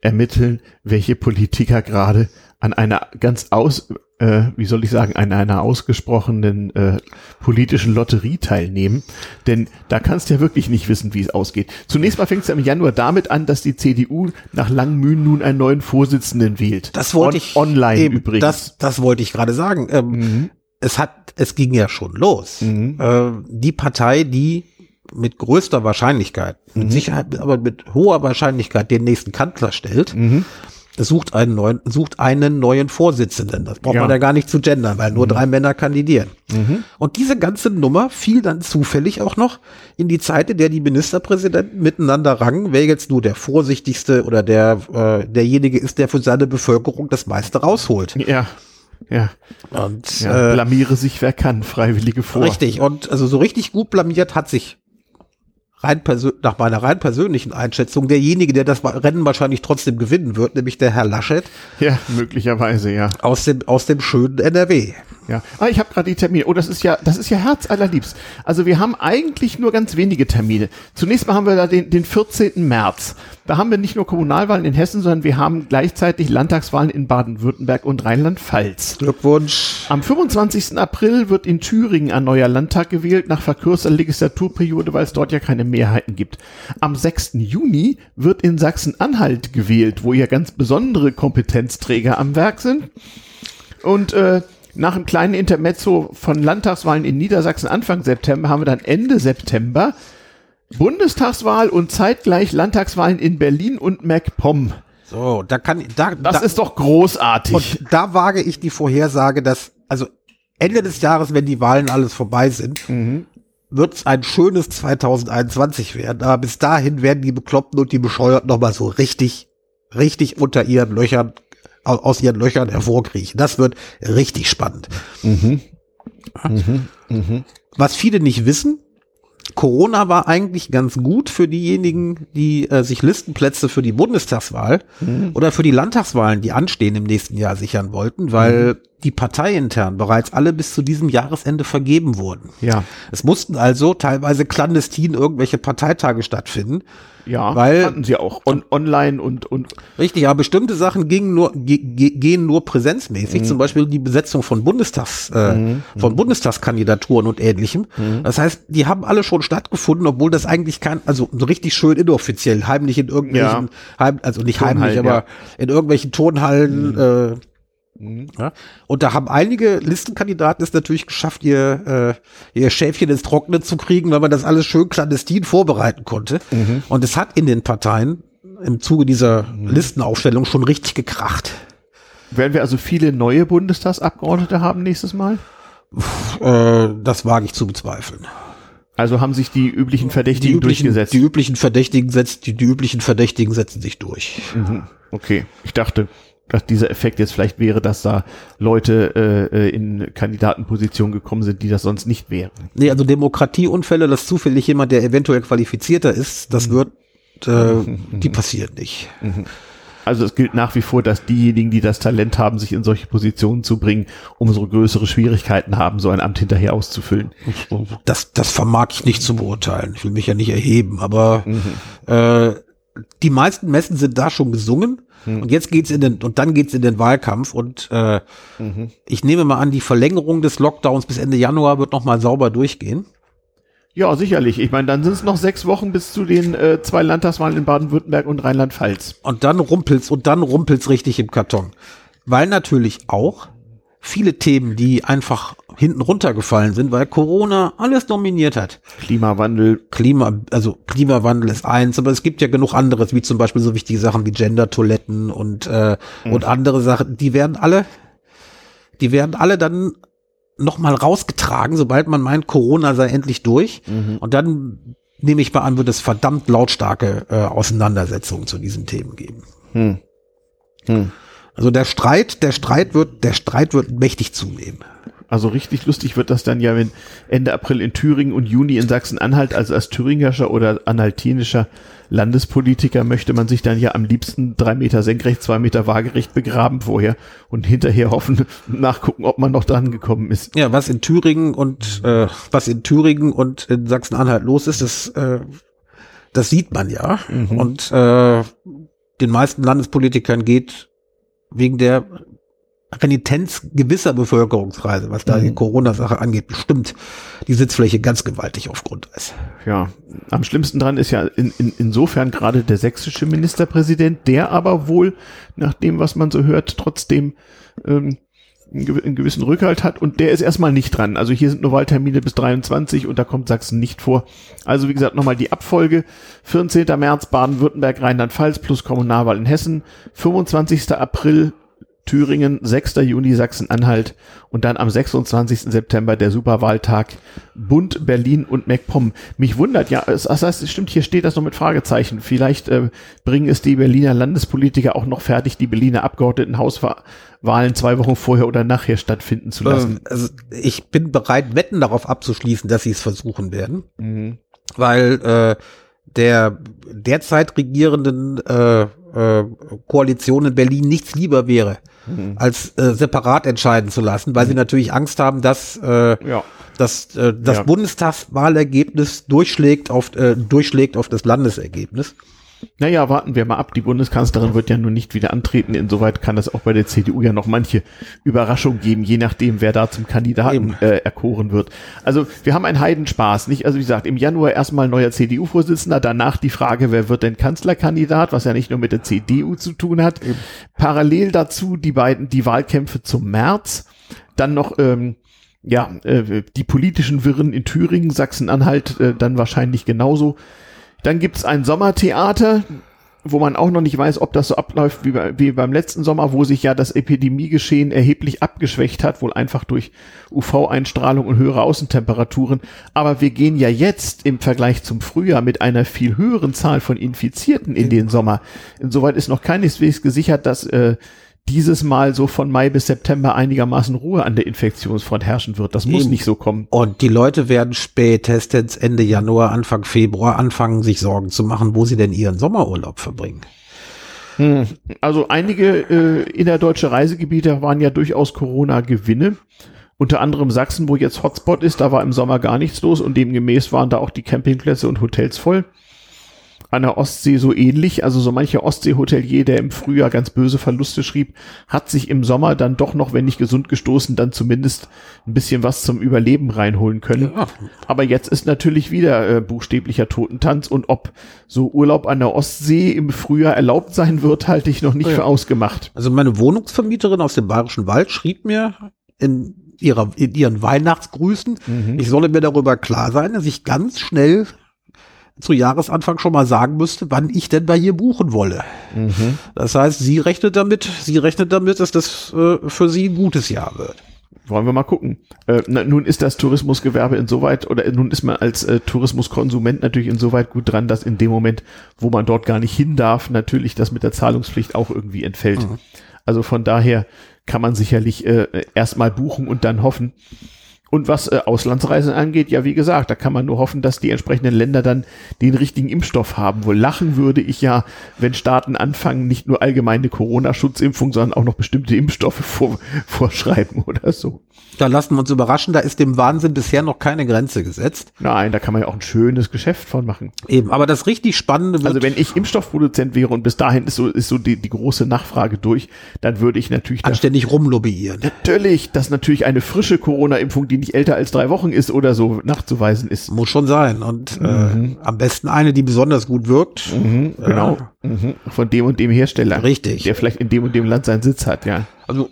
ermitteln, welche Politiker gerade an einer ganz aus, äh, wie soll ich sagen, an einer ausgesprochenen äh, politischen Lotterie teilnehmen. Denn da kannst du ja wirklich nicht wissen, wie es ausgeht. Zunächst mal fängt es ja im Januar damit an, dass die CDU nach langen Mühen nun einen neuen Vorsitzenden wählt. Das wollte On ich online eben, übrigens. Das, das wollte ich gerade sagen. Ähm, mhm. Es hat, es ging ja schon los. Mhm. Äh, die Partei, die mit größter Wahrscheinlichkeit, mhm. mit Sicherheit, aber mit hoher Wahrscheinlichkeit den nächsten Kanzler stellt, mhm. Sucht einen neuen, sucht einen neuen Vorsitzenden. Das braucht ja. man ja gar nicht zu gendern, weil nur mhm. drei Männer kandidieren. Mhm. Und diese ganze Nummer fiel dann zufällig auch noch in die Zeit, in der die Ministerpräsidenten miteinander rangen, wer jetzt nur der vorsichtigste oder der äh, derjenige ist, der für seine Bevölkerung das meiste rausholt. Ja. Ja. Und ja, äh, blamiere sich wer kann, Freiwillige vor. Richtig. Und also so richtig gut blamiert hat sich rein nach meiner rein persönlichen Einschätzung derjenige, der das Rennen wahrscheinlich trotzdem gewinnen wird, nämlich der Herr Laschet. Ja, möglicherweise, ja. Aus dem, aus dem schönen NRW. Ja, ah, ich habe gerade die Termine. Oh, das ist ja, das ist ja herzallerliebst. Also wir haben eigentlich nur ganz wenige Termine. Zunächst mal haben wir da den, den 14. März. Da haben wir nicht nur Kommunalwahlen in Hessen, sondern wir haben gleichzeitig Landtagswahlen in Baden-Württemberg und Rheinland-Pfalz. Glückwunsch. Am 25. April wird in Thüringen ein neuer Landtag gewählt, nach verkürzter Legislaturperiode, weil es dort ja keine Mehrheiten gibt. Am 6. Juni wird in Sachsen-Anhalt gewählt, wo ja ganz besondere Kompetenzträger am Werk sind. Und äh, nach einem kleinen Intermezzo von Landtagswahlen in Niedersachsen Anfang September haben wir dann Ende September Bundestagswahl und zeitgleich Landtagswahlen in Berlin und MacPom. So, da kann da Das da, ist doch großartig. Und da wage ich die Vorhersage, dass also Ende des Jahres, wenn die Wahlen alles vorbei sind, mhm. Wird es ein schönes 2021 werden. Aber bis dahin werden die Bekloppten und die Bescheuerten noch mal so richtig, richtig unter ihren Löchern aus ihren Löchern hervorkriechen. Das wird richtig spannend. Mhm. Mhm. Mhm. Was viele nicht wissen, Corona war eigentlich ganz gut für diejenigen, die äh, sich Listenplätze für die Bundestagswahl mhm. oder für die Landtagswahlen, die anstehen im nächsten Jahr, sichern wollten, weil mhm. Die parteiintern bereits alle bis zu diesem Jahresende vergeben wurden. Ja. Es mussten also teilweise clandestin irgendwelche Parteitage stattfinden. Ja, weil hatten sie auch on, online und und richtig, ja, bestimmte Sachen gingen nur ge, gehen nur präsenzmäßig, mhm. zum Beispiel die Besetzung von Bundestags äh, mhm. von Bundestagskandidaturen und ähnlichem. Mhm. Das heißt, die haben alle schon stattgefunden, obwohl das eigentlich kein, also so richtig schön inoffiziell, heimlich in irgendwelchen, ja. heim, also nicht heimlich, aber ja. in irgendwelchen Turnhallen. Mhm. Äh, Mhm. Ja? Und da haben einige Listenkandidaten es natürlich geschafft, ihr, äh, ihr Schäfchen ins Trockene zu kriegen, weil man das alles schön clandestin vorbereiten konnte. Mhm. Und es hat in den Parteien im Zuge dieser mhm. Listenaufstellung schon richtig gekracht. Werden wir also viele neue Bundestagsabgeordnete haben nächstes Mal? Äh, das wage ich zu bezweifeln. Also haben sich die üblichen Verdächtigen die üblichen, durchgesetzt? Die üblichen Verdächtigen setzt, die, die üblichen Verdächtigen setzen sich durch. Mhm. Okay, ich dachte, dass dieser Effekt jetzt vielleicht wäre, dass da Leute äh, in Kandidatenpositionen gekommen sind, die das sonst nicht wären. Nee, also Demokratieunfälle, dass zufällig jemand, der eventuell qualifizierter ist, das mhm. wird, äh, mhm. die passiert nicht. Mhm. Also es gilt nach wie vor, dass diejenigen, die das Talent haben, sich in solche Positionen zu bringen, umso größere Schwierigkeiten haben, so ein Amt hinterher auszufüllen. Das, das vermag ich nicht zu beurteilen. Ich will mich ja nicht erheben, aber mhm. äh, die meisten Messen sind da schon gesungen. Hm. Und jetzt geht's in den, und dann geht's in den Wahlkampf. Und äh, mhm. ich nehme mal an, die Verlängerung des Lockdowns bis Ende Januar wird noch mal sauber durchgehen. Ja, sicherlich. Ich meine, dann sind es noch sechs Wochen bis zu den äh, zwei Landtagswahlen in Baden-Württemberg und Rheinland-Pfalz. Und dann rumpelt's und dann rumpelt's richtig im Karton. Weil natürlich auch viele Themen, die einfach hinten runtergefallen sind, weil Corona alles dominiert hat. Klimawandel. Klima, also Klimawandel ist eins, aber es gibt ja genug anderes, wie zum Beispiel so wichtige Sachen wie Gender-Toiletten und, äh, mhm. und andere Sachen, die werden alle, die werden alle dann nochmal rausgetragen, sobald man meint, Corona sei endlich durch. Mhm. Und dann nehme ich mal an, wird es verdammt lautstarke äh, Auseinandersetzungen zu diesen Themen geben. Hm. Hm. Also der Streit, der Streit wird, der Streit wird mächtig zunehmen. Also richtig lustig wird das dann ja, wenn Ende April in Thüringen und Juni in Sachsen-Anhalt, also als thüringischer oder anhaltinischer Landespolitiker möchte man sich dann ja am liebsten drei Meter senkrecht, zwei Meter waagerecht begraben vorher und hinterher hoffen, nachgucken, ob man noch dran gekommen ist. Ja, was in Thüringen und äh, was in Thüringen und in Sachsen-Anhalt los ist, das, äh, das sieht man ja. Mhm. Und äh, den meisten Landespolitikern geht wegen der Renitenz gewisser Bevölkerungskreise, was da mhm. die Corona-Sache angeht, bestimmt die Sitzfläche ganz gewaltig auf Grundeis. Ja, am schlimmsten dran ist ja in, in, insofern gerade der sächsische Ministerpräsident, der aber wohl, nach dem, was man so hört, trotzdem ähm, einen gewissen Rückhalt hat und der ist erstmal nicht dran. Also hier sind nur Wahltermine bis 23 und da kommt Sachsen nicht vor. Also wie gesagt, nochmal die Abfolge. 14. März Baden-Württemberg, Rheinland-Pfalz plus Kommunalwahl in Hessen. 25. April Thüringen, 6. Juni Sachsen-Anhalt und dann am 26. September der Superwahltag Bund, Berlin und MacPom. Mich wundert, ja, das heißt, es stimmt, hier steht das noch mit Fragezeichen. Vielleicht äh, bringen es die Berliner Landespolitiker auch noch fertig, die Berliner Abgeordnetenhauswahlen zwei Wochen vorher oder nachher stattfinden zu lassen. Ähm, also ich bin bereit, Wetten darauf abzuschließen, dass sie es versuchen werden, mhm. weil äh, der derzeit regierenden äh, äh, Koalition in Berlin nichts lieber wäre, mhm. als äh, separat entscheiden zu lassen, weil mhm. sie natürlich Angst haben, dass, äh, ja. dass äh, das ja. Bundestagswahlergebnis durchschlägt auf, äh, durchschlägt auf das Landesergebnis. Naja, warten wir mal ab. Die Bundeskanzlerin wird ja nun nicht wieder antreten. Insoweit kann es auch bei der CDU ja noch manche Überraschung geben, je nachdem, wer da zum Kandidaten äh, erkoren wird. Also wir haben einen Heidenspaß, nicht? Also wie gesagt, im Januar erstmal neuer CDU-Vorsitzender, danach die Frage, wer wird denn Kanzlerkandidat, was ja nicht nur mit der CDU zu tun hat. Eben. Parallel dazu die beiden, die Wahlkämpfe zum März, dann noch ähm, ja, äh, die politischen Wirren in Thüringen, Sachsen-Anhalt äh, dann wahrscheinlich genauso. Dann gibt's ein Sommertheater, wo man auch noch nicht weiß, ob das so abläuft wie, bei, wie beim letzten Sommer, wo sich ja das Epidemiegeschehen erheblich abgeschwächt hat, wohl einfach durch UV-Einstrahlung und höhere Außentemperaturen. Aber wir gehen ja jetzt im Vergleich zum Frühjahr mit einer viel höheren Zahl von Infizierten in den Sommer. Insoweit ist noch keineswegs gesichert, dass äh, dieses Mal so von Mai bis September einigermaßen Ruhe an der Infektionsfront herrschen wird. Das muss Eben. nicht so kommen. Und die Leute werden spätestens Ende Januar, Anfang Februar anfangen, sich Sorgen zu machen, wo sie denn ihren Sommerurlaub verbringen. Hm. Also einige äh, innerdeutsche Reisegebiete waren ja durchaus Corona-Gewinne. Unter anderem Sachsen, wo jetzt Hotspot ist, da war im Sommer gar nichts los und demgemäß waren da auch die Campingplätze und Hotels voll an der Ostsee so ähnlich. Also so mancher Ostsee-Hotelier, der im Frühjahr ganz böse Verluste schrieb, hat sich im Sommer dann doch noch, wenn nicht gesund gestoßen, dann zumindest ein bisschen was zum Überleben reinholen können. Ja. Aber jetzt ist natürlich wieder äh, buchstäblicher Totentanz und ob so Urlaub an der Ostsee im Frühjahr erlaubt sein wird, halte ich noch nicht ja. für ausgemacht. Also meine Wohnungsvermieterin aus dem Bayerischen Wald schrieb mir in ihrer, in ihren Weihnachtsgrüßen, mhm. ich solle mir darüber klar sein, dass ich ganz schnell zu Jahresanfang schon mal sagen müsste, wann ich denn bei ihr buchen wolle. Mhm. Das heißt, sie rechnet damit, sie rechnet damit, dass das äh, für sie ein gutes Jahr wird. Wollen wir mal gucken. Äh, na, nun ist das Tourismusgewerbe insoweit, oder nun ist man als äh, Tourismuskonsument natürlich insoweit gut dran, dass in dem Moment, wo man dort gar nicht hin darf, natürlich das mit der Zahlungspflicht auch irgendwie entfällt. Mhm. Also von daher kann man sicherlich äh, erstmal buchen und dann hoffen. Und was äh, Auslandsreisen angeht, ja, wie gesagt, da kann man nur hoffen, dass die entsprechenden Länder dann den richtigen Impfstoff haben. Wohl lachen würde ich ja, wenn Staaten anfangen, nicht nur allgemeine Corona-Schutzimpfung, sondern auch noch bestimmte Impfstoffe vor, vorschreiben oder so. Da lassen wir uns überraschen, da ist dem Wahnsinn bisher noch keine Grenze gesetzt. Nein, da kann man ja auch ein schönes Geschäft von machen. Eben, aber das richtig Spannende wird. Also wenn ich Impfstoffproduzent wäre und bis dahin ist so, ist so die, die große Nachfrage durch, dann würde ich natürlich. Anständig rumlobbyieren. Natürlich, dass natürlich eine frische Corona-Impfung, die nicht älter als drei Wochen ist oder so, nachzuweisen ist. Muss schon sein. Und äh, mhm. äh, am besten eine, die besonders gut wirkt. Mhm, genau. Äh, mhm. Von dem und dem Hersteller. Richtig. Der vielleicht in dem und dem Land seinen Sitz hat, ja. Also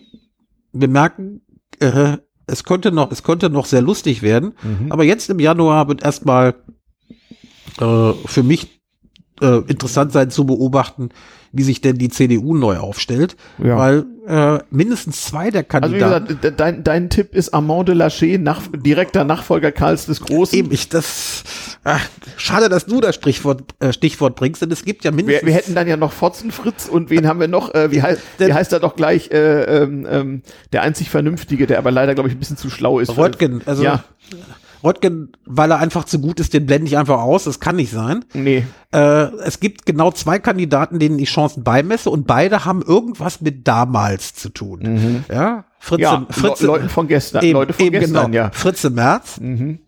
wir merken, äh, es könnte noch, es könnte noch sehr lustig werden. Mhm. Aber jetzt im Januar wird erstmal äh, für mich äh, interessant sein zu beobachten, wie sich denn die CDU neu aufstellt. Ja. Weil äh, mindestens zwei der Kandidaten. Also gesagt, dein, dein Tipp ist Armand de Laché, nach, direkter Nachfolger Karls des Großen. Eben, ich das. Ach, schade, dass du das Stichwort, äh, Stichwort bringst, denn es gibt ja mindestens. Wir, wir hätten dann ja noch Fotzenfritz und wen haben wir noch? Äh, wie, heißt, wie heißt er doch gleich? Äh, ähm, ähm, der einzig Vernünftige, der aber leider, glaube ich, ein bisschen zu schlau ist. Röttgen, also. Ja. Röttgen, weil er einfach zu gut ist, den blende ich einfach aus. Das kann nicht sein. Nee. Äh, es gibt genau zwei Kandidaten, denen ich Chancen beimesse und beide haben irgendwas mit damals zu tun. Mhm. Ja, Fritze, ja, Fritze, Le Leute von gestern, eben, Leute von eben gestern, genau. ja. Fritze Merz. Mhm.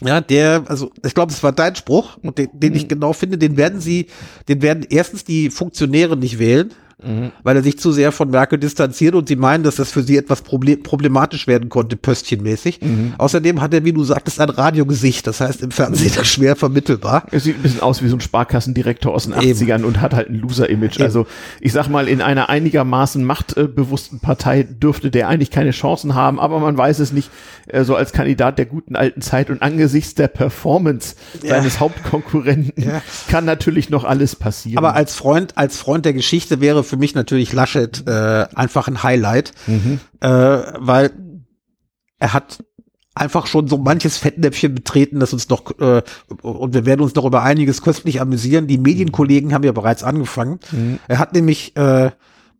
Ja, der, also ich glaube, es war dein Spruch, und den, den mhm. ich genau finde, den werden sie, den werden erstens die Funktionäre nicht wählen, mhm. weil er sich zu sehr von Merkel distanziert und sie meinen, dass das für sie etwas problematisch werden konnte, pöstchenmäßig. Mhm. Außerdem hat er, wie du sagtest, ein Radiogesicht, das heißt im Fernsehen schwer vermittelbar. Er sieht ein bisschen aus wie so ein Sparkassendirektor aus den 80ern Eben. und hat halt ein Loser-Image. Also ich sag mal, in einer einigermaßen machtbewussten Partei dürfte der eigentlich keine Chancen haben, aber man weiß es nicht, äh, so als Kandidat der guten alten Zeit und angesichts der Performance ja. seines Hauptkonkurrenten ja. kann natürlich noch alles passieren. Aber als Freund, als Freund der Geschichte wäre für mich natürlich Laschet äh, einfach ein Highlight, mhm. äh, weil er hat einfach schon so manches Fettnäpfchen betreten, das uns noch äh, und wir werden uns noch über einiges köstlich amüsieren. Die Medienkollegen haben ja bereits angefangen. Mhm. Er hat nämlich äh,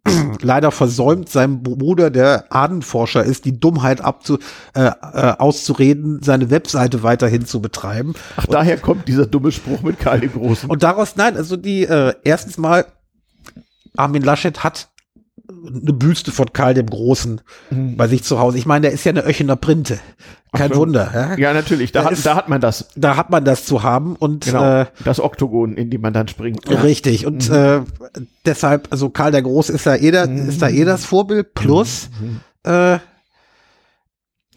leider versäumt, seinem Bruder, der Ahnenforscher ist, die Dummheit abzu, äh, äh, auszureden, seine Webseite weiterhin zu betreiben. Ach, und, daher kommt dieser dumme Spruch mit Karl dem Großen. Und daraus, nein, also die, äh, erstens mal Armin Laschet hat eine Büste von Karl dem Großen mhm. bei sich zu Hause. Ich meine, der ist ja eine Öchener Printe. Kein Ach, Wunder. Ja, ja natürlich. Da hat, ist, da hat man das. Da hat man das zu haben und genau, äh, das Oktogon, in dem man dann springt. Ja. Richtig. Und mhm. äh, deshalb, also Karl der Große ist da eh, da, mhm. ist da eh das Vorbild. Plus mhm. äh,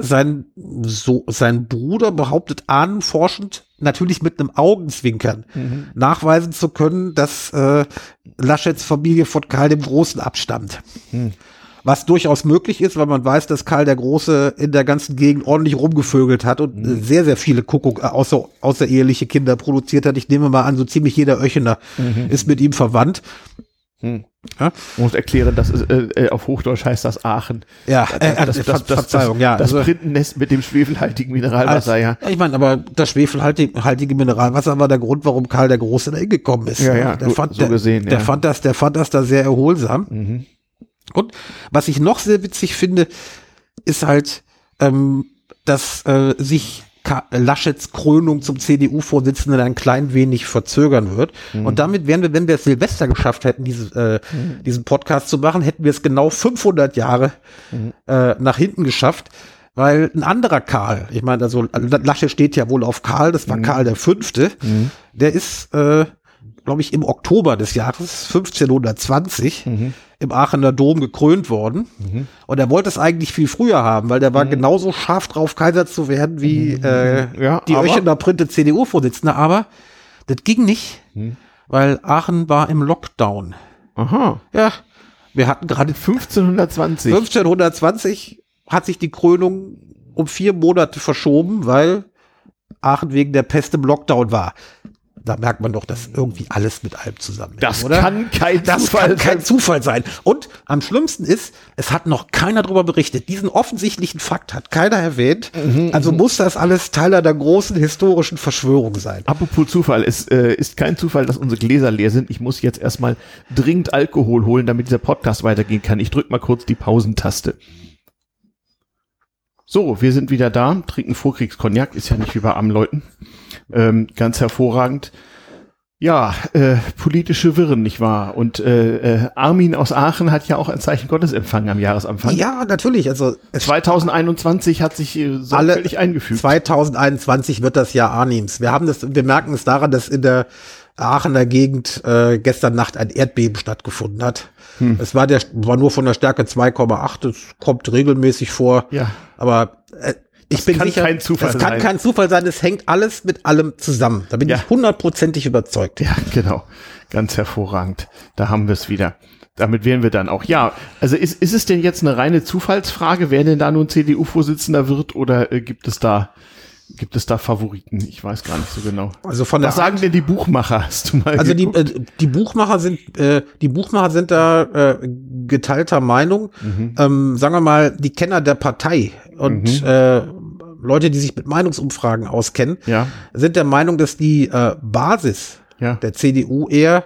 sein, so, sein Bruder behauptet ahnenforschend, natürlich mit einem Augenzwinkern, mhm. nachweisen zu können, dass äh, Laschets Familie von Karl dem Großen abstammt. Mhm. Was durchaus möglich ist, weil man weiß, dass Karl der Große in der ganzen Gegend ordentlich rumgevögelt hat und mhm. sehr, sehr viele Kuckuck, äh, außer, außereheliche Kinder produziert hat. Ich nehme mal an, so ziemlich jeder Öchener mhm. ist mit ihm verwandt. Hm. Ja? muss erklären, dass äh, äh, auf Hochdeutsch heißt das Aachen. Ja, äh, das, das, das, Verzeihung, ja. Das also, Printennest mit dem schwefelhaltigen Mineralwasser, also, ja. Ich meine, aber das schwefelhaltige Mineralwasser war der Grund, warum Karl der Große da hingekommen ist. Ja, ja, der so, fand, so gesehen, der, der fand das, der fand das da sehr erholsam. Mhm. Und was ich noch sehr witzig finde, ist halt, ähm, dass äh, sich Laschets Krönung zum CDU-Vorsitzenden ein klein wenig verzögern wird. Mhm. Und damit wären wir, wenn wir es Silvester geschafft hätten, diese, äh, mhm. diesen Podcast zu machen, hätten wir es genau 500 Jahre mhm. äh, nach hinten geschafft. Weil ein anderer Karl, ich meine, also Lasche steht ja wohl auf Karl, das war mhm. Karl der Fünfte, mhm. der ist äh, glaube ich, im Oktober des Jahres 1520 mhm. im Aachener Dom gekrönt worden. Mhm. Und er wollte es eigentlich viel früher haben, weil der war mhm. genauso scharf drauf, Kaiser zu werden, wie mhm. äh, ja, die Öchener Printe CDU-Vorsitzende. Aber das ging nicht, mhm. weil Aachen war im Lockdown. Aha. Ja, wir hatten gerade 1520. 1520 hat sich die Krönung um vier Monate verschoben, weil Aachen wegen der Pest im Lockdown war da merkt man doch, dass irgendwie alles mit allem zusammenhängt. Das oder? kann kein das Zufall kann kein Zufall sein. Und am schlimmsten ist, es hat noch keiner darüber berichtet. Diesen offensichtlichen Fakt hat keiner erwähnt. Mhm, also mhm. muss das alles Teil einer großen historischen Verschwörung sein. Apropos Zufall, es äh, ist kein Zufall, dass unsere Gläser leer sind. Ich muss jetzt erstmal dringend Alkohol holen, damit dieser Podcast weitergehen kann. Ich drück mal kurz die Pausentaste. So, wir sind wieder da, trinken Vorkriegskognak, ist ja nicht wie bei armen Leuten. Ähm, ganz hervorragend. Ja, äh, politische Wirren, nicht wahr? Und äh, äh, Armin aus Aachen hat ja auch ein Zeichen Gottes empfangen am Jahresanfang. Ja, natürlich. Also 2021 hat sich äh, sorgfältig eingefügt. 2021 wird das Jahr Arnims. Wir haben das, wir merken es daran, dass in der Aachener Gegend äh, gestern Nacht ein Erdbeben stattgefunden hat. Hm. Es war der war nur von der Stärke 2,8. Das kommt regelmäßig vor. Ja. Aber äh, ich das bin kann sicher, kein Zufall kann sein. kein Zufall sein. Es hängt alles mit allem zusammen. Da bin ja. ich hundertprozentig überzeugt. Ja, genau. Ganz hervorragend. Da haben wir es wieder. Damit wären wir dann auch. Ja, also ist, ist es denn jetzt eine reine Zufallsfrage, wer denn da nun CDU-Vorsitzender wird oder äh, gibt es da Gibt es da Favoriten? Ich weiß gar nicht so genau. Also von Was sagen denn die Buchmacher? Hast du mal also die, äh, die Buchmacher sind äh, die Buchmacher sind da äh, geteilter Meinung. Mhm. Ähm, sagen wir mal die Kenner der Partei und mhm. äh, Leute, die sich mit Meinungsumfragen auskennen, ja. sind der Meinung, dass die äh, Basis ja. der CDU eher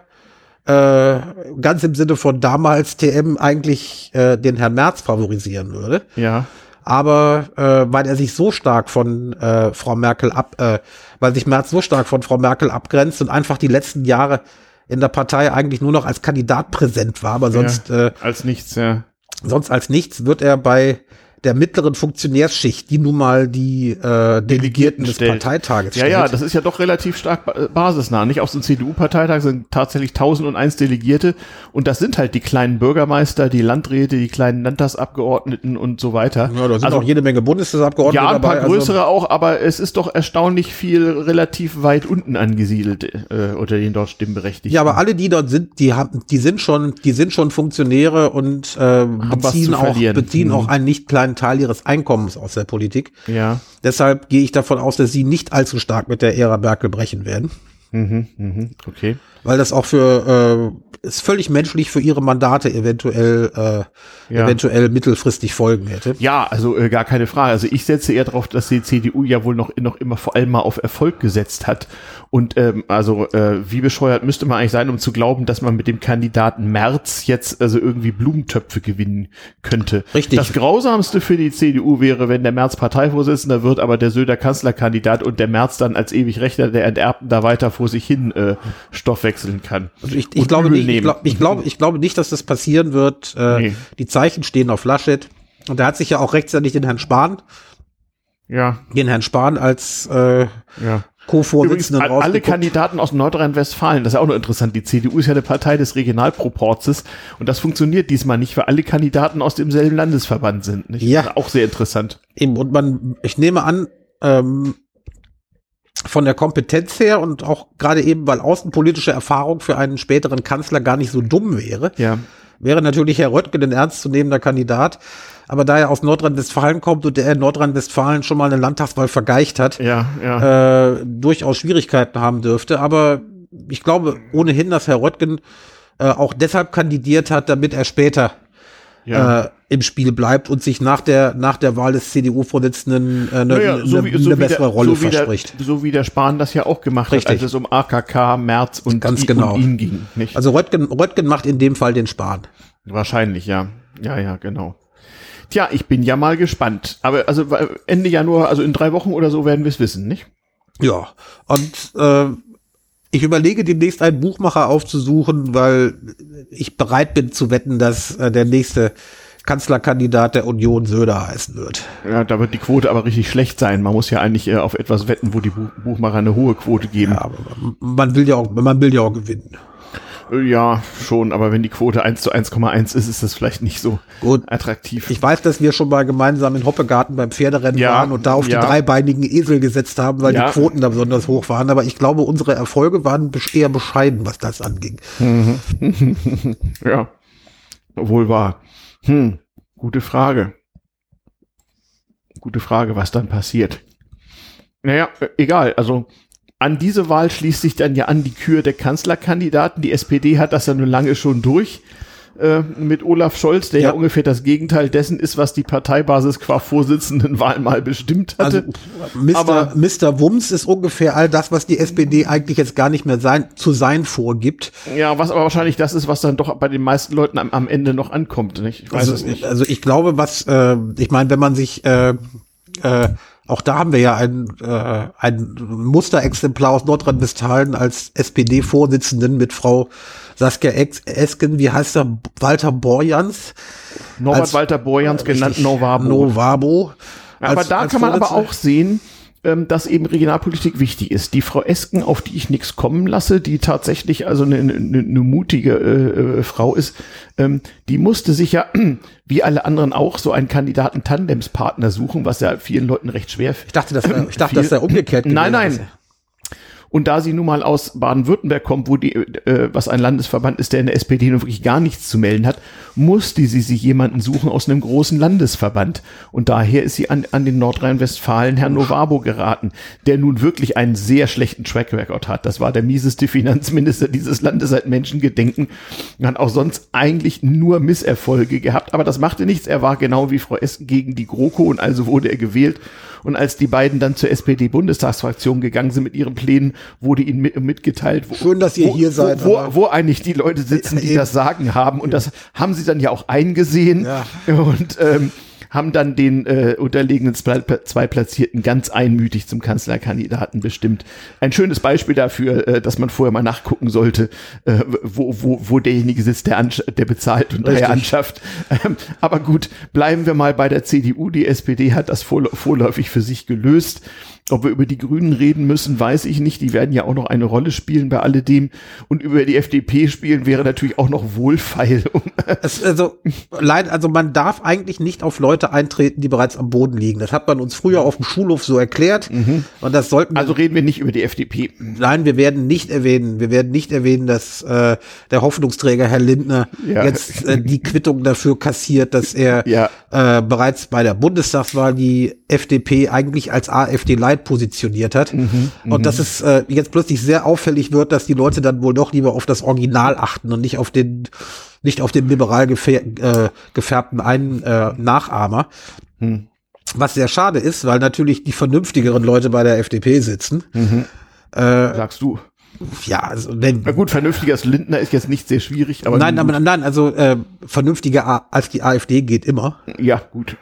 äh, ganz im Sinne von damals TM eigentlich äh, den Herrn Merz favorisieren würde. Ja aber äh, weil er sich so stark von äh, Frau Merkel ab, äh, weil sich Merz so stark von Frau Merkel abgrenzt und einfach die letzten Jahre in der Partei eigentlich nur noch als Kandidat präsent war, aber sonst ja, äh, als nichts, ja. Sonst als nichts wird er bei der mittleren Funktionärsschicht, die nun mal die äh, Delegierten des stellt. Parteitages Ja, stellt. ja, das ist ja doch relativ stark basisnah. Nicht aus dem CDU-Parteitag sind tatsächlich 1001 Delegierte und das sind halt die kleinen Bürgermeister, die Landräte, die kleinen Landtagsabgeordneten und so weiter. Ja, da sind also, auch jede Menge Bundestagsabgeordnete. Ja, ein paar dabei, also größere also, auch, aber es ist doch erstaunlich viel relativ weit unten angesiedelt äh, unter den dort Stimmberechtigten. Ja, aber alle, die dort sind, die haben, die sind schon, die sind schon Funktionäre und äh, beziehen auch, beziehen mhm. auch einen nicht kleinen einen Teil ihres Einkommens aus der Politik. Ja. Deshalb gehe ich davon aus, dass sie nicht allzu stark mit der Ära Merkel brechen werden. Mhm, mh, okay. Weil das auch für äh, ist völlig menschlich für ihre Mandate eventuell äh, ja. eventuell mittelfristig Folgen hätte. Ja, also äh, gar keine Frage. Also ich setze eher darauf, dass die CDU ja wohl noch noch immer vor allem mal auf Erfolg gesetzt hat und ähm, also äh, wie bescheuert müsste man eigentlich sein, um zu glauben, dass man mit dem Kandidaten März jetzt also irgendwie Blumentöpfe gewinnen könnte. Richtig. Das Grausamste für die CDU wäre, wenn der März Parteivorsitzender wird, aber der Söder Kanzlerkandidat und der März dann als ewig Rechter der Enterbten da weiter vor sich hin äh, Stoff wechseln kann. Also ich, ich glaube nicht, ich, glaub, ich, glaube, ich glaube nicht, dass das passieren wird. Äh, nee. Die Zeichen stehen auf Laschet. Und er hat sich ja auch rechtzeitig den Herrn Spahn ja. Den Herrn Spahn als äh, ja. Co-Vorsitzenden alle Kandidaten aus Nordrhein-Westfalen, das ist ja auch noch interessant, die CDU ist ja eine Partei des Regionalproporzes und das funktioniert diesmal nicht, weil alle Kandidaten aus demselben Landesverband sind. Nicht? Ja. Auch sehr interessant. Eben, und man, ich nehme an, ähm, von der Kompetenz her und auch gerade eben, weil außenpolitische Erfahrung für einen späteren Kanzler gar nicht so dumm wäre, ja. wäre natürlich Herr Röttgen ein ernstzunehmender Kandidat. Aber da er aus Nordrhein-Westfalen kommt und der in Nordrhein-Westfalen schon mal eine Landtagswahl vergeicht hat, ja, ja. Äh, durchaus Schwierigkeiten haben dürfte. Aber ich glaube ohnehin, dass Herr Röttgen äh, auch deshalb kandidiert hat, damit er später ja. äh, im Spiel bleibt und sich nach der, nach der Wahl des CDU-Vorsitzenden äh, eine, naja, so wie, so eine bessere der, Rolle so verspricht. Der, so wie der Spahn das ja auch gemacht Richtig. hat, als es um AKK, März und, Ganz genau. und ihn ging. Nicht? Also Röttgen, Röttgen macht in dem Fall den Spahn. Wahrscheinlich, ja. Ja, ja, genau. Tja, ich bin ja mal gespannt. Aber also Ende Januar, also in drei Wochen oder so werden wir es wissen, nicht? Ja, und äh, ich überlege demnächst einen Buchmacher aufzusuchen, weil ich bereit bin zu wetten, dass äh, der nächste Kanzlerkandidat der Union Söder heißen wird. Ja, da wird die Quote aber richtig schlecht sein. Man muss ja eigentlich äh, auf etwas wetten, wo die Buchmacher eine hohe Quote geben. Ja, aber man will ja auch, man will ja auch gewinnen. Ja, schon, aber wenn die Quote 1 zu 1,1 ist, ist das vielleicht nicht so Gut. attraktiv. Ich weiß, dass wir schon mal gemeinsam in Hoppegarten beim Pferderennen ja, waren und da auf ja. die dreibeinigen Esel gesetzt haben, weil ja. die Quoten da besonders hoch waren. Aber ich glaube, unsere Erfolge waren eher bescheiden, was das anging. Mhm. ja, wohl wahr. Hm, gute Frage. Gute Frage, was dann passiert. Naja, äh, egal. Also an diese Wahl schließt sich dann ja an die Kür der Kanzlerkandidaten. Die SPD hat das ja nun lange schon durch äh, mit Olaf Scholz, der ja. ja. ungefähr das Gegenteil dessen ist, was die Parteibasis qua Vorsitzendenwahl mal bestimmt hatte. Also, Mr. Aber, Mr. Wumms ist ungefähr all das, was die SPD eigentlich jetzt gar nicht mehr sein, zu sein vorgibt. Ja, was aber wahrscheinlich das ist, was dann doch bei den meisten Leuten am, am Ende noch ankommt. Nicht? Ich weiß also, es nicht. Also ich glaube, was, äh, ich meine, wenn man sich äh, Äh, auch da haben wir ja ein, äh, ein Musterexemplar aus Nordrhein-Westfalen als SPD-Vorsitzenden mit Frau Saskia Esken, wie heißt er, Walter Borjans. Norbert Walter Borjans, genannt Novabo. Novabo. Aber als, da als kann man aber auch sehen, ähm, dass eben Regionalpolitik wichtig ist. Die Frau Esken, auf die ich nichts kommen lasse, die tatsächlich also eine, eine, eine mutige äh, äh, Frau ist, ähm, die musste sich ja, wie alle anderen auch, so einen Kandidaten-Tandemspartner suchen, was ja vielen Leuten recht schwer Ich dachte, das, ich dachte, das sei umgekehrt. Nein, nein. Und da sie nun mal aus Baden-Württemberg kommt, wo die, äh, was ein Landesverband ist, der in der SPD nun wirklich gar nichts zu melden hat, musste sie sich jemanden suchen aus einem großen Landesverband. Und daher ist sie an, an den Nordrhein-Westfalen Herrn Novabo geraten, der nun wirklich einen sehr schlechten Track Record hat. Das war der mieseste Finanzminister dieses Landes seit Menschengedenken. Er hat auch sonst eigentlich nur Misserfolge gehabt. Aber das machte nichts. Er war genau wie Frau Essen gegen die GroKo und also wurde er gewählt. Und als die beiden dann zur SPD-Bundestagsfraktion gegangen sind mit ihren Plänen, wurde ihnen mit, mitgeteilt, wo, Schön, dass ihr wo, hier seid, wo, wo, wo, eigentlich die Leute sitzen, die ja, das Sagen haben. Und das haben sie dann ja auch eingesehen. Ja. Und ähm, haben dann den äh, unterlegenen zwei Platzierten ganz einmütig zum Kanzlerkandidaten bestimmt. Ein schönes Beispiel dafür, äh, dass man vorher mal nachgucken sollte, äh, wo, wo, wo derjenige sitzt, der, der bezahlt und der anschafft. Ähm, aber gut, bleiben wir mal bei der CDU. Die SPD hat das vorläufig für sich gelöst. Ob wir über die Grünen reden müssen, weiß ich nicht. Die werden ja auch noch eine Rolle spielen bei alledem. Und über die FDP spielen wäre natürlich auch noch wohlfeil. es, also, leid, also man darf eigentlich nicht auf Leute eintreten, die bereits am Boden liegen. Das hat man uns früher auf dem Schulhof so erklärt. Mhm. Und das sollten Also reden wir nicht über die FDP. Nein, wir werden nicht erwähnen. Wir werden nicht erwähnen, dass äh, der Hoffnungsträger Herr Lindner ja. jetzt äh, die Quittung dafür kassiert, dass er ja. äh, bereits bei der Bundestagswahl die FDP eigentlich als AfD leitet Zeit positioniert hat. Mhm, und dass es äh, jetzt plötzlich sehr auffällig wird, dass die Leute dann wohl doch lieber auf das Original achten und nicht auf den nicht auf den liberal äh, gefärbten einen äh, Nachahmer. Mhm. Was sehr schade ist, weil natürlich die vernünftigeren Leute bei der FDP sitzen. Mhm. Äh, Sagst du? Ja, also wenn. Na gut, vernünftiger als Lindner ist jetzt nicht sehr schwierig, aber. Nein, aber nein, also äh, vernünftiger als die AfD geht immer. Ja, gut.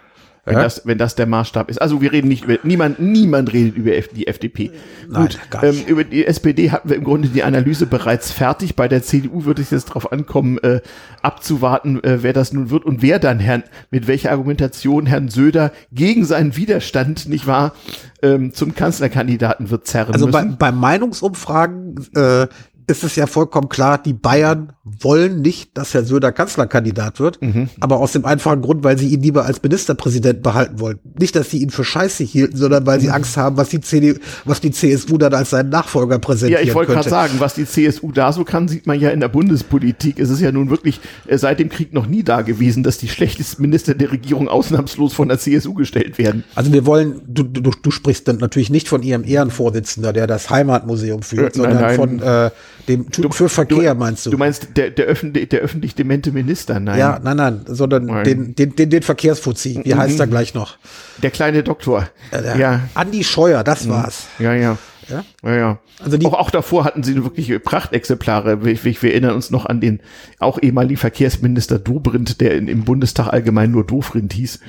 Wenn, ja? das, wenn das der Maßstab ist. Also wir reden nicht über, niemand, niemand redet über die FDP. Nein, Gut, ähm, über die SPD hatten wir im Grunde die Analyse bereits fertig. Bei der CDU wird es jetzt darauf ankommen, äh, abzuwarten, äh, wer das nun wird und wer dann Herrn, mit welcher Argumentation Herrn Söder gegen seinen Widerstand, nicht wahr, ähm, zum Kanzlerkandidaten wird zerren also müssen. Also bei, bei Meinungsumfragen äh, ist es ja vollkommen klar, die Bayern wollen nicht, dass Herr Söder Kanzlerkandidat wird, mhm. aber aus dem einfachen Grund, weil sie ihn lieber als Ministerpräsident behalten wollen. Nicht, dass sie ihn für scheiße hielten, sondern weil sie mhm. Angst haben, was die CDU, was die CSU dann als seinen Nachfolger präsentieren Ja, ich wollte gerade sagen, was die CSU da so kann, sieht man ja in der Bundespolitik. Es ist ja nun wirklich äh, seit dem Krieg noch nie da gewesen, dass die schlechtesten Minister der Regierung ausnahmslos von der CSU gestellt werden. Also wir wollen, du, du, du sprichst dann natürlich nicht von ihrem Ehrenvorsitzender, der das Heimatmuseum führt, äh, sondern nein, nein. von äh, dem Typen für Verkehr, du, meinst du? Du meinst der, der, öffentlich, der öffentlich demente Minister, nein. Ja, nein, nein, sondern nein. Den, den, den, den Verkehrsfuzzi. Wie mhm. heißt er gleich noch? Der kleine Doktor. Äh, ja. Andi Scheuer, das mhm. war's. Ja, ja. Ja, ja. ja. Also die auch, auch davor hatten sie wirklich Prachtexemplare. Wir, wir erinnern uns noch an den auch ehemaligen Verkehrsminister Dobrindt, der in, im Bundestag allgemein nur Dofrind hieß.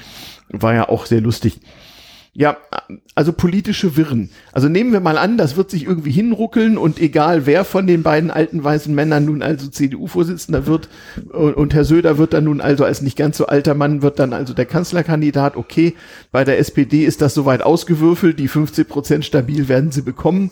War ja auch sehr lustig. Ja, also politische Wirren. Also nehmen wir mal an, das wird sich irgendwie hinruckeln und egal wer von den beiden alten weißen Männern nun also CDU-Vorsitzender wird und, Herr Söder wird dann nun also als nicht ganz so alter Mann wird dann also der Kanzlerkandidat. Okay, bei der SPD ist das soweit ausgewürfelt, die 50 Prozent stabil werden sie bekommen.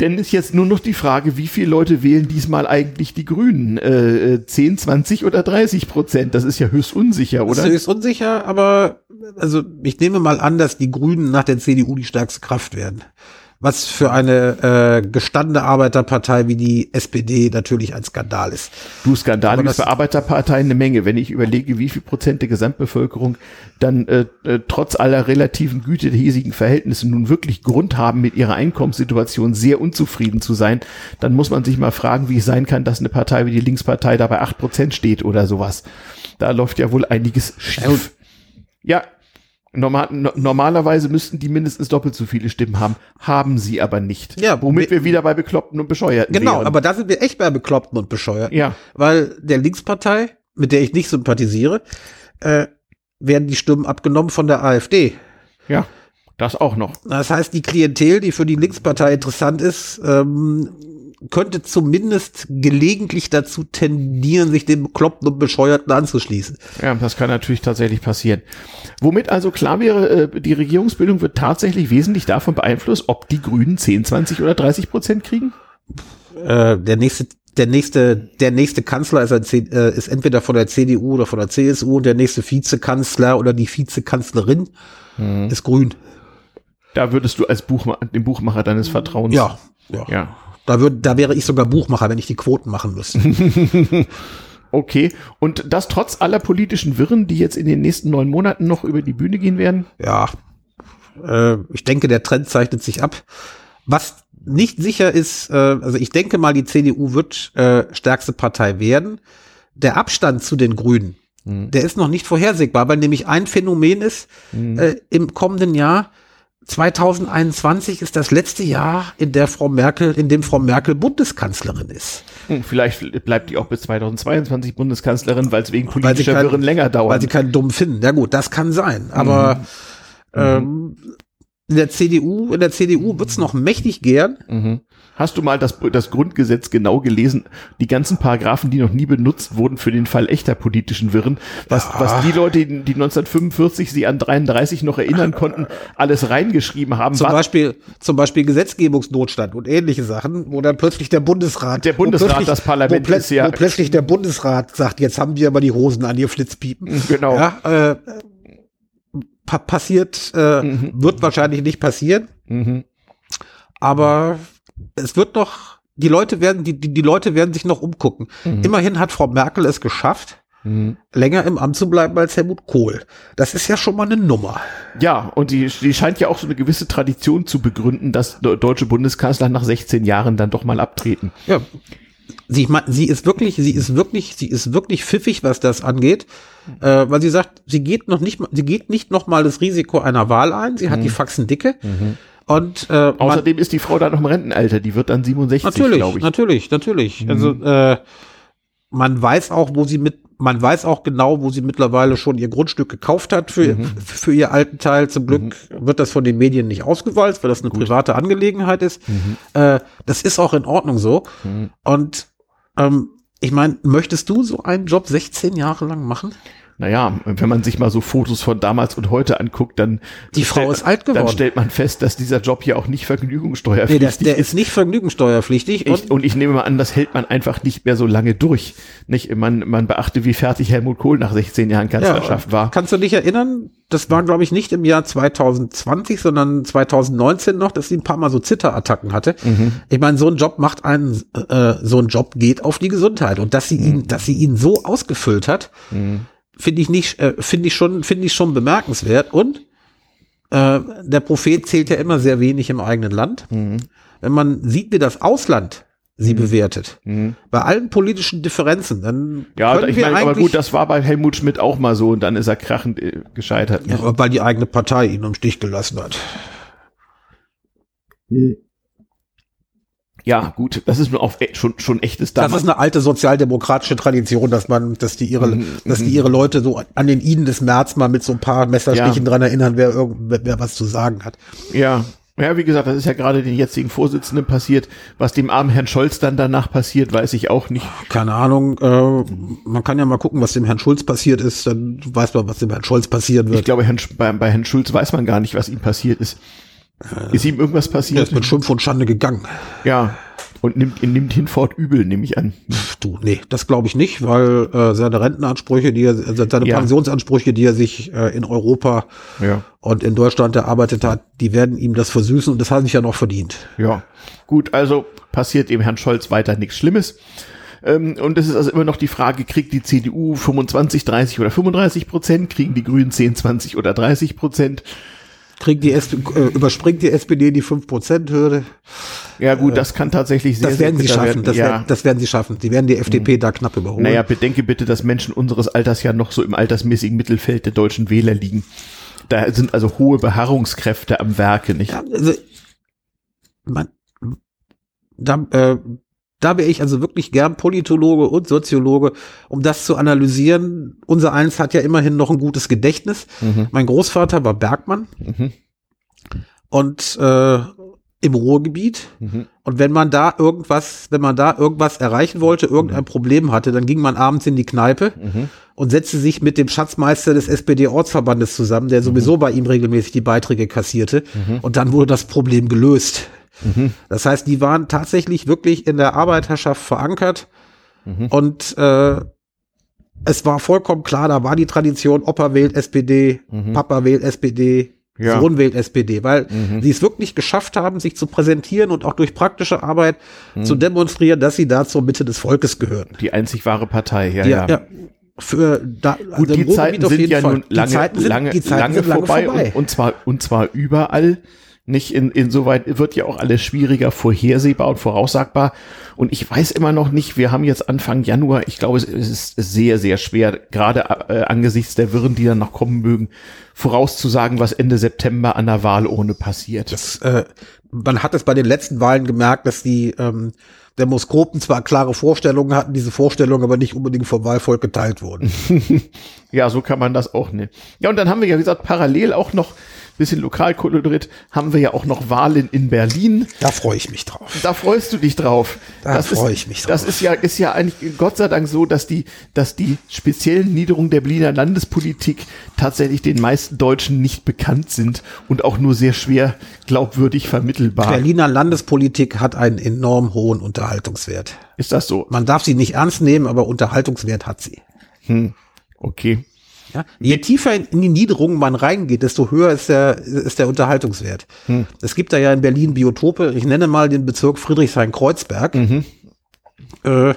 Denn ist jetzt nur noch die Frage, wie viele Leute wählen diesmal eigentlich die Grünen? Äh, 10, 20 oder 30 Prozent? Das ist ja höchst unsicher, oder? Das ist höchst unsicher, aber also ich nehme mal an, dass die Grünen nach der CDU die stärkste Kraft werden was für eine äh, gestandene Arbeiterpartei wie die SPD natürlich ein Skandal ist. Du, Skandal ist für Arbeiterparteien eine Menge. Wenn ich überlege, wie viel Prozent der Gesamtbevölkerung dann äh, äh, trotz aller relativen Güte der hiesigen Verhältnisse nun wirklich Grund haben, mit ihrer Einkommenssituation sehr unzufrieden zu sein, dann muss man sich mal fragen, wie es sein kann, dass eine Partei wie die Linkspartei da bei acht Prozent steht oder sowas. Da läuft ja wohl einiges schief. Ja, Normal, no, normalerweise müssten die mindestens doppelt so viele Stimmen haben, haben sie aber nicht. Ja, womit wir wieder bei Bekloppten und Bescheuerten Genau, wären. aber da sind wir echt bei Bekloppten und Bescheuerten. Ja. Weil der Linkspartei, mit der ich nicht sympathisiere, äh, werden die Stimmen abgenommen von der AfD. Ja, das auch noch. Das heißt, die Klientel, die für die Linkspartei interessant ist, ähm, könnte zumindest gelegentlich dazu tendieren, sich dem Bekloppten und Bescheuerten anzuschließen. Ja, das kann natürlich tatsächlich passieren. Womit also klar wäre, äh, die Regierungsbildung wird tatsächlich wesentlich davon beeinflusst, ob die Grünen 10, 20 oder 30 Prozent kriegen? Äh, der nächste der nächste, der nächste Kanzler ist, ein, äh, ist entweder von der CDU oder von der CSU und der nächste Vizekanzler oder die Vizekanzlerin hm. ist grün. Da würdest du als Buchmacher, dem Buchmacher deines Vertrauens. Ja, ja. ja. Da, würd, da wäre ich sogar Buchmacher, wenn ich die Quoten machen müsste. okay. Und das trotz aller politischen Wirren, die jetzt in den nächsten neun Monaten noch über die Bühne gehen werden? Ja. Äh, ich denke, der Trend zeichnet sich ab. Was nicht sicher ist, äh, also ich denke mal, die CDU wird äh, stärkste Partei werden. Der Abstand zu den Grünen, mhm. der ist noch nicht vorhersehbar, weil nämlich ein Phänomen ist mhm. äh, im kommenden Jahr, 2021 ist das letzte Jahr, in der Frau Merkel, in dem Frau Merkel Bundeskanzlerin ist. Hm, vielleicht bleibt die auch bis 2022 Bundeskanzlerin, weil es wegen politischer Wirren länger dauert. Weil sie keinen dumm finden. Ja gut, das kann sein. Aber mhm. ähm, in der CDU, in der CDU wird's noch mächtig gern. Mhm. Hast du mal das, das Grundgesetz genau gelesen? Die ganzen Paragraphen, die noch nie benutzt wurden für den Fall echter politischen Wirren, was, ja. was die Leute, die 1945 sie an 33 noch erinnern konnten, alles reingeschrieben haben. Zum Beispiel, zum Beispiel Gesetzgebungsnotstand und ähnliche Sachen, wo dann plötzlich der Bundesrat, der Bundesrat, das Parlament wo, ist, ja. wo plötzlich der Bundesrat sagt, jetzt haben wir aber die Hosen an ihr Flitzpiepen. Genau. Ja, äh, pa passiert, äh, mhm. wird wahrscheinlich nicht passieren. Mhm. Aber es wird noch, die Leute werden, die, die, die Leute werden sich noch umgucken. Mhm. Immerhin hat Frau Merkel es geschafft, mhm. länger im Amt zu bleiben als Helmut Kohl. Das ist ja schon mal eine Nummer. Ja, und die, die scheint ja auch so eine gewisse Tradition zu begründen, dass deutsche Bundeskanzler nach 16 Jahren dann doch mal abtreten. Ja. Sie, sie ist wirklich, sie ist wirklich, sie ist wirklich pfiffig, was das angeht, äh, weil sie sagt, sie geht noch nicht, sie geht nicht noch mal das Risiko einer Wahl ein. Sie hat mhm. die Faxen dicke. Mhm. Und äh, außerdem ist die Frau dann noch im Rentenalter. Die wird dann 67, glaube ich. Natürlich, natürlich. Mhm. Also äh, man weiß auch, wo sie mit, man weiß auch genau, wo sie mittlerweile schon ihr Grundstück gekauft hat für, mhm. für ihr alten Teil. Zum Glück mhm. wird das von den Medien nicht ausgewalzt, weil das eine Gut. private Angelegenheit ist. Mhm. Äh, das ist auch in Ordnung so. Mhm. Und ähm, ich meine, möchtest du so einen Job 16 Jahre lang machen? Naja, wenn man sich mal so Fotos von damals und heute anguckt, dann die Frau ist alt geworden. Dann stellt man fest, dass dieser Job hier auch nicht vergnügungssteuerpflichtig nee, das, der ist. nicht vergnügungssteuerpflichtig. Ich, und ich nehme mal an, das hält man einfach nicht mehr so lange durch. Nicht, man, man beachte, wie fertig Helmut Kohl nach 16 Jahren Kanzlerschaft ja, war. Kannst du dich erinnern? Das war, glaube ich, nicht im Jahr 2020, sondern 2019 noch, dass sie ein paar Mal so Zitterattacken hatte. Mhm. Ich meine, so ein Job macht einen, äh, so ein Job geht auf die Gesundheit. Und dass sie mhm. ihn, dass sie ihn so ausgefüllt hat, mhm finde ich nicht, äh, finde ich schon, finde ich schon bemerkenswert. Und äh, der Prophet zählt ja immer sehr wenig im eigenen Land. Mhm. Wenn man sieht, wie das Ausland sie mhm. bewertet. Mhm. Bei allen politischen Differenzen, dann ja, ich meine, aber gut, das war bei Helmut Schmidt auch mal so und dann ist er krachend äh, gescheitert. Ja, aber weil die eigene Partei ihn im Stich gelassen hat. Mhm. Ja, gut, das ist auf e, schon schon echtes damals. Das ist eine alte sozialdemokratische Tradition, dass man, dass die ihre, mm, dass die ihre Leute so an den Iden des März mal mit so ein paar Messerstichen ja. dran erinnern, wer, wer, wer was zu sagen hat. Ja, ja, wie gesagt, das ist ja gerade den jetzigen Vorsitzenden passiert. Was dem armen Herrn Scholz dann danach passiert, weiß ich auch nicht. Keine Ahnung. Äh, man kann ja mal gucken, was dem Herrn Schulz passiert ist. Dann weiß man, was dem Herrn Scholz passieren wird. Ich glaube, Herrn, bei, bei Herrn Schulz weiß man gar nicht, was ihm passiert ist. Ist ihm irgendwas passiert? Er ist mit Schimpf und Schande gegangen. Ja, und nimmt, nimmt hinfort übel, nehme ich an. Du, nee, das glaube ich nicht, weil äh, seine Rentenansprüche, die er, seine ja. Pensionsansprüche, die er sich äh, in Europa ja. und in Deutschland erarbeitet hat, die werden ihm das versüßen und das hat sich ja noch verdient. Ja, gut, also passiert dem Herrn Scholz weiter nichts Schlimmes. Ähm, und es ist also immer noch die Frage, kriegt die CDU 25, 30 oder 35 Prozent, kriegen die Grünen 10, 20 oder 30 Prozent? Kriegt die SP, äh, überspringt die SPD die 5%-Hürde. Ja gut, das kann tatsächlich sehr, das werden sehr sie schaffen. Werden. Das, ja. werden, das werden sie schaffen. Die werden die FDP mhm. da knapp überholen. Naja, bedenke bitte, dass Menschen unseres Alters ja noch so im altersmäßigen Mittelfeld der deutschen Wähler liegen. Da sind also hohe Beharrungskräfte am Werke, nicht? Ja, also, man, da, äh, da wäre ich also wirklich gern Politologe und Soziologe, um das zu analysieren. Unser eins hat ja immerhin noch ein gutes Gedächtnis. Mhm. Mein Großvater war Bergmann. Mhm. Und äh, im Ruhrgebiet. Mhm. Und wenn man da irgendwas, wenn man da irgendwas erreichen wollte, irgendein mhm. Problem hatte, dann ging man abends in die Kneipe mhm. und setzte sich mit dem Schatzmeister des SPD-Ortsverbandes zusammen, der sowieso mhm. bei ihm regelmäßig die Beiträge kassierte. Und dann wurde das Problem gelöst. Mhm. Das heißt, die waren tatsächlich wirklich in der Arbeiterschaft verankert und äh, es war vollkommen klar, da war die Tradition, Opa wählt SPD, Papa wählt SPD, ja. Sohn wählt SPD, weil mhm. sie es wirklich geschafft haben, sich zu präsentieren und auch durch praktische Arbeit mhm. zu demonstrieren, dass sie da zur Mitte des Volkes gehören. Die einzig wahre Partei, ja, ja. ja. Für da, Gut, also die Zeiten sind ja Fall. nun lange, sind, lange, lange, lange, vorbei, vorbei. Und, und, zwar, und zwar überall. Nicht in, insoweit wird ja auch alles schwieriger vorhersehbar und voraussagbar. Und ich weiß immer noch nicht, wir haben jetzt Anfang Januar, ich glaube, es ist sehr, sehr schwer, gerade äh, angesichts der Wirren, die dann noch kommen mögen, vorauszusagen, was Ende September an der Wahl ohne passiert. Das, äh, man hat es bei den letzten Wahlen gemerkt, dass die ähm, Demoskopen zwar klare Vorstellungen hatten, diese Vorstellungen aber nicht unbedingt vom Wahlvolk geteilt wurden. ja, so kann man das auch nennen. Ja, und dann haben wir ja, wie gesagt, parallel auch noch bisschen Lokalkolorit, haben wir ja auch noch Wahlen in Berlin. Da freue ich mich drauf. Da freust du dich drauf. Da freue ich mich drauf. Das ist ja, ist ja eigentlich Gott sei Dank so, dass die, dass die speziellen Niederungen der Berliner Landespolitik tatsächlich den meisten Deutschen nicht bekannt sind und auch nur sehr schwer glaubwürdig vermittelbar. Berliner Landespolitik hat einen enorm hohen Unterhaltungswert. Ist das so? Man darf sie nicht ernst nehmen, aber Unterhaltungswert hat sie. Hm. Okay. Ja? Je tiefer in die Niederungen man reingeht, desto höher ist der, ist der Unterhaltungswert. Hm. Es gibt da ja in Berlin Biotope, ich nenne mal den Bezirk Friedrichshain-Kreuzberg. Mhm. Äh,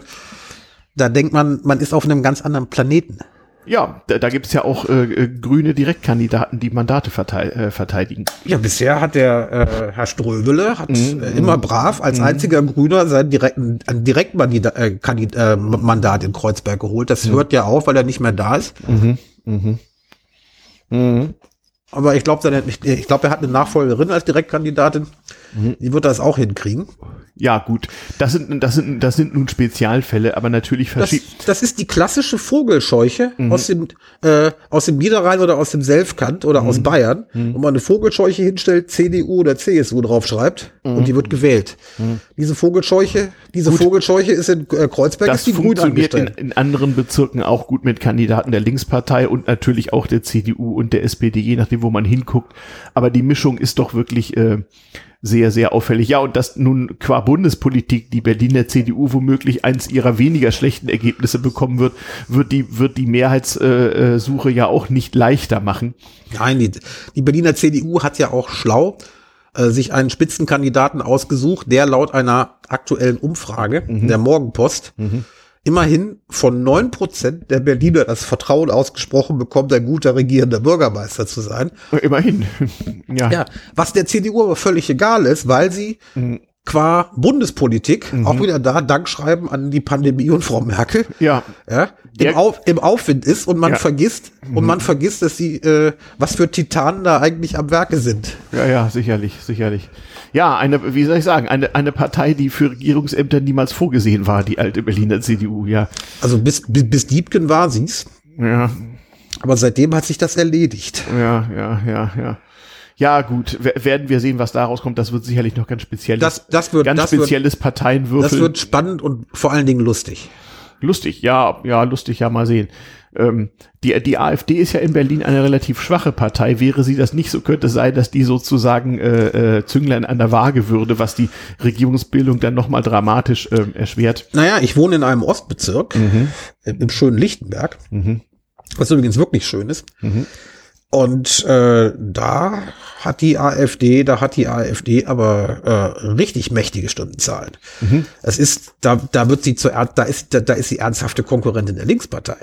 da denkt man, man ist auf einem ganz anderen Planeten. Ja, da, da gibt es ja auch äh, äh, grüne Direktkandidaten, die Mandate verteid, äh, verteidigen. Ja, bisher hat der äh, Herr Ströbele hat mhm. äh, immer brav als mhm. einziger Grüner sein direkten Direktmandat äh, äh, Mandat in Kreuzberg geholt. Das mhm. hört ja auf, weil er nicht mehr da ist. Mhm. Mhm. Mhm. Aber ich glaube, ich glaube, er hat eine Nachfolgerin als Direktkandidatin. Mhm. Die wird das auch hinkriegen. Ja, gut. Das sind, das sind, das sind nun Spezialfälle, aber natürlich verschieden. Das, das, ist die klassische Vogelscheuche mhm. aus dem, äh, aus dem Niederrhein oder aus dem Selfkant oder mhm. aus Bayern, mhm. wo man eine Vogelscheuche hinstellt, CDU oder CSU draufschreibt mhm. und die wird gewählt. Mhm. Diese Vogelscheuche, diese gut. Vogelscheuche ist in äh, Kreuzberg das ist die angestellt. In, in anderen Bezirken auch gut mit Kandidaten der Linkspartei und natürlich auch der CDU und der SPD, je nachdem, wo man hinguckt. Aber die Mischung ist doch wirklich, äh, sehr, sehr auffällig. Ja, und dass nun qua Bundespolitik die Berliner CDU womöglich eins ihrer weniger schlechten Ergebnisse bekommen wird, wird die, wird die Mehrheitssuche ja auch nicht leichter machen. Nein, die, die Berliner CDU hat ja auch schlau äh, sich einen Spitzenkandidaten ausgesucht, der laut einer aktuellen Umfrage mhm. der Morgenpost mhm immerhin von neun Prozent der Berliner das Vertrauen ausgesprochen bekommt, ein guter regierender Bürgermeister zu sein. Immerhin. ja. ja. Was der CDU aber völlig egal ist, weil sie mhm. qua Bundespolitik mhm. auch wieder da Dankschreiben an die Pandemie und Frau Merkel. Ja. ja im, Auf, im Aufwind ist und man ja. vergisst mhm. und man vergisst, dass sie äh, was für Titanen da eigentlich am Werke sind. Ja, ja, sicherlich, sicherlich. Ja, eine, wie soll ich sagen, eine, eine Partei, die für Regierungsämter niemals vorgesehen war, die alte Berliner CDU, ja. Also bis, bis, bis Diebken war sie's. Ja. Aber seitdem hat sich das erledigt. Ja, ja, ja, ja. Ja, gut, werden wir sehen, was daraus kommt. Das wird sicherlich noch ganz spezielles, das, das wird, ganz das spezielles wird, Parteienwürfel. Das wird spannend und vor allen Dingen lustig. Lustig, ja, ja, lustig, ja, mal sehen ähm, die, die AfD ist ja in Berlin eine relativ schwache Partei. Wäre sie das nicht, so könnte es sein, dass die sozusagen äh, äh, Zünglein an der Waage würde, was die Regierungsbildung dann nochmal dramatisch äh, erschwert. Naja, ich wohne in einem Ostbezirk, mhm. im schönen Lichtenberg, mhm. was übrigens wirklich schön ist. Mhm. Und äh, da hat die AfD, da hat die AfD aber äh, richtig mächtige Stundenzahlen. Mhm. Es ist, da, da wird sie zu, da ist, da, da ist sie ernsthafte Konkurrentin der Linkspartei.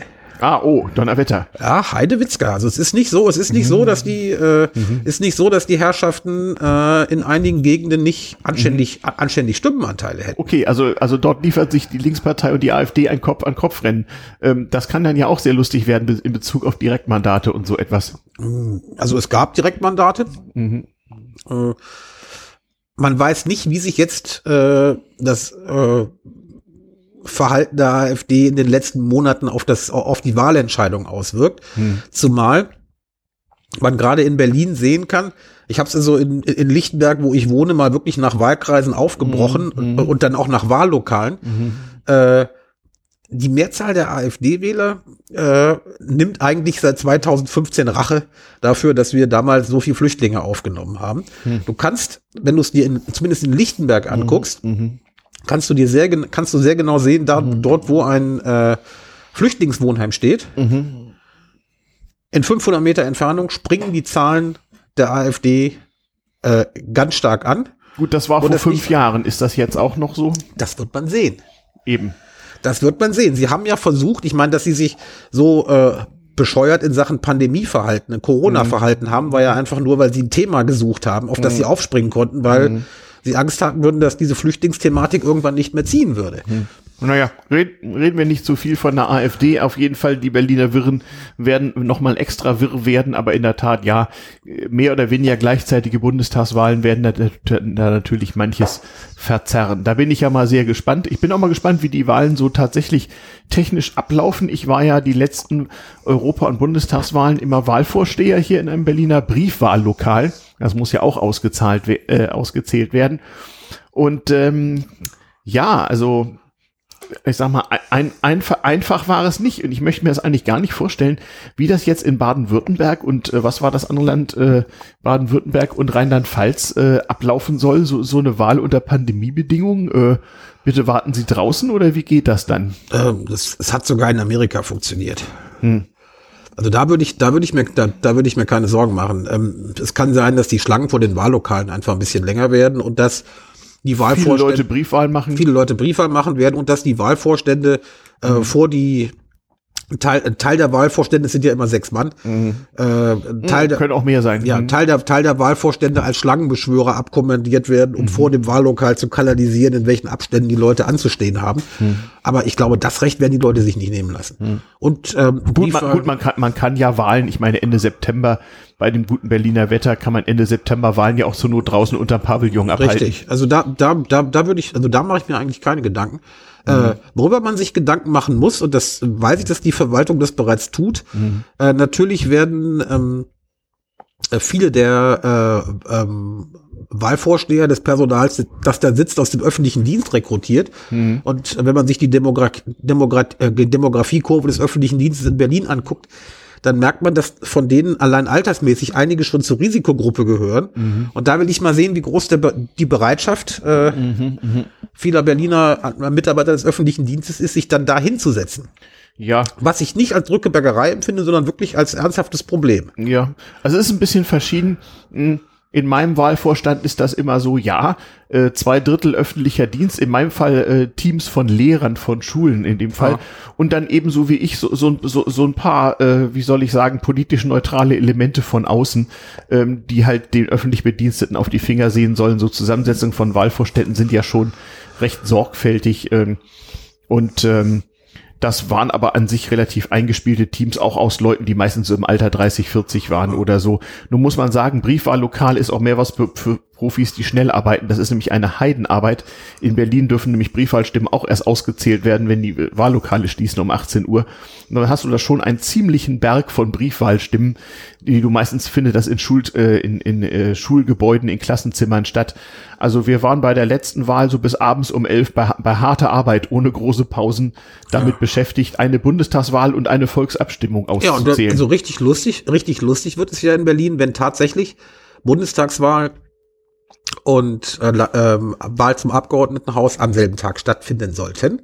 Ah, oh, Donnerwetter. Ja, Heidewitzka. Also es ist nicht so, es ist nicht mhm. so, dass die, äh, mhm. ist nicht so, dass die Herrschaften äh, in einigen Gegenden nicht anständig, mhm. anständig Stimmenanteile hätten. Okay, also, also dort liefert sich die Linkspartei und die AfD ein Kopf an Kopf rennen. Ähm, das kann dann ja auch sehr lustig werden in Bezug auf Direktmandate und so etwas. Also es gab Direktmandate. Mhm. Äh, man weiß nicht, wie sich jetzt äh, das äh, Verhalten der AfD in den letzten Monaten auf das, auf die Wahlentscheidung auswirkt. Hm. Zumal man gerade in Berlin sehen kann, ich habe es also in, in Lichtenberg, wo ich wohne, mal wirklich nach Wahlkreisen aufgebrochen mhm. und, und, dann auch nach Wahllokalen. Mhm. Äh, die Mehrzahl der AfD-Wähler äh, nimmt eigentlich seit 2015 Rache dafür, dass wir damals so viele Flüchtlinge aufgenommen haben. Mhm. Du kannst, wenn du es dir in, zumindest in Lichtenberg anguckst, mhm. Mhm. kannst du dir sehr, kannst du sehr genau sehen, da, mhm. dort, wo ein äh, Flüchtlingswohnheim steht, in 500 Meter Entfernung springen die Zahlen der AfD äh, ganz stark an. Gut, das war vor das fünf Jahren. Ist das jetzt auch noch so? Das wird man sehen. Eben. Das wird man sehen. Sie haben ja versucht, ich meine, dass sie sich so äh, bescheuert in Sachen Pandemieverhalten, Corona-Verhalten mhm. haben, war ja einfach nur, weil sie ein Thema gesucht haben, auf das mhm. sie aufspringen konnten, weil mhm. Sie Angst hatten würden, dass diese Flüchtlingsthematik irgendwann nicht mehr ziehen würde. Mhm. Naja, red, reden wir nicht zu viel von der AfD. Auf jeden Fall, die Berliner Wirren werden nochmal extra wirr werden, aber in der Tat, ja, mehr oder weniger gleichzeitige Bundestagswahlen werden da, da natürlich manches verzerren. Da bin ich ja mal sehr gespannt. Ich bin auch mal gespannt, wie die Wahlen so tatsächlich technisch ablaufen. Ich war ja die letzten Europa- und Bundestagswahlen immer Wahlvorsteher hier in einem Berliner Briefwahllokal. Das muss ja auch ausgezahlt, äh, ausgezählt werden. Und ähm, ja, also ich sag mal, ein, einfach, einfach war es nicht. Und ich möchte mir das eigentlich gar nicht vorstellen, wie das jetzt in Baden-Württemberg und äh, was war das andere Land, äh, Baden-Württemberg und Rheinland-Pfalz äh, ablaufen soll, so, so eine Wahl unter Pandemiebedingungen. Äh, bitte warten Sie draußen oder wie geht das dann? Ähm, das, es hat sogar in Amerika funktioniert. Hm. Also da würde ich, da würde ich mir, da, da würde ich mir keine Sorgen machen. Ähm, es kann sein, dass die Schlangen vor den Wahllokalen einfach ein bisschen länger werden und dass die Wahlvorstände. Viele Leute Briefwahl machen. Viele Leute Briefwahl machen werden und dass die Wahlvorstände äh, mhm. vor die Teil, Teil der Wahlvorstände sind ja immer sechs Mann. Mhm. Äh, Teil mhm, können auch mehr sein. Ja, mhm. Teil der Teil der Wahlvorstände als Schlangenbeschwörer abkommandiert werden, um mhm. vor dem Wahllokal zu kanalisieren, in welchen Abständen die Leute anzustehen haben. Mhm. Aber ich glaube, das Recht werden die Leute sich nicht nehmen lassen. Mhm. Und ähm, gut, man, gut man, kann, man kann ja Wahlen. Ich meine Ende September bei dem guten Berliner Wetter kann man Ende September Wahlen ja auch zur Not draußen unter Pavillon abhalten. Richtig. Also da da da da würde ich also da mache ich mir eigentlich keine Gedanken. Äh, mhm. Äh, worüber man sich Gedanken machen muss, und das weiß ich, dass die Verwaltung das bereits tut, mhm. äh, natürlich werden ähm, äh, viele der äh, ähm, Wahlvorsteher des Personals, das da sitzt, aus dem öffentlichen Dienst rekrutiert. Mhm. Und wenn man sich die Demogra Demogra äh, Demografiekurve des öffentlichen Dienstes in Berlin anguckt, dann merkt man, dass von denen allein altersmäßig einige schon zur Risikogruppe gehören. Mhm. Und da will ich mal sehen, wie groß der, die Bereitschaft äh, mhm, mh. vieler Berliner Mitarbeiter des öffentlichen Dienstes ist, sich dann da hinzusetzen. Ja. Was ich nicht als Drückebergerei empfinde, sondern wirklich als ernsthaftes Problem. Ja. Also es ist ein bisschen verschieden. Hm in meinem Wahlvorstand ist das immer so, ja, äh, zwei Drittel öffentlicher Dienst, in meinem Fall äh, Teams von Lehrern von Schulen in dem Fall ja. und dann ebenso wie ich so, so, so, so ein paar, äh, wie soll ich sagen, politisch neutrale Elemente von außen, ähm, die halt den öffentlich Bediensteten auf die Finger sehen sollen. So Zusammensetzungen von Wahlvorständen sind ja schon recht sorgfältig ähm, und ähm, das waren aber an sich relativ eingespielte Teams, auch aus Leuten, die meistens so im Alter 30, 40 waren oder so. Nun muss man sagen, Briefwahllokal ist auch mehr was für, für Profis, die schnell arbeiten. Das ist nämlich eine Heidenarbeit. In Berlin dürfen nämlich Briefwahlstimmen auch erst ausgezählt werden, wenn die Wahllokale schließen um 18 Uhr. Und dann hast du da schon einen ziemlichen Berg von Briefwahlstimmen, die du meistens findest, das in, Schul, äh, in, in äh, Schulgebäuden, in Klassenzimmern statt. Also wir waren bei der letzten Wahl so bis abends um elf bei, bei harter Arbeit, ohne große Pausen, damit ja. beschäftigt, eine Bundestagswahl und eine Volksabstimmung auszuzählen. Ja, und also richtig lustig, richtig lustig wird es ja in Berlin, wenn tatsächlich Bundestagswahl und äh, ähm, Wahl zum Abgeordnetenhaus am selben Tag stattfinden sollten.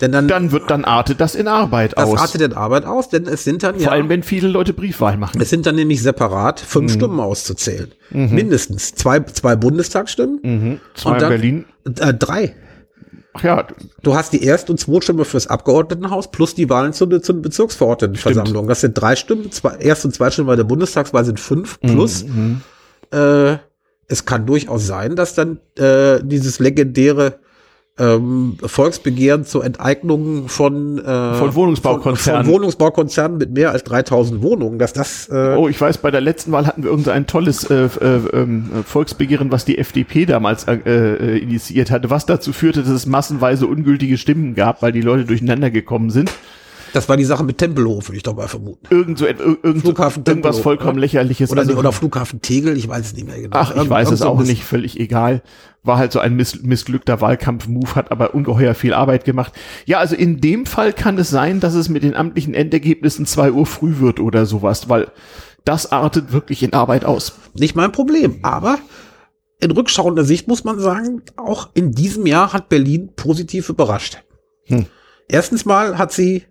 Denn dann, dann wird dann artet das in Arbeit das aus. Das artet in Arbeit aus, denn es sind dann Vor ja. Vor allem, wenn viele Leute Briefwahl machen. Es sind dann nämlich separat fünf mhm. Stimmen auszuzählen. Mhm. Mindestens. Zwei, zwei Bundestagsstimmen. Mhm. Zwei und dann, in Berlin. Äh, drei. Ach ja. Du hast die Erst- und Zweitstimme fürs Abgeordnetenhaus plus die Wahlen zur, zur Bezirksverordnetenversammlung. Das sind drei Stimmen. Zwei, Erst- und Zweitstimme bei der Bundestagswahl sind fünf mhm. plus. Mhm. Äh, es kann durchaus sein, dass dann äh, dieses legendäre ähm, Volksbegehren zur Enteignung von, äh, von Wohnungsbaukonzernen. Von, von, Wohnungsbaukonzernen mit mehr als 3000 Wohnungen, dass das. Äh oh, ich weiß, bei der letzten Wahl hatten wir irgendein tolles äh, äh, ähm, Volksbegehren, was die FDP damals äh, äh, initiiert hatte, was dazu führte, dass es massenweise ungültige Stimmen gab, weil die Leute durcheinander gekommen sind. Das war die Sache mit Tempelhof, würde ich doch mal vermuten. Irgend so, irgend Flughafen irgendwas vollkommen lächerliches. Oder, also, oder Flughafen Tegel, ich weiß es nicht mehr genau. Ach, ich Irgend, weiß es auch nicht, völlig egal. War halt so ein miss missglückter Wahlkampf-Move, hat aber ungeheuer viel Arbeit gemacht. Ja, also in dem Fall kann es sein, dass es mit den amtlichen Endergebnissen zwei Uhr früh wird oder sowas, weil das artet wirklich in Arbeit aus. Nicht mein Problem, aber in rückschauender Sicht muss man sagen, auch in diesem Jahr hat Berlin positiv überrascht. Hm. Erstens mal hat sie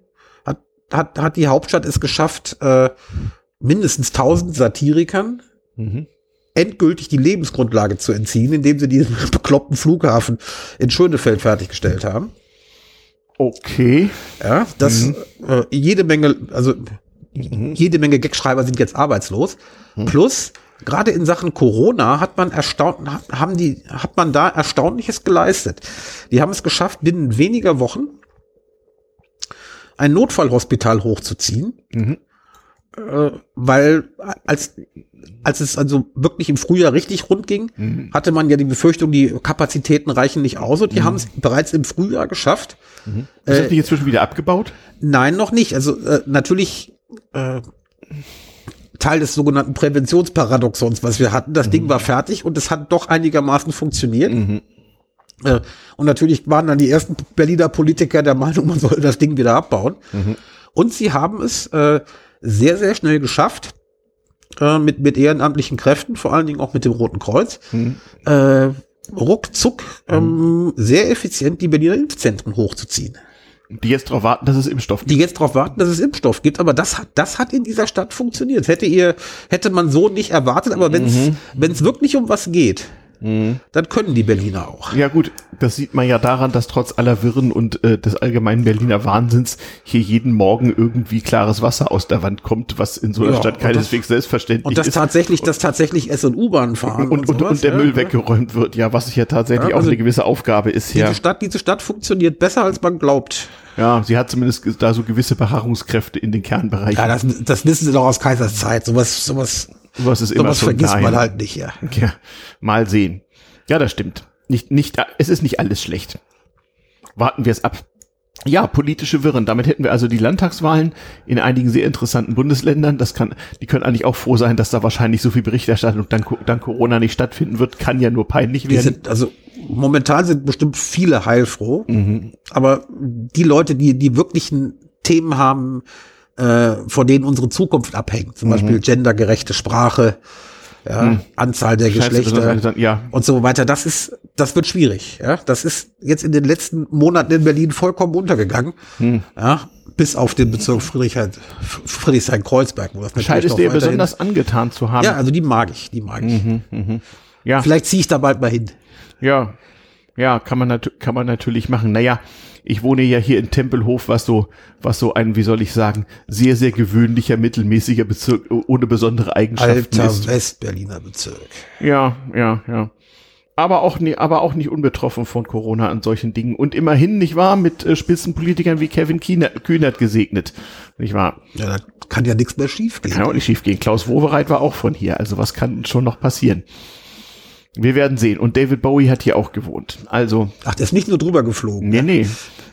hat, hat die Hauptstadt es geschafft, äh, mindestens 1000 Satirikern mhm. endgültig die Lebensgrundlage zu entziehen, indem sie diesen bekloppten Flughafen in Schönefeld fertiggestellt haben. Okay. Ja, das mhm. äh, jede Menge, also mhm. jede Menge Gagschreiber sind jetzt arbeitslos. Mhm. Plus gerade in Sachen Corona hat man erstaunt, haben die, hat man da Erstaunliches geleistet. Die haben es geschafft, binnen weniger Wochen ein Notfallhospital hochzuziehen, mhm. äh, weil als als es also wirklich im Frühjahr richtig rund ging, mhm. hatte man ja die Befürchtung, die Kapazitäten reichen nicht aus und die mhm. haben es bereits im Frühjahr geschafft. Mhm. Ist das nicht inzwischen wieder abgebaut? Nein, noch nicht. Also äh, natürlich äh, Teil des sogenannten Präventionsparadoxons, was wir hatten. Das mhm. Ding war fertig und es hat doch einigermaßen funktioniert. Äh, und natürlich waren dann die ersten Berliner Politiker der Meinung, man soll das Ding wieder abbauen. Mhm. Und sie haben es äh, sehr, sehr schnell geschafft, äh, mit, mit ehrenamtlichen Kräften, vor allen Dingen auch mit dem Roten Kreuz, mhm. äh, ruckzuck ähm, mhm. sehr effizient die Berliner Impfzentren hochzuziehen. Die jetzt darauf warten, dass es Impfstoff gibt. Die jetzt darauf warten, dass es Impfstoff gibt. Aber das hat, das hat in dieser Stadt funktioniert. Hätte ihr, hätte man so nicht erwartet. Aber wenn es, mhm. wenn es wirklich um was geht, Mhm. Dann können die Berliner auch. Ja gut, das sieht man ja daran, dass trotz aller Wirren und äh, des allgemeinen Berliner Wahnsinns hier jeden Morgen irgendwie klares Wasser aus der Wand kommt, was in so einer ja, Stadt keineswegs selbstverständlich ist. Und das tatsächlich, dass tatsächlich S- und U-Bahn fahren und, und, und, und der ja, Müll ja. weggeräumt wird, ja, was ja tatsächlich also auch eine gewisse Aufgabe ist. Diese ja. Stadt, diese Stadt funktioniert besser, als man glaubt. Ja, sie hat zumindest da so gewisse Beharrungskräfte in den Kernbereichen. Ja, das, das wissen sie doch aus Kaisers Zeit. Sowas, sowas was ist immer so vergisst dahin. man halt nicht, ja. ja. Mal sehen. Ja, das stimmt. Nicht, nicht, es ist nicht alles schlecht. Warten wir es ab. Ja, politische Wirren. Damit hätten wir also die Landtagswahlen in einigen sehr interessanten Bundesländern. Das kann, die können eigentlich auch froh sein, dass da wahrscheinlich so viel Berichterstattung dann, dann Corona nicht stattfinden wird. Kann ja nur peinlich werden. Sind, also momentan sind bestimmt viele heilfroh. Mhm. Aber die Leute, die die wirklichen Themen haben, äh, von denen unsere Zukunft abhängt. Zum mhm. Beispiel gendergerechte Sprache, ja, mhm. Anzahl der Scheiße, Geschlechter ja. und so weiter. Das ist, das wird schwierig. Ja, das ist jetzt in den letzten Monaten in Berlin vollkommen untergegangen. Mhm. Ja, bis auf den Bezirk Friedrichshain, Friedrichshain-Kreuzberg, wo das Scheint es dir besonders angetan zu haben. Ja, also die mag ich, die mag ich. Mhm, mh. Ja. Vielleicht ziehe ich da bald mal hin. Ja, ja, kann man, kann man natürlich machen. Naja, ich wohne ja hier in Tempelhof, was so, was so ein, wie soll ich sagen, sehr, sehr gewöhnlicher, mittelmäßiger Bezirk ohne besondere Eigenschaften Alter ist. Westberliner Bezirk. Ja, ja, ja. Aber auch, nie, aber auch nicht unbetroffen von Corona an solchen Dingen. Und immerhin, nicht wahr, mit äh, Spitzenpolitikern wie Kevin Kühnert gesegnet. Nicht wahr? Ja, da kann ja nichts mehr schiefgehen. Kann auch nicht schiefgehen. Klaus Wowereit war auch von hier. Also was kann schon noch passieren? Wir werden sehen. Und David Bowie hat hier auch gewohnt. Also. Ach, der ist nicht nur drüber geflogen. Nee, nee.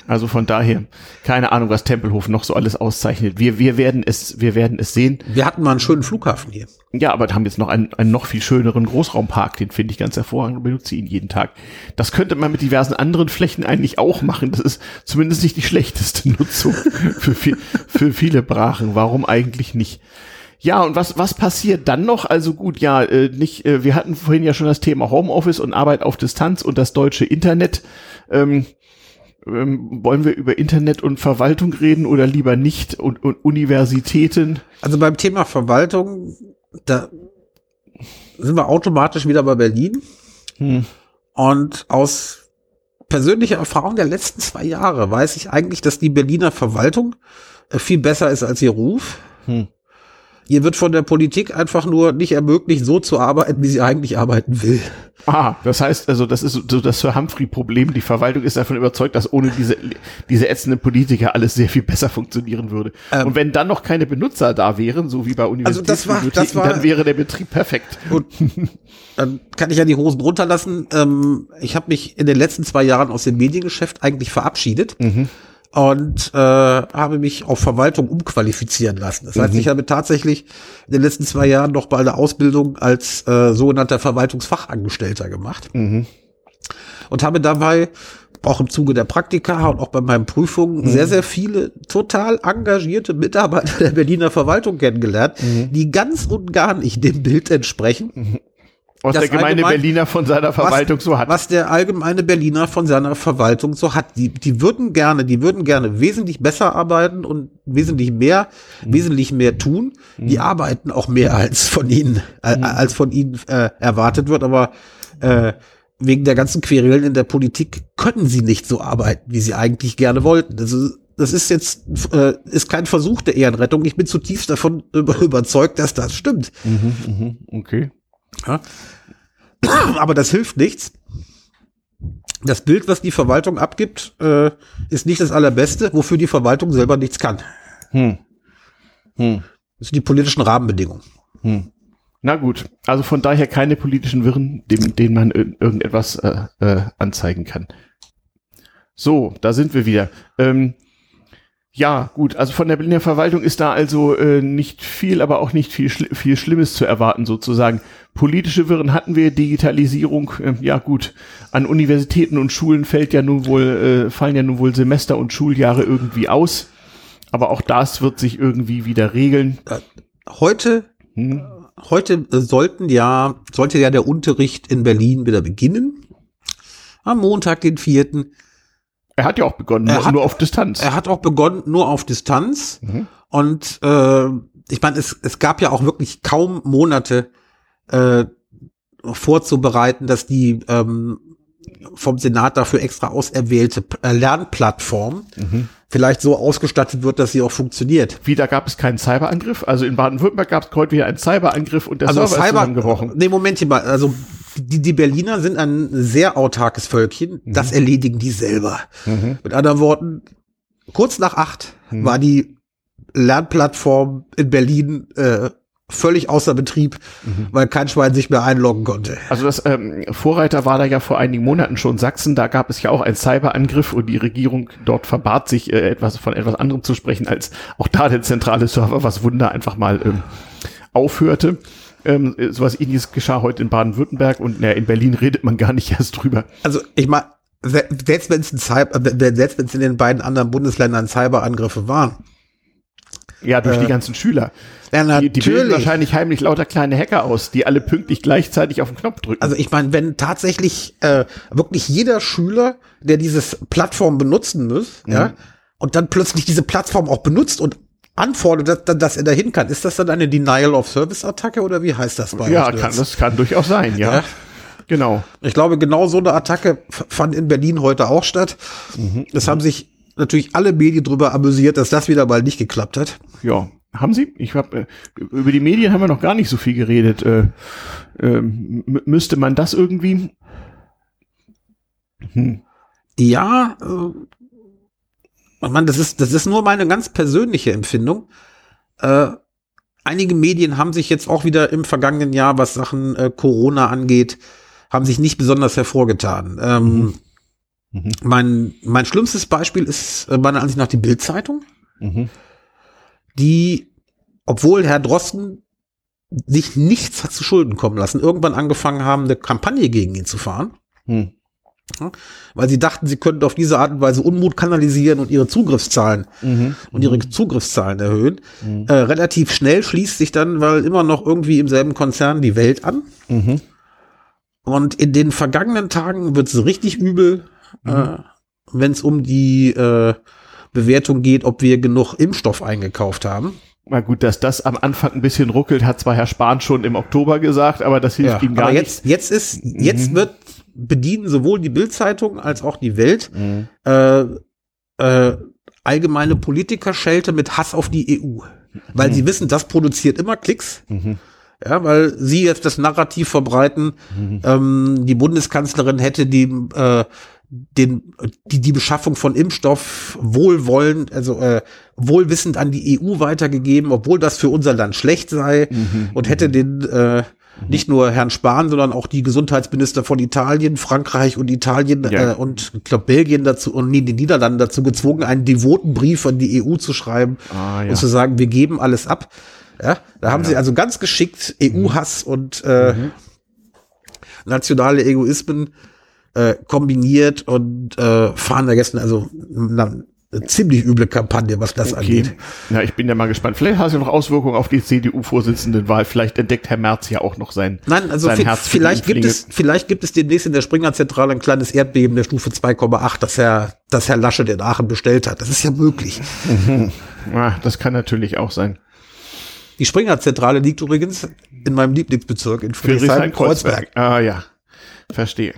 Also von daher, keine Ahnung, was Tempelhof noch so alles auszeichnet. Wir, wir werden es, wir werden es sehen. Wir hatten mal einen schönen Flughafen hier. Ja, aber haben jetzt noch einen, einen noch viel schöneren Großraumpark. Den finde ich ganz hervorragend und benutze ihn jeden Tag. Das könnte man mit diversen anderen Flächen eigentlich auch machen. Das ist zumindest nicht die schlechteste Nutzung für, viel, für viele Brachen. Warum eigentlich nicht? Ja, und was, was passiert dann noch? Also gut, ja, äh, nicht, äh, wir hatten vorhin ja schon das Thema Homeoffice und Arbeit auf Distanz und das deutsche Internet. Ähm, ähm, wollen wir über Internet und Verwaltung reden oder lieber nicht und, und Universitäten? Also beim Thema Verwaltung, da sind wir automatisch wieder bei Berlin. Hm. Und aus persönlicher Erfahrung der letzten zwei Jahre weiß ich eigentlich, dass die Berliner Verwaltung äh, viel besser ist als ihr Ruf. Hm. Ihr wird von der Politik einfach nur nicht ermöglicht, so zu arbeiten, wie sie eigentlich arbeiten will. Ah, das heißt also, das ist so das Sir Humphrey-Problem. Die Verwaltung ist davon überzeugt, dass ohne diese, diese ätzenden Politiker alles sehr viel besser funktionieren würde. Ähm, und wenn dann noch keine Benutzer da wären, so wie bei Universitätsbibliotheken, also dann wäre der Betrieb perfekt. Gut. Dann kann ich ja die Hosen runterlassen. Ähm, ich habe mich in den letzten zwei Jahren aus dem Mediengeschäft eigentlich verabschiedet. Mhm und äh, habe mich auf Verwaltung umqualifizieren lassen. Das heißt, mhm. ich habe tatsächlich in den letzten zwei Jahren noch bei einer Ausbildung als äh, sogenannter Verwaltungsfachangestellter gemacht mhm. und habe dabei auch im Zuge der Praktika und auch bei meinen Prüfungen mhm. sehr, sehr viele total engagierte Mitarbeiter der Berliner Verwaltung kennengelernt, mhm. die ganz und gar nicht dem Bild entsprechen, mhm. Was der gemeine Berliner von seiner Verwaltung was, so hat. Was der allgemeine Berliner von seiner Verwaltung so hat. Die, die würden gerne, die würden gerne wesentlich besser arbeiten und wesentlich mehr, mhm. wesentlich mehr tun. Mhm. Die arbeiten auch mehr als von ihnen, äh, mhm. als von ihnen äh, erwartet wird, aber äh, wegen der ganzen Querelen in der Politik können sie nicht so arbeiten, wie sie eigentlich gerne wollten. Das ist, das ist jetzt äh, ist kein Versuch der Ehrenrettung. Ich bin zutiefst davon überzeugt, dass das stimmt. Mhm, mh, okay. Ja? Aber das hilft nichts. Das Bild, was die Verwaltung abgibt, äh, ist nicht das allerbeste, wofür die Verwaltung selber nichts kann. Hm. Hm. Das sind die politischen Rahmenbedingungen. Hm. Na gut, also von daher keine politischen Wirren, dem, denen man irgendetwas äh, äh, anzeigen kann. So, da sind wir wieder. Ähm, ja, gut, also von der Berliner Verwaltung ist da also äh, nicht viel, aber auch nicht viel, viel Schlimmes zu erwarten, sozusagen. Politische Wirren hatten wir, Digitalisierung, äh, ja gut, an Universitäten und Schulen fällt ja nun wohl, äh, fallen ja nun wohl Semester und Schuljahre irgendwie aus. Aber auch das wird sich irgendwie wieder regeln. Äh, heute, hm? heute sollten ja, sollte ja der Unterricht in Berlin wieder beginnen. Am Montag, den vierten. Er hat ja auch begonnen, nur, hat, nur auf Distanz. Er hat auch begonnen, nur auf Distanz. Mhm. Und äh, ich meine, es, es gab ja auch wirklich kaum Monate äh, vorzubereiten, dass die ähm, vom Senat dafür extra auserwählte äh, Lernplattform mhm. vielleicht so ausgestattet wird, dass sie auch funktioniert. Wieder gab es keinen Cyberangriff. Also in Baden-Württemberg gab es heute wieder einen Cyberangriff und der also Server Cyber, ist zusammengebrochen. Nee, Moment mal. Also die, die Berliner sind ein sehr autarkes Völkchen. Mhm. Das erledigen die selber. Mhm. Mit anderen Worten, kurz nach acht mhm. war die Lernplattform in Berlin äh, völlig außer Betrieb, mhm. weil kein Schwein sich mehr einloggen konnte. Also das ähm, Vorreiter war da ja vor einigen Monaten schon Sachsen. Da gab es ja auch einen Cyberangriff und die Regierung dort verbat sich äh, etwas von etwas anderem zu sprechen als auch da der zentrale Server, was Wunder einfach mal ähm, aufhörte. Ähm, sowas ähnliches geschah heute in Baden-Württemberg und na, in Berlin redet man gar nicht erst drüber. Also ich meine, selbst wenn es Cyber, selbst wenn es in den beiden anderen Bundesländern Cyberangriffe waren. Ja, durch äh, die ganzen Schüler. Ja, natürlich. Die, die bilden wahrscheinlich heimlich lauter kleine Hacker aus, die alle pünktlich gleichzeitig auf den Knopf drücken. Also ich meine, wenn tatsächlich äh, wirklich jeder Schüler, der dieses Plattform benutzen muss, mhm. ja, und dann plötzlich diese Plattform auch benutzt und anfordert, dass, dass er dahin kann. Ist das dann eine Denial of Service Attacke oder wie heißt das bei Ja, kann, das kann durchaus sein, ja. ja. Genau. Ich glaube, genau so eine Attacke fand in Berlin heute auch statt. Mhm. Es haben sich natürlich alle Medien darüber amüsiert, dass das wieder mal nicht geklappt hat. Ja, haben Sie? Ich habe äh, über die Medien haben wir noch gar nicht so viel geredet. Äh, äh, müsste man das irgendwie? Hm. Ja, äh, man, das ist das ist nur meine ganz persönliche Empfindung. Äh, einige Medien haben sich jetzt auch wieder im vergangenen Jahr, was Sachen äh, Corona angeht, haben sich nicht besonders hervorgetan. Ähm, mhm. Mhm. Mein mein schlimmstes Beispiel ist äh, meiner Ansicht nach die Bildzeitung. Mhm die, obwohl Herr Drosten sich nichts hat zu Schulden kommen lassen, irgendwann angefangen haben, eine Kampagne gegen ihn zu fahren. Hm. Weil sie dachten, sie könnten auf diese Art und Weise Unmut kanalisieren und ihre Zugriffszahlen mhm. und ihre Zugriffszahlen erhöhen. Mhm. Äh, relativ schnell schließt sich dann, weil immer noch irgendwie im selben Konzern die Welt an. Mhm. Und in den vergangenen Tagen wird es richtig übel, mhm. äh, wenn es um die äh, Bewertung geht, ob wir genug Impfstoff eingekauft haben. Na gut, dass das am Anfang ein bisschen ruckelt, hat zwar Herr Spahn schon im Oktober gesagt, aber das hilft ja, ihm gar aber jetzt, nicht. Jetzt ist, jetzt mhm. wird bedienen sowohl die Bildzeitung als auch die Welt mhm. äh, äh, allgemeine Politikerschelte mit Hass auf die EU. weil mhm. sie wissen, das produziert immer Klicks. Mhm. Ja, weil sie jetzt das Narrativ verbreiten, mhm. ähm, die Bundeskanzlerin hätte die, äh, den, die, die Beschaffung von Impfstoff wohlwollend, also äh, wohlwissend an die EU weitergegeben, obwohl das für unser Land schlecht sei mhm. und hätte den äh, nicht nur Herrn Spahn, sondern auch die Gesundheitsminister von Italien, Frankreich und Italien ja. äh, und ich glaube Belgien dazu und die Niederlande dazu gezwungen, einen devoten Brief an die EU zu schreiben ah, ja. und zu sagen, wir geben alles ab. Ja, da haben ja. sie also ganz geschickt EU-Hass mhm. und äh, mhm. nationale Egoismen äh, kombiniert und äh, fahren da gestern also na, ziemlich üble Kampagne, was das okay. angeht. Ja, ich bin ja mal gespannt. Vielleicht hat es ja noch Auswirkungen auf die CDU-Vorsitzendenwahl. Vielleicht entdeckt Herr Merz ja auch noch sein Nein, also sein Herz vielleicht gibt es vielleicht gibt es demnächst in der Springer-Zentrale ein kleines Erdbeben der Stufe 2,8, das Herr, das Herr Lasche den Aachen bestellt hat. Das ist ja möglich. Mhm. Ja, das kann natürlich auch sein. Die Springer-Zentrale liegt übrigens in meinem Lieblingsbezirk in Friedrichshain-Kreuzberg. Ah ja, verstehe.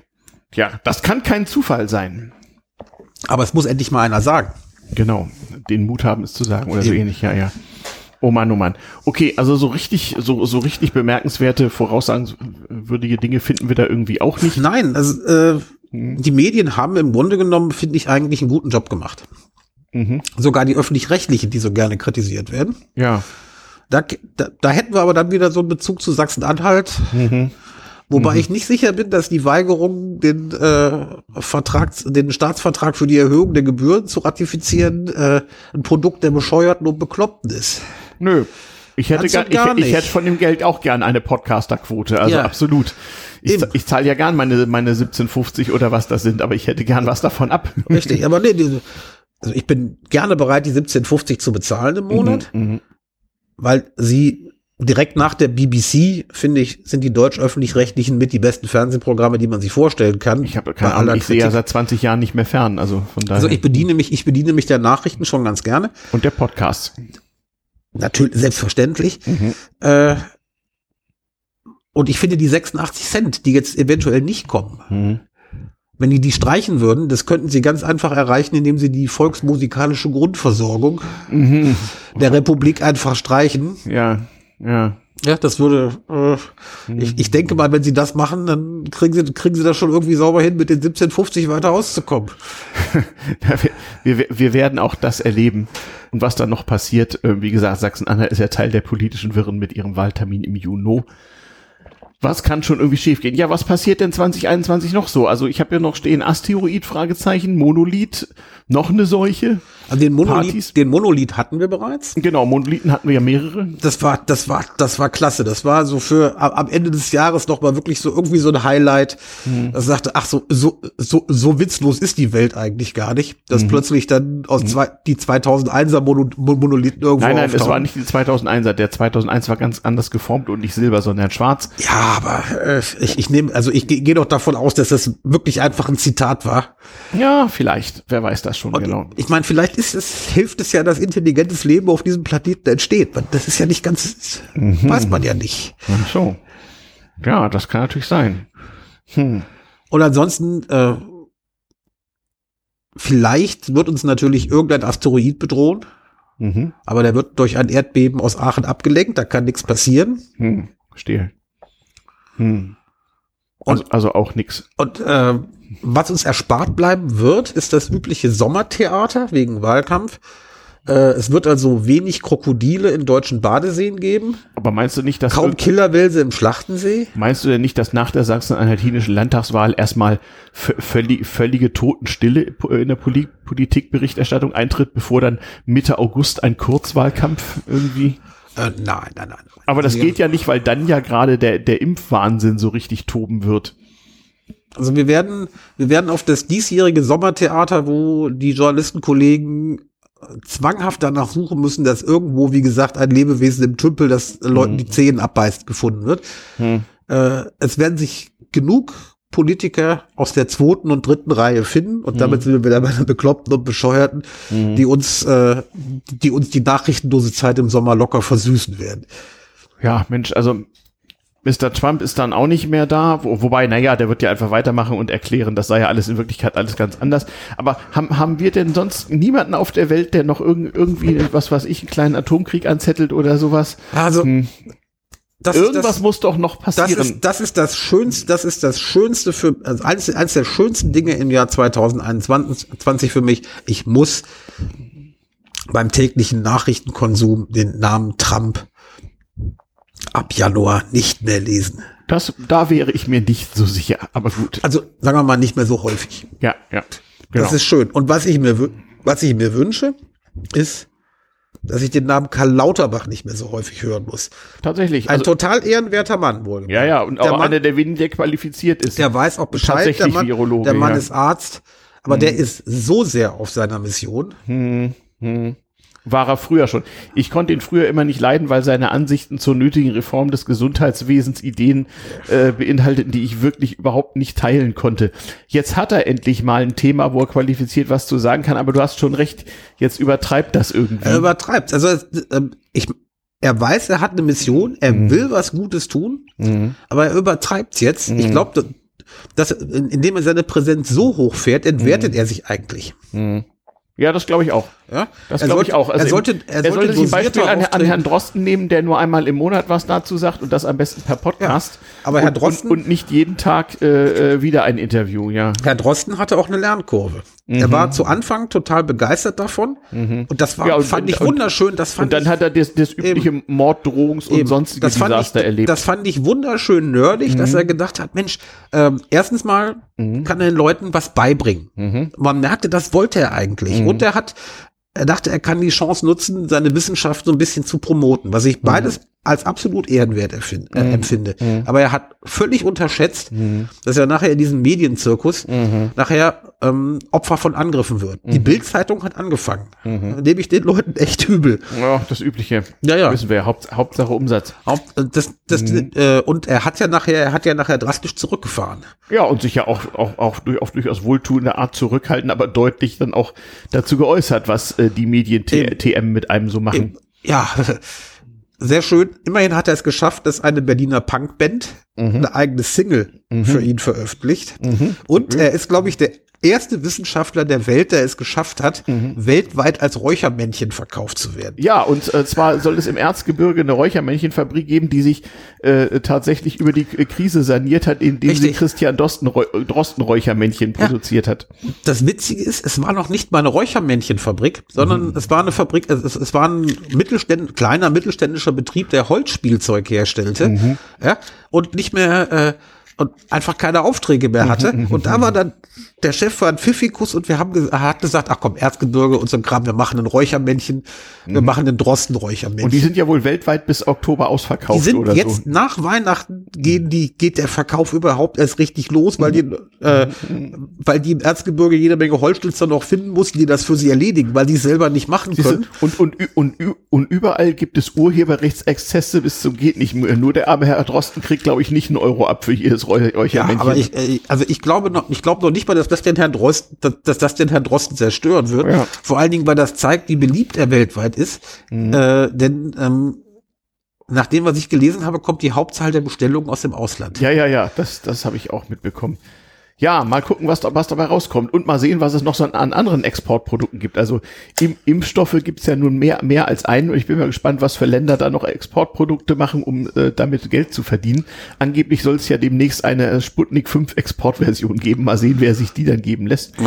Ja, das kann kein Zufall sein. Aber es muss endlich mal einer sagen. Genau, den Mut haben, es zu sagen oder so ähnlich, ja, ja. Oh Mann, oh Mann. Okay, also so richtig, so, so richtig bemerkenswerte, voraussagenswürdige Dinge finden wir da irgendwie auch nicht. Nein, also äh, hm. die Medien haben im Grunde genommen, finde ich, eigentlich einen guten Job gemacht. Mhm. Sogar die öffentlich-rechtlichen, die so gerne kritisiert werden. Ja. Da, da, da hätten wir aber dann wieder so einen Bezug zu Sachsen-Anhalt. Mhm. Wobei mhm. ich nicht sicher bin, dass die Weigerung, den äh, Vertrag, den Staatsvertrag für die Erhöhung der Gebühren zu ratifizieren, äh, ein Produkt der Bescheuerten und Bekloppten ist. Nö. Ich hätte, gar, gar ich, ich, hätte von dem Geld auch gern eine Podcaster-Quote, also ja. absolut. Ich, ich zahle ja gern meine, meine 1750 oder was das sind, aber ich hätte gern was davon ab. Richtig, aber nee, also ich bin gerne bereit, die 1750 zu bezahlen im Monat, mhm, mhm. weil sie direkt nach der BBC, finde ich, sind die deutsch-öffentlich-rechtlichen mit die besten Fernsehprogramme, die man sich vorstellen kann. Ich habe keine Ahnung, ich sehe ja seit 20 Jahren nicht mehr fern, also von daher. Also ich bediene mich, ich bediene mich der Nachrichten schon ganz gerne. Und der Podcast. Natürlich, selbstverständlich. Mhm. Äh, und ich finde die 86 Cent, die jetzt eventuell nicht kommen, mhm. wenn die die streichen würden, das könnten sie ganz einfach erreichen, indem sie die volksmusikalische Grundversorgung mhm. der Republik einfach streichen. Ja ja. Ja, das würde, äh, mhm. ich, ich denke mal, wenn sie das machen, dann kriegen sie, kriegen sie das schon irgendwie sauber hin, mit den 1750 weiter auszukommen. wir, wir, wir werden auch das erleben. Und was dann noch passiert, äh, wie gesagt, Sachsen-Anhalt ist ja Teil der politischen Wirren mit ihrem Wahltermin im Juni was kann schon irgendwie schiefgehen? Ja, was passiert denn 2021 noch so? Also ich habe ja noch stehen Asteroid, Fragezeichen, Monolith, noch eine Seuche. Also den Monolith, den Monolith hatten wir bereits. Genau, Monolithen hatten wir ja mehrere. Das war, das war, das war klasse. Das war so für am Ende des Jahres noch mal wirklich so irgendwie so ein Highlight. Hm. Das sagte, ach so, so, so, so witzlos ist die Welt eigentlich gar nicht, dass mhm. plötzlich dann aus mhm. zwei, die 2001er Mono, Monolithen irgendwo Nein, nein, auftauchen. es war nicht die 2001er. Der 2001 war ganz anders geformt und nicht silber, sondern schwarz. Ja, aber äh, ich, ich nehme, also ich gehe geh doch davon aus, dass das wirklich einfach ein Zitat war. Ja, vielleicht. Wer weiß das schon und genau. Ich meine, vielleicht ist es, hilft es ja, dass intelligentes Leben auf diesem Planeten entsteht. Das ist ja nicht ganz, mhm. weiß man ja nicht. Ach so. Ja, das kann natürlich sein. Hm. Und ansonsten, äh, vielleicht wird uns natürlich irgendein Asteroid bedrohen. Mhm. Aber der wird durch ein Erdbeben aus Aachen abgelenkt, da kann nichts passieren. Hm, verstehe. Hm. Also, also auch nix. Und äh, was uns erspart bleiben wird, ist das übliche Sommertheater wegen Wahlkampf. Äh, es wird also wenig Krokodile in deutschen Badeseen geben. Aber meinst du nicht, dass kaum Killerwälse im Schlachtensee? Meinst du denn nicht, dass nach der sachsen-anhaltinischen Landtagswahl erstmal völlig, völlige Totenstille in der Politikberichterstattung eintritt, bevor dann Mitte August ein Kurzwahlkampf irgendwie? Äh, nein, nein, nein. Aber das geht ja nicht, weil dann ja gerade der, der Impfwahnsinn so richtig toben wird. Also wir werden, wir werden auf das diesjährige Sommertheater, wo die Journalistenkollegen zwanghaft danach suchen müssen, dass irgendwo, wie gesagt, ein Lebewesen im Tümpel, das Leuten hm. die Zehen abbeißt, gefunden wird. Hm. Äh, es werden sich genug Politiker aus der zweiten und dritten Reihe finden und mhm. damit sind wir wieder bei den Bekloppten und Bescheuerten, mhm. die uns, äh, die uns die nachrichtenlose Zeit im Sommer locker versüßen werden. Ja, Mensch, also Mr. Trump ist dann auch nicht mehr da, wo, wobei, naja, der wird ja einfach weitermachen und erklären, das sei ja alles in Wirklichkeit alles ganz anders. Aber haben, haben wir denn sonst niemanden auf der Welt, der noch irg irgendwie, was weiß ich, einen kleinen Atomkrieg anzettelt oder sowas? Also, hm. Das Irgendwas das, muss doch noch passieren. Das ist, das ist das Schönste, das ist das Schönste für, also eines, eines der schönsten Dinge im Jahr 2021 für mich. Ich muss beim täglichen Nachrichtenkonsum den Namen Trump ab Januar nicht mehr lesen. Das, da wäre ich mir nicht so sicher, aber gut. Also sagen wir mal nicht mehr so häufig. Ja, ja. Genau. Das ist schön. Und was ich mir, was ich mir wünsche, ist, dass ich den Namen Karl Lauterbach nicht mehr so häufig hören muss. Tatsächlich. Ein also, total ehrenwerter Mann wohl. Ja, ja, und der auch Mann, einer, der weniger qualifiziert ist. Der weiß auch Bescheid. Der Mann, Virologe, der Mann ja. ist Arzt, aber hm. der ist so sehr auf seiner Mission. Hm, hm war er früher schon. Ich konnte ihn früher immer nicht leiden, weil seine Ansichten zur nötigen Reform des Gesundheitswesens Ideen äh, beinhalteten, die ich wirklich überhaupt nicht teilen konnte. Jetzt hat er endlich mal ein Thema, wo er qualifiziert was zu sagen kann, aber du hast schon recht, jetzt übertreibt das irgendwie. Er übertreibt. Also äh, ich, er weiß, er hat eine Mission, er mhm. will was Gutes tun, mhm. aber er übertreibt jetzt. Mhm. Ich glaube, dass, indem er seine Präsenz so hoch fährt, entwertet mhm. er sich eigentlich. Mhm. Ja, das glaube ich auch. Ja, das glaube ich auch. Also er sollte, er, er sollte, sich Beispiel an, an, Herrn Drosten nehmen, der nur einmal im Monat was dazu sagt und das am besten per Podcast. Ja, aber Herr Drosten und, und, nicht jeden Tag äh, äh, wieder ein Interview. Ja. Herr Drosten hatte auch eine Lernkurve. Mhm. Er war zu Anfang total begeistert davon mhm. und das war ja, und, fand ich wunderschön. Das fand und dann ich, hat er das, das übliche eben, Morddrohungs- und eben, sonstige das Desaster ich, erlebt. Das fand ich wunderschön nerdig, mhm. dass er gedacht hat, Mensch, ähm, erstens mal mhm. kann er den Leuten was beibringen. Mhm. Man merkte, das wollte er eigentlich mhm. und er hat er dachte, er kann die Chance nutzen, seine Wissenschaft so ein bisschen zu promoten, was ich beides als absolut ehrenwert erfind, äh, mhm. empfinde. Mhm. Aber er hat völlig unterschätzt, mhm. dass er nachher in diesem Medienzirkus mhm. nachher ähm, Opfer von Angriffen wird. Die mhm. Bildzeitung hat angefangen. Mhm. Nehme ich den Leuten echt übel. Ja, das Übliche. Ja, ja. Wissen wir, Haupt, Hauptsache Umsatz. Haupt, äh, das, das, äh, und er hat ja nachher, er hat ja nachher drastisch zurückgefahren. Ja, und sich ja auch, auch, auch durch, auf durchaus wohltuende Art zurückhalten, aber deutlich dann auch dazu geäußert, was äh, die Medien TM mit einem so machen. Eben. Ja, sehr schön. Immerhin hat er es geschafft, dass eine Berliner Punkband mhm. eine eigene Single mhm. für ihn veröffentlicht. Mhm. Und er ist, glaube ich, der erste Wissenschaftler der Welt, der es geschafft hat, mhm. weltweit als Räuchermännchen verkauft zu werden. Ja, und äh, zwar soll es im Erzgebirge eine Räuchermännchenfabrik geben, die sich äh, tatsächlich über die Krise saniert hat, indem Richtig. sie Christian Drosten, Drosten Räuchermännchen ja. produziert hat. Das Witzige ist, es war noch nicht mal eine Räuchermännchenfabrik, sondern mhm. es war eine Fabrik, es, es war ein Mittelständ, kleiner mittelständischer Betrieb, der Holzspielzeug herstellte. Mhm. Ja, und nicht mehr äh, und einfach keine Aufträge mehr hatte. und da war dann der Chef war ein Pfiffikus und wir haben hat gesagt, ach komm, Erzgebirge und so ein Kram, wir machen ein Räuchermännchen, wir mhm. machen ein Drostenräuchermännchen. Und die sind ja wohl weltweit bis Oktober ausverkauft. Die sind oder jetzt so. nach Weihnachten gehen die, geht der Verkauf überhaupt erst richtig los, weil die, äh, weil die im Erzgebirge jede Menge Holzschnitzer noch finden mussten, die das für sie erledigen, weil die es selber nicht machen können. Und, und, und, und überall gibt es Urheberrechtsexzesse bis zum geht nicht mehr. Nur der arme Herr Drosten kriegt, glaube ich, nicht einen Euro ab für jedes Räuchermännchen. Ja, aber ich, äh, also ich glaube noch, ich glaube noch nicht mal, dass das den Herrn Drosten, dass, dass das den Herrn Drosten zerstören wird. Ja. Vor allen Dingen, weil das zeigt, wie beliebt er weltweit ist. Mhm. Äh, denn ähm, nach dem, was ich gelesen habe, kommt die Hauptzahl der Bestellungen aus dem Ausland. Ja, ja, ja, das, das habe ich auch mitbekommen ja, mal gucken, was, was dabei rauskommt und mal sehen, was es noch so an, anderen Exportprodukten gibt. Also im, Impfstoffe gibt's ja nun mehr, mehr als einen und ich bin mal gespannt, was für Länder da noch Exportprodukte machen, um äh, damit Geld zu verdienen. Angeblich soll es ja demnächst eine Sputnik 5 Exportversion geben. Mal sehen, wer sich die dann geben lässt.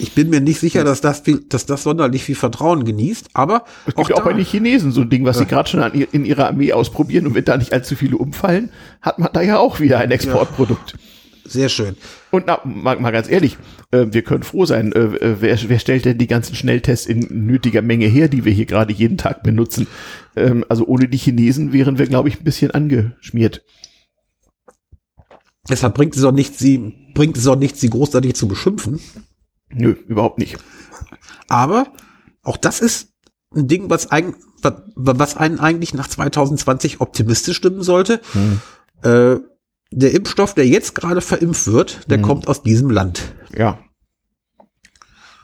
Ich bin mir nicht sicher, dass das viel, dass das sonderlich viel Vertrauen genießt, aber es gibt auch, auch bei den Chinesen so ein Ding, was sie gerade schon in ihrer Armee ausprobieren und wenn da nicht allzu viele umfallen, hat man da ja auch wieder ein Exportprodukt. Ja. Sehr schön. Und na, mal, mal ganz ehrlich, äh, wir können froh sein. Äh, äh, wer, wer stellt denn die ganzen Schnelltests in nötiger Menge her, die wir hier gerade jeden Tag benutzen? Ähm, also ohne die Chinesen wären wir, glaube ich, ein bisschen angeschmiert. Deshalb bringt es auch nicht, sie bringt es auch nicht, sie großartig zu beschimpfen. Nö, überhaupt nicht. Aber auch das ist ein Ding, was, ein, was einen eigentlich nach 2020 optimistisch stimmen sollte. Hm. Äh, der Impfstoff, der jetzt gerade verimpft wird, der mhm. kommt aus diesem Land. Ja.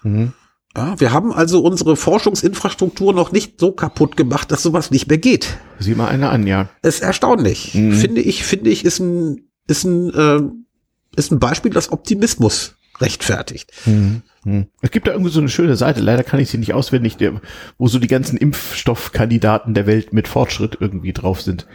Mhm. Ja, wir haben also unsere Forschungsinfrastruktur noch nicht so kaputt gemacht, dass sowas nicht mehr geht. Sieh mal eine an, ja. Ist erstaunlich. Mhm. Finde ich, finde ich, ist ein, ist ein, äh, ist ein Beispiel, das Optimismus rechtfertigt. Mhm. mhm. Es gibt da irgendwie so eine schöne Seite, leider kann ich sie nicht auswendig, wo so die ganzen Impfstoffkandidaten der Welt mit Fortschritt irgendwie drauf sind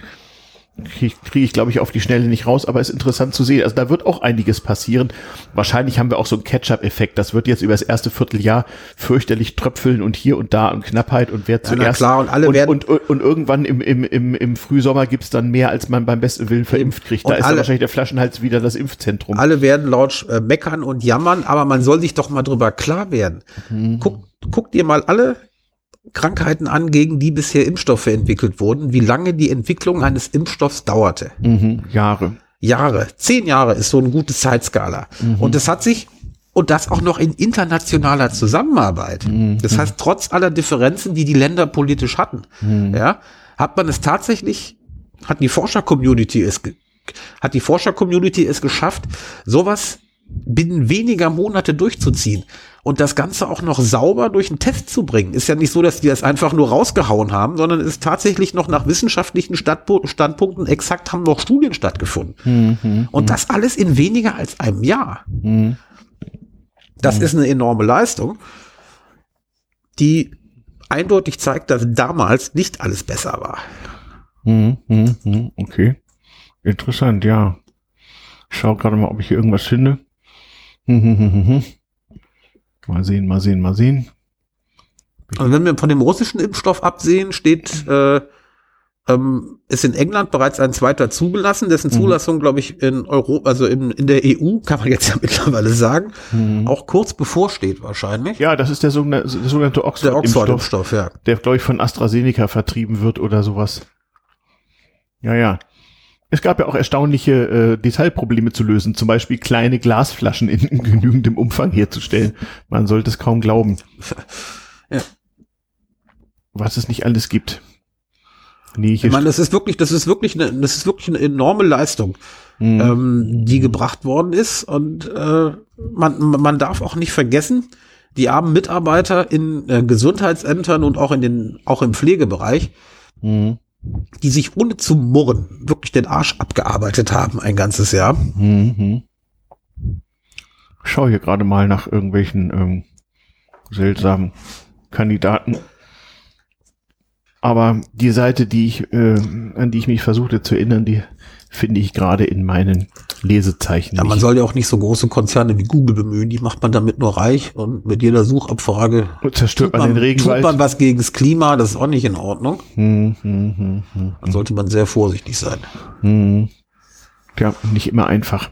kriege krieg ich, glaube ich, auf die Schnelle nicht raus, aber ist interessant zu sehen. Also da wird auch einiges passieren. Wahrscheinlich haben wir auch so einen Catch-up-Effekt. Das wird jetzt über das erste Vierteljahr fürchterlich tröpfeln und hier und da und Knappheit und wer zuerst. Ja, klar, und alle und, werden. Und, und, und irgendwann im, im, im, im Frühsommer gibt's dann mehr, als man beim besten Willen verimpft kriegt. Da ist alle, wahrscheinlich der Flaschenhals wieder das Impfzentrum. Alle werden laut äh, meckern und jammern, aber man soll sich doch mal drüber klar werden. Mhm. Guck, guck dir mal alle Krankheiten an, gegen die bisher Impfstoffe entwickelt wurden, wie lange die Entwicklung eines Impfstoffs dauerte. Mhm, Jahre. Jahre. Zehn Jahre ist so eine gute Zeitskala. Mhm. Und das hat sich, und das auch noch in internationaler Zusammenarbeit. Mhm. Das heißt, trotz aller Differenzen, die die Länder politisch hatten, mhm. ja, hat man es tatsächlich, hat die Forscher-Community es, hat die Forscher-Community es geschafft, sowas binnen weniger Monate durchzuziehen und das Ganze auch noch sauber durch einen Test zu bringen. Ist ja nicht so, dass die das einfach nur rausgehauen haben, sondern es ist tatsächlich noch nach wissenschaftlichen Standpunkten exakt haben noch Studien stattgefunden. Mhm, und das alles in weniger als einem Jahr. Mhm. Das mhm. ist eine enorme Leistung, die eindeutig zeigt, dass damals nicht alles besser war. Mhm, mhm, mhm. okay. Interessant, ja. Ich schaue gerade mal, ob ich hier irgendwas finde. Mal sehen, mal sehen, mal sehen. Also wenn wir von dem russischen Impfstoff absehen, steht, äh, ähm, ist in England bereits ein zweiter zugelassen, dessen mhm. Zulassung, mhm. glaube ich, in Europa, also in, in der EU, kann man jetzt ja mittlerweile sagen, mhm. auch kurz bevorsteht wahrscheinlich. Ja, das ist der sogenannte, der sogenannte Oxford-Impfstoff, Oxford ja. der, glaube ich, von AstraZeneca vertrieben wird oder sowas. Ja, ja. Es gab ja auch erstaunliche äh, Detailprobleme zu lösen, zum Beispiel kleine Glasflaschen in, in genügendem Umfang herzustellen. Man sollte es kaum glauben. Ja. Was es nicht alles gibt. Nee, ich meine, das ist wirklich, das ist wirklich eine, das ist wirklich eine enorme Leistung, mhm. ähm, die gebracht worden ist. Und äh, man, man darf auch nicht vergessen, die armen Mitarbeiter in äh, Gesundheitsämtern und auch in den, auch im Pflegebereich, mhm die sich ohne zu murren wirklich den Arsch abgearbeitet haben ein ganzes Jahr. Mhm. Schau hier gerade mal nach irgendwelchen ähm, seltsamen Kandidaten. Aber die Seite, die ich, äh, an die ich mich versuchte zu erinnern, die finde ich gerade in meinen Lesezeichen. Ja, man soll ja auch nicht so große Konzerne wie Google bemühen, die macht man damit nur reich und mit jeder Suchabfrage zerstört man, man, den Regenwald. Tut man was gegen das Klima, das ist auch nicht in Ordnung. Hm, hm, hm, hm Dann sollte man sehr vorsichtig sein. Hm. Ja, nicht immer einfach.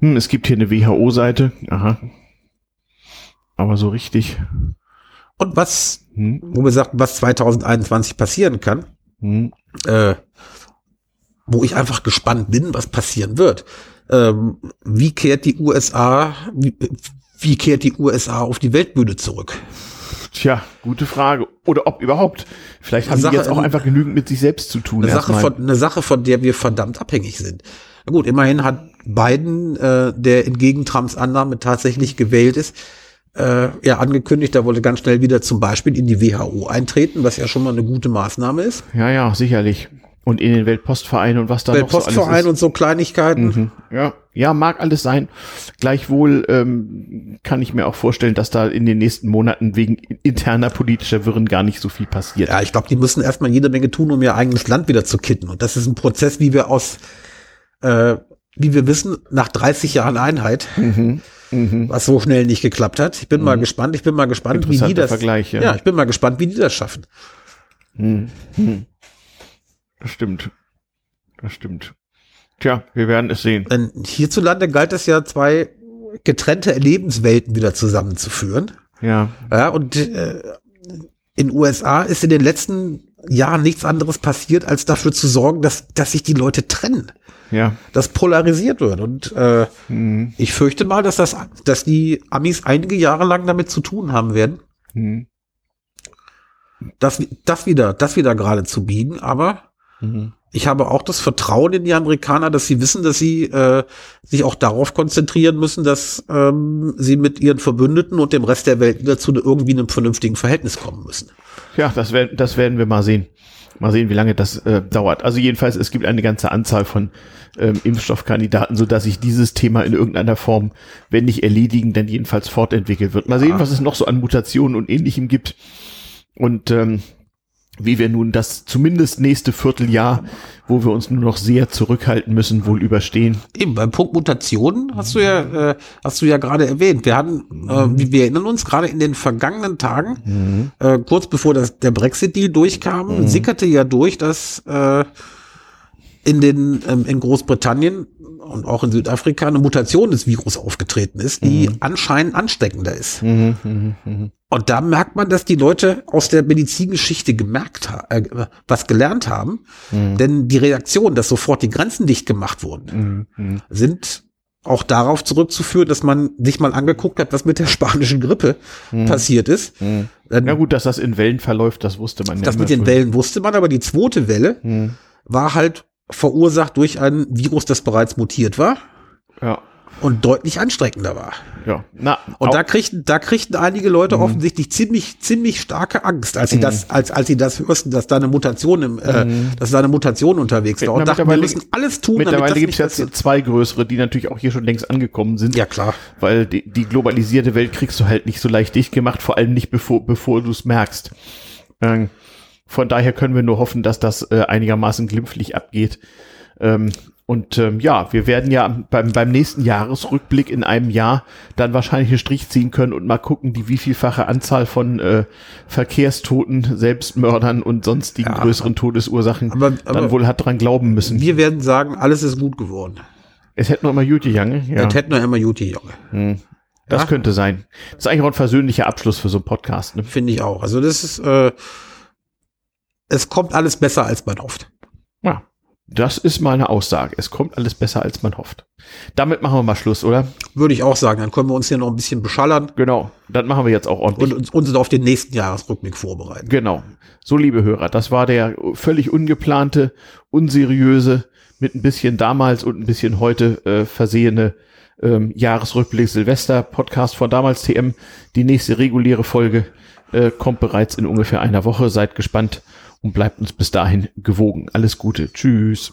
Hm, es gibt hier eine WHO-Seite. Aha. Aber so richtig. Und was, hm? wo wir sagten, was 2021 passieren kann, hm. äh, wo ich einfach gespannt bin, was passieren wird. Ähm, wie kehrt die USA, wie, wie kehrt die USA auf die Weltbühne zurück? Tja, gute Frage. Oder ob überhaupt. Vielleicht haben Sache, sie jetzt auch einfach genügend mit sich selbst zu tun. Eine Sache, von, eine Sache, von der wir verdammt abhängig sind. Na gut, immerhin hat Biden, äh, der entgegen Trumps Annahme tatsächlich gewählt ist, äh, ja angekündigt, er wollte ganz schnell wieder zum Beispiel in die WHO eintreten, was ja schon mal eine gute Maßnahme ist. Ja, ja, sicherlich. Und in den Weltpostverein und was da noch so alles ist. und so Kleinigkeiten. Mhm. Ja, ja, mag alles sein. Gleichwohl ähm, kann ich mir auch vorstellen, dass da in den nächsten Monaten wegen interner politischer Wirren gar nicht so viel passiert. Ja, ich glaube, die müssen erstmal jede Menge tun, um ihr eigenes Land wieder zu kitten. Und das ist ein Prozess, wie wir aus, äh, wie wir wissen, nach 30 Jahren Einheit, mhm. Mhm. was so schnell nicht geklappt hat. Ich bin mhm. mal gespannt, ich bin mal gespannt, wie die das. Vergleich, ja. ja, ich bin mal gespannt, wie die das schaffen. Mhm. Das stimmt. Das stimmt. Tja, wir werden es sehen. Denn hierzulande galt es ja, zwei getrennte Lebenswelten wieder zusammenzuführen. Ja. Ja, und äh, in USA ist in den letzten Jahren nichts anderes passiert, als dafür zu sorgen, dass, dass sich die Leute trennen. Ja. Das polarisiert wird. Und äh, mhm. ich fürchte mal, dass das, dass die Amis einige Jahre lang damit zu tun haben werden. Mhm. Das, das wieder, das wieder gerade zu biegen, aber Mhm. Ich habe auch das Vertrauen in die Amerikaner, dass sie wissen, dass sie äh, sich auch darauf konzentrieren müssen, dass ähm, sie mit ihren Verbündeten und dem Rest der Welt wieder zu irgendwie einem vernünftigen Verhältnis kommen müssen. Ja, das, werden das werden wir mal sehen. Mal sehen, wie lange das äh, dauert. Also jedenfalls, es gibt eine ganze Anzahl von ähm, Impfstoffkandidaten, so dass sich dieses Thema in irgendeiner Form, wenn nicht erledigen, dann jedenfalls fortentwickelt wird. Mal sehen, was es noch so an Mutationen und Ähnlichem gibt. Und ähm, wie wir nun das zumindest nächste Vierteljahr, wo wir uns nur noch sehr zurückhalten müssen, wohl überstehen. Eben, beim Punkt Mutationen hast du ja, äh, hast du ja gerade erwähnt. Wir hatten, äh, mhm. wir erinnern uns, gerade in den vergangenen Tagen, mhm. äh, kurz bevor das, der Brexit-Deal durchkam, mhm. sickerte ja durch, dass äh, in den ähm, in Großbritannien und auch in Südafrika eine Mutation des Virus aufgetreten ist, die mhm. anscheinend ansteckender ist. Mhm, mh, mh. Und da merkt man, dass die Leute aus der Medizingeschichte gemerkt haben, äh, was gelernt haben, mhm. denn die Reaktion, dass sofort die Grenzen dicht gemacht wurden, mhm, mhm. sind auch darauf zurückzuführen, dass man sich mal angeguckt hat, was mit der spanischen Grippe mhm. passiert ist. Mhm. Na gut, dass das in Wellen verläuft, das wusste man. Das mit den Wellen wusste man, aber die zweite Welle mhm. war halt verursacht durch ein Virus, das bereits mutiert war. Ja. Und deutlich anstrengender war. Ja. Na, und da kriegten, da kriegten einige Leute mhm. offensichtlich ziemlich, ziemlich starke Angst, als sie mhm. das, als, als sie das hörten, dass da eine Mutation im, äh, mhm. dass da eine Mutation unterwegs war. Und dachten, wir müssen alles tun. Mittlerweile gibt es jetzt zwei größere, die natürlich auch hier schon längst angekommen sind. Ja, klar. Weil die, die globalisierte Welt kriegst du halt nicht so leicht dicht gemacht, vor allem nicht bevor, bevor du es merkst. Ähm, von daher können wir nur hoffen, dass das äh, einigermaßen glimpflich abgeht. Ähm, und ähm, ja, wir werden ja beim, beim nächsten Jahresrückblick in einem Jahr dann wahrscheinlich einen Strich ziehen können und mal gucken, die wievielfache Anzahl von äh, Verkehrstoten, Selbstmördern und sonstigen ja, größeren Todesursachen aber, aber dann wohl hat dran glauben müssen. Wir werden sagen, alles ist gut geworden. Es hätte noch immer Juti Jange. Ja. Es hätte noch immer Juti Jange. Hm. Das ja? könnte sein. Das ist eigentlich auch ein versöhnlicher Abschluss für so einen Podcast. Ne? Finde ich auch. Also das ist äh, es kommt alles besser, als man hofft. Ja, das ist meine Aussage. Es kommt alles besser, als man hofft. Damit machen wir mal Schluss, oder? Würde ich auch sagen. Dann können wir uns hier noch ein bisschen beschallern. Genau. Das machen wir jetzt auch ordentlich. Und uns auf den nächsten Jahresrückblick vorbereiten. Genau. So, liebe Hörer, das war der völlig ungeplante, unseriöse, mit ein bisschen damals und ein bisschen heute äh, versehene ähm, Jahresrückblick Silvester Podcast von damals TM. Die nächste reguläre Folge äh, kommt bereits in ungefähr einer Woche. Seid gespannt und bleibt uns bis dahin gewogen. Alles Gute. Tschüss.